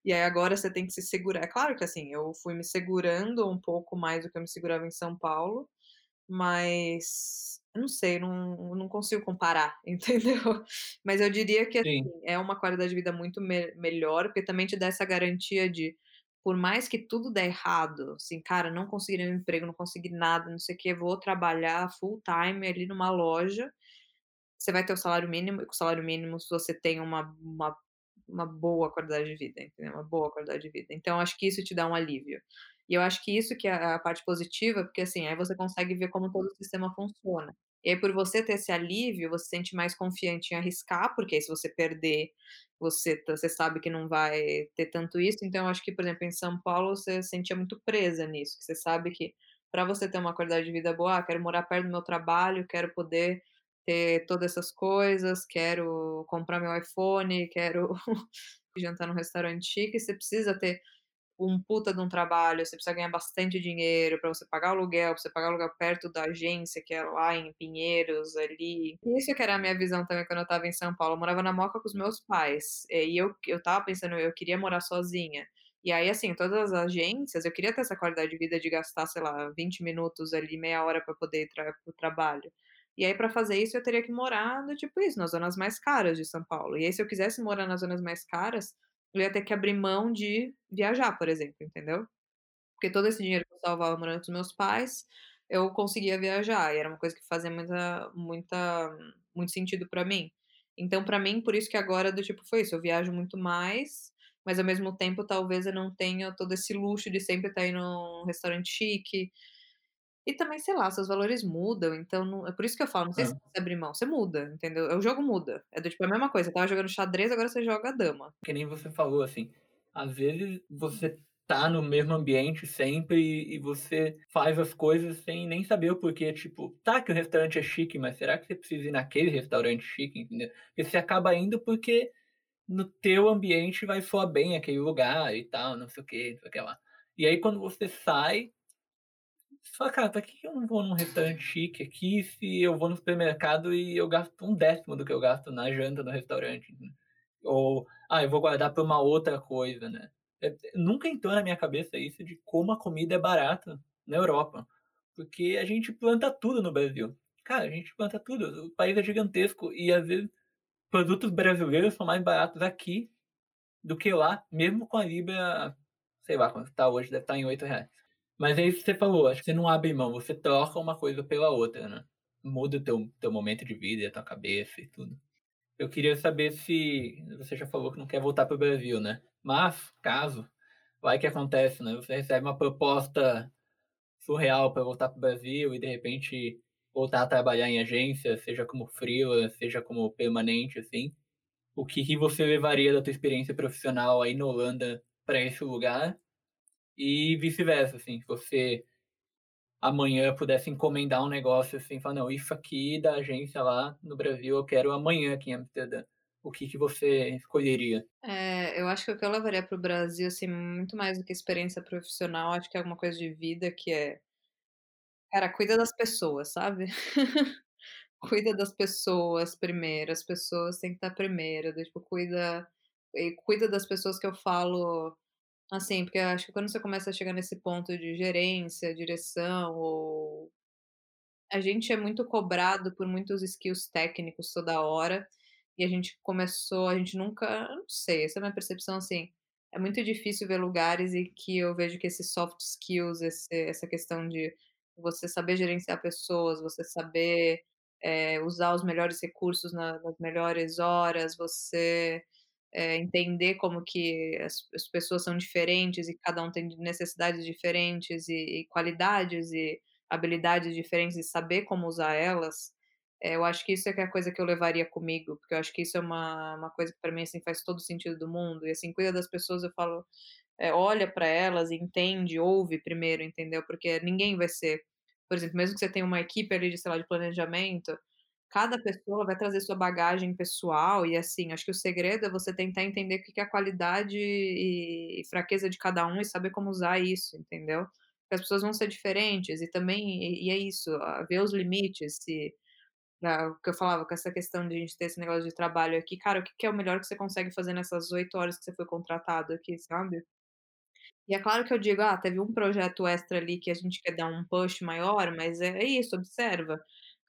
e aí agora você tem que se segurar". É claro que, assim, eu fui me segurando um pouco mais do que eu me segurava em São Paulo, mas eu não sei, não não consigo comparar, entendeu? Mas eu diria que, Sim. assim, é uma qualidade de vida muito me melhor, porque também te dá essa garantia de, por mais que tudo der errado, assim, cara, não consegui nenhum emprego, não consegui nada, não sei o quê, vou trabalhar full time ali numa loja, você vai ter o salário mínimo e com o salário mínimo se você tem uma uma uma boa qualidade de vida, entendeu? Uma boa qualidade de vida. Então acho que isso te dá um alívio. E eu acho que isso que é a parte positiva, porque, assim, aí você consegue ver como todo o sistema funciona. E aí por você ter esse alívio, você se sente mais confiante em arriscar, porque aí se você perder, você tá você sabe que não vai ter tanto isso, então eu acho que, por exemplo, em São Paulo você se sentia muito presa nisso, que você sabe que pra você ter uma qualidade de vida boa: "Ah, quero morar perto do meu trabalho, quero poder ter todas essas coisas, quero comprar meu iPhone, quero jantar num restaurante chique", você precisa ter um puta de um trabalho, você precisa ganhar bastante dinheiro pra você pagar o aluguel, pra você pagar o aluguel perto da agência, que é lá em Pinheiros, ali. Isso que era a minha visão também quando eu estava em São Paulo, eu morava na Moca com os meus pais, e eu eu estava pensando, eu queria morar sozinha. E aí, assim, todas as agências eu queria ter essa qualidade de vida de gastar, sei lá, 20 minutos ali, meia hora pra poder ir para o trabalho. E aí pra fazer isso eu teria que morar do tipo isso, nas zonas mais caras de São Paulo. E aí se eu quisesse morar nas zonas mais caras, eu ia ter que abrir mão de viajar, por exemplo, entendeu? Porque todo esse dinheiro que eu salvava morando com os meus pais, eu conseguia viajar e era uma coisa que fazia muita muita muito sentido pra mim. Então pra mim, por isso que agora do tipo foi isso, eu viajo muito mais, mas ao mesmo tempo talvez eu não tenha todo esse luxo de sempre estar indo num restaurante chique. E também, sei lá, seus valores mudam, então não é por isso que eu falo, não sei se Hã. você abrir mão, você muda, entendeu? O jogo muda, é do tipo a mesma coisa, você estava jogando xadrez, agora você joga dama. Que nem você falou, assim, às vezes você tá no mesmo ambiente sempre e você faz as coisas sem nem saber o porquê, tipo, tá que o restaurante é chique, mas será que você precisa ir naquele restaurante chique, entendeu? E você acaba indo porque no teu ambiente vai soar bem aquele lugar e tal, não sei o quê, não sei o que lá. E aí quando você sai você fala: "Cara, pra que eu não vou num restaurante chique aqui, se eu vou no supermercado e eu gasto 1/10 do que eu gasto na janta no restaurante", né. Ou, ah, eu vou guardar pra uma outra coisa, né. Eh, nunca entrou na minha cabeça isso de como a comida é barata na Europa, porque a gente planta tudo no Brasil. Cara, a gente planta tudo, o país é gigantesco e às vezes produtos brasileiros são mais baratos aqui do que lá, mesmo com a libra, sei lá quanto tá hoje, deve estar em R$8,00. Mas é isso que você falou, acho que você não abre mão, você troca uma coisa pela outra, né. Muda o teu teu momento de vida a tua cabeça e tudo. Eu queria saber se você já falou que não quer voltar para o Brasil, né, mas caso, vai que acontece, né, você recebe uma proposta surreal pra voltar para o Brasil e de repente voltar a trabalhar em agência, seja como freela, seja como permanente, assim, o que que você levaria da tua experiência profissional aí na Holanda pra esse lugar? E vice-versa, assim, se você amanhã pudesse encomendar um negócio, assim, falar: "Não, isso aqui da agência lá no Brasil eu quero amanhã aqui em Amsterdã", o que que você escolheria? É, eu acho que o que eu levaria para o Brasil, assim, muito mais do que experiência profissional, acho que é alguma coisa de vida que é cara, cuida das pessoas, sabe. Cuida das pessoas primeiro, as pessoas têm que estar primeiro, tipo cuida cuida das pessoas que eu falo, assim, porque eu acho que quando você começa a chegar nesse ponto de gerência, direção ou a gente é muito cobrado por muitos skills técnicos toda hora, e a gente começou a gente nunca não sei, essa é a minha percepção, assim, é muito difícil ver lugares em que eu vejo que esses soft skills, esse essa questão de você saber gerenciar pessoas, você saber, eh, usar os melhores recursos na nas melhores horas, você, eh, entender como que as as pessoas são diferentes e cada um tem necessidades diferentes e e qualidades e habilidades diferentes e saber como usar elas, eh, eu acho que isso é que é a coisa que eu levaria comigo, porque eu acho que isso é uma uma coisa que pra mim, assim, faz todo sentido do mundo. E, assim, cuida das pessoas, eu falo, eh, olha pra elas, entende, ouve primeiro, entendeu, porque ninguém vai ser por exemplo, mesmo que você tenha uma equipe ali de, sei lá, de planejamento, cada pessoa vai trazer sua bagagem pessoal e, assim, acho que o segredo é você tentar entender o que é a qualidade e fraqueza de cada um e saber como usar isso, entendeu. Porque as pessoas vão ser diferentes e também e é isso, a ver os limites, se ah, o que eu falava com essa questão de a gente ter esse negócio de trabalho aqui, cara, o que é o melhor que você consegue fazer nessas 8 horas que você foi contratado aqui, sabe. E é claro que eu digo: "Ah, teve um projeto extra ali que a gente quer dar um push maior", mas é isso, observa,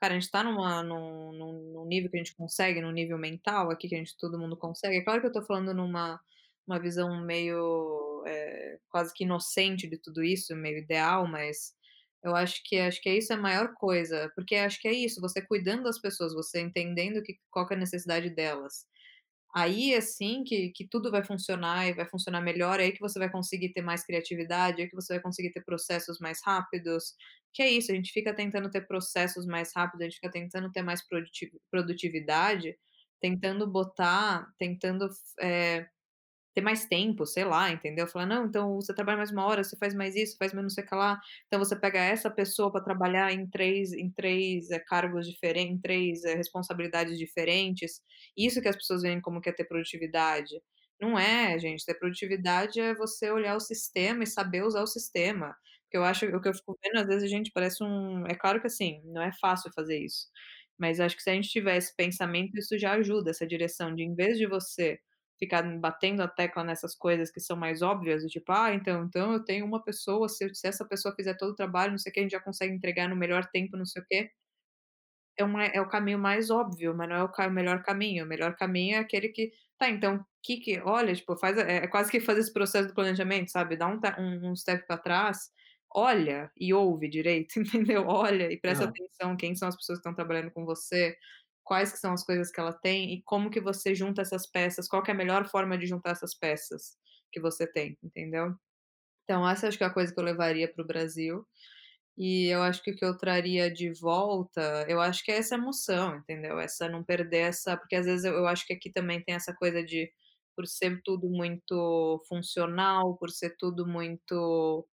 cara, a gente tá numa num num nível que a gente consegue, num nível mental aqui que a gente todo mundo consegue. É claro que eu tô falando numa uma visão meio, eh, quase que inocente de tudo isso, meio ideal, mas eu acho que acho que é isso a maior coisa, porque acho que é isso, você cuidando das pessoas, você entendendo que qual que é a necessidade delas, aí, assim, que que tudo vai funcionar e vai funcionar melhor, aí que você vai conseguir ter mais criatividade, aí que você vai conseguir ter processos mais rápidos, que é isso, a gente fica tentando ter processos mais rápidos, a gente fica tentando ter mais produti produtividade, tentando botar tentando eh, ter mais tempo, sei lá, entendeu. Falar: "Não, então você trabalha mais 1 hora, você faz mais isso, faz menos não sei o que lá, então você pega essa pessoa pra trabalhar em 3 em 3, eh, cargos diferen em 3, eh, responsabilidades diferentes", isso que as pessoas veem como que é ter produtividade. Não é gente, ter produtividade é você olhar o sistema e saber usar o sistema, porque eu acho o que eu fico vendo às vezes a gente parece um é claro que, assim, não é fácil fazer isso, mas acho que se a gente tiver esse pensamento, isso já ajuda, essa direção de em vez de você ficar batendo a tecla nessas coisas que são mais óbvias, do tipo: "Ah, então então eu tenho uma pessoa, se eu se essa pessoa fizer todo o trabalho, não sei o quê, a gente já consegue entregar no melhor tempo, não sei o quê". é, uma, é o caminho mais óbvio, mas não é o melhor caminho. O melhor caminho é aquele que, tá, então, que que, olha, tipo, faz, é, é quase que fazer esse processo do planejamento, sabe? Dá um, um, um step para trás, olha e ouve direito, entendeu? Olha e presta atenção quem são as pessoas que estão trabalhando com você, quais que são as coisas que ela tem e como que você junta essas peças, qual é a melhor forma de juntar essas peças que você tem, entendeu? Então essa acho que é a coisa que eu levaria para o Brasil. E eu acho que o que eu traria de volta, eu acho que é essa emoção, entendeu? Essa não perder essa, porque às vezes eu, eu acho que aqui também tem essa coisa de por ser tudo muito funcional, por ser tudo muito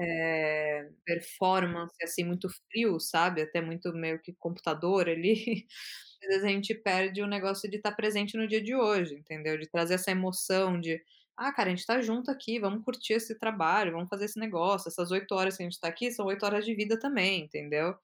é, performance, assim, muito frio, sabe? Até muito meio que computador ali. Às vezes a gente perde o negócio de estar presente no dia de hoje, entendeu? De trazer essa emoção de, ah, cara, a gente tá junto aqui, vamos curtir esse trabalho, vamos fazer esse negócio. Essas oito horas que a gente tá aqui são oito horas de vida também, entendeu?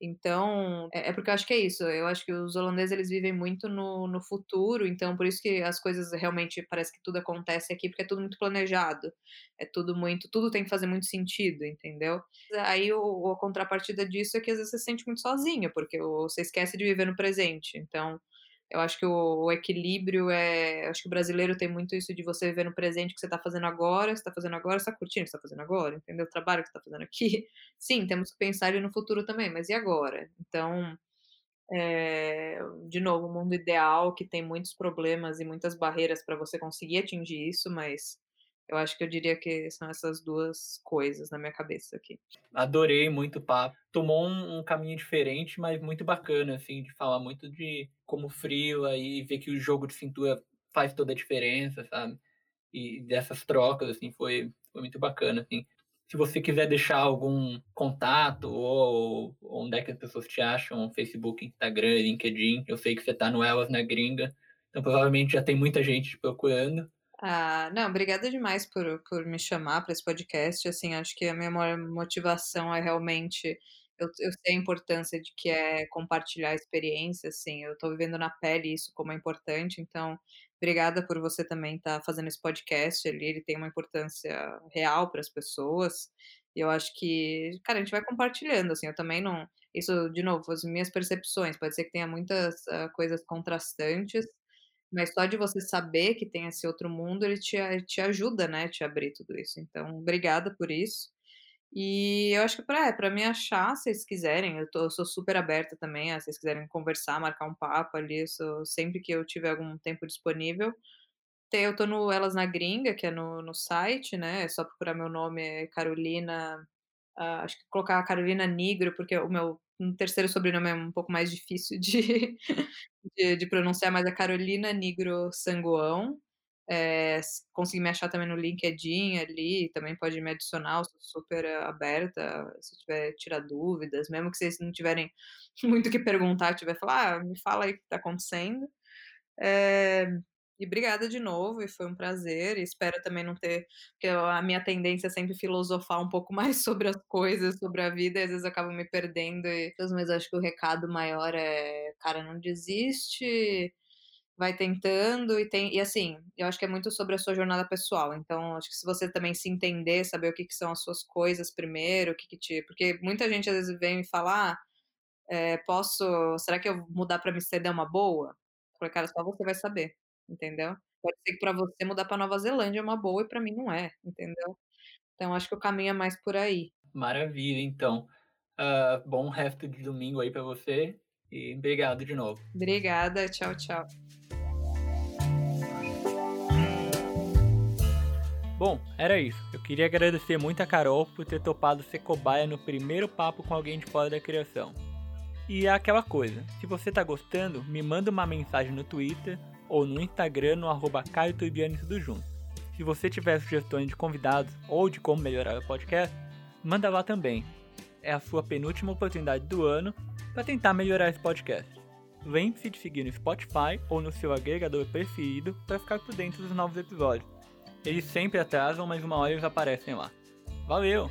Então, é, é, porque eu acho que é isso. Eu acho que os holandeses eles vivem muito no, no futuro, então por isso que as coisas realmente parece que tudo acontece aqui, porque é tudo muito planejado. É tudo muito, tudo tem que fazer muito sentido, entendeu? Aí o, a contrapartida disso é que às vezes você se sente muito sozinho, porque você esquece de viver no presente. Então, eu acho que o, o, equilíbrio é. Acho que o brasileiro tem muito isso de você viver no presente que você está fazendo agora, você está fazendo agora, você está curtindo o que você está fazendo agora, entendeu? O trabalho que você está fazendo aqui. Sim, temos que pensar no futuro também, mas e agora? Então, é, de novo, um mundo ideal que tem muitos problemas e muitas barreiras para você conseguir atingir isso, mas eu acho que eu diria que são essas duas coisas na minha cabeça aqui. Adorei muito o papo. Tomou um, um, caminho diferente, mas muito bacana, assim, de falar muito de como frio aí, ver que o jogo de cintura faz toda a diferença, sabe? E dessas trocas, assim, foi, foi muito bacana, assim. Se você quiser deixar algum contato ou, ou onde é que as pessoas te acham, Facebook, Instagram, LinkedIn, eu sei que você tá no Elas na Gringa, então provavelmente já tem muita gente te procurando. Ah, não, obrigada demais por, por me chamar para esse podcast. Assim, acho que a minha maior motivação é realmente eu, eu sei a importância de que é compartilhar a experiência, assim, eu estou vivendo na pele isso como é importante, então obrigada por você também estar tá fazendo esse podcast ali, ele tem uma importância real para as pessoas. E eu acho que, cara, a gente vai compartilhando, assim, eu também não, isso de novo, as minhas percepções, pode ser que tenha muitas uh, coisas contrastantes, mas só de você saber que tem esse outro mundo, ele te, te ajuda, né, te abrir tudo isso. Então, obrigada por isso. E eu acho que para é, me achar, se vocês quiserem, eu, tô, eu sou super aberta também, se vocês quiserem conversar, marcar um papo ali, sou, sempre que eu tiver algum tempo disponível. Eu tô no Elas na Gringa, que é no, no site, né? É só procurar meu nome, é Carolina. Uh, acho que colocar Carolina Negro, porque o meu um terceiro sobrenome é um pouco mais difícil de, de, de, pronunciar, mas é Carolina Negro Sangoão. É, consegui me achar também no LinkedIn ali, também pode me adicionar, sou super aberta, se tiver tirar dúvidas, mesmo que vocês não tiverem muito o que perguntar, tiver falar, ah, me fala aí o que está acontecendo. É, e obrigada de novo, e foi um prazer. E espero também não ter. Porque a minha tendência é sempre filosofar um pouco mais sobre as coisas, sobre a vida, e às vezes eu acabo me perdendo. E, mas acho que o recado maior é: cara, não desiste, vai tentando. E, tem, e assim, eu acho que é muito sobre a sua jornada pessoal. Então, acho que se você também se entender, saber o que, que são as suas coisas primeiro, o que, que te. Porque muita gente às vezes vem me falar. É, posso. Será que eu mudar para Amsterdã é uma boa? Porque, cara, só você vai saber entendeu? Pode ser que para você mudar para Nova Zelândia é uma boa e para mim não é, entendeu? Então acho que o caminho é mais por aí. Maravilha, então. Uh, bom resto de domingo aí para você e obrigado de novo. Obrigada, tchau, tchau. Bom, era isso. Eu queria agradecer muito a Carol por ter topado ser cobaia no primeiro papo com alguém de fora da criação. E é aquela coisa, se você tá gostando, me manda uma mensagem no Twitter ou no Instagram no arroba Caio tudo junto. Se você tiver sugestões de convidados ou de como melhorar o podcast, manda lá também. É a sua penúltima oportunidade do ano para tentar melhorar esse podcast. Lembre-se de seguir no Spotify ou no seu agregador preferido para ficar por dentro dos novos episódios. Eles sempre atrasam, mas uma hora eles aparecem lá. Valeu!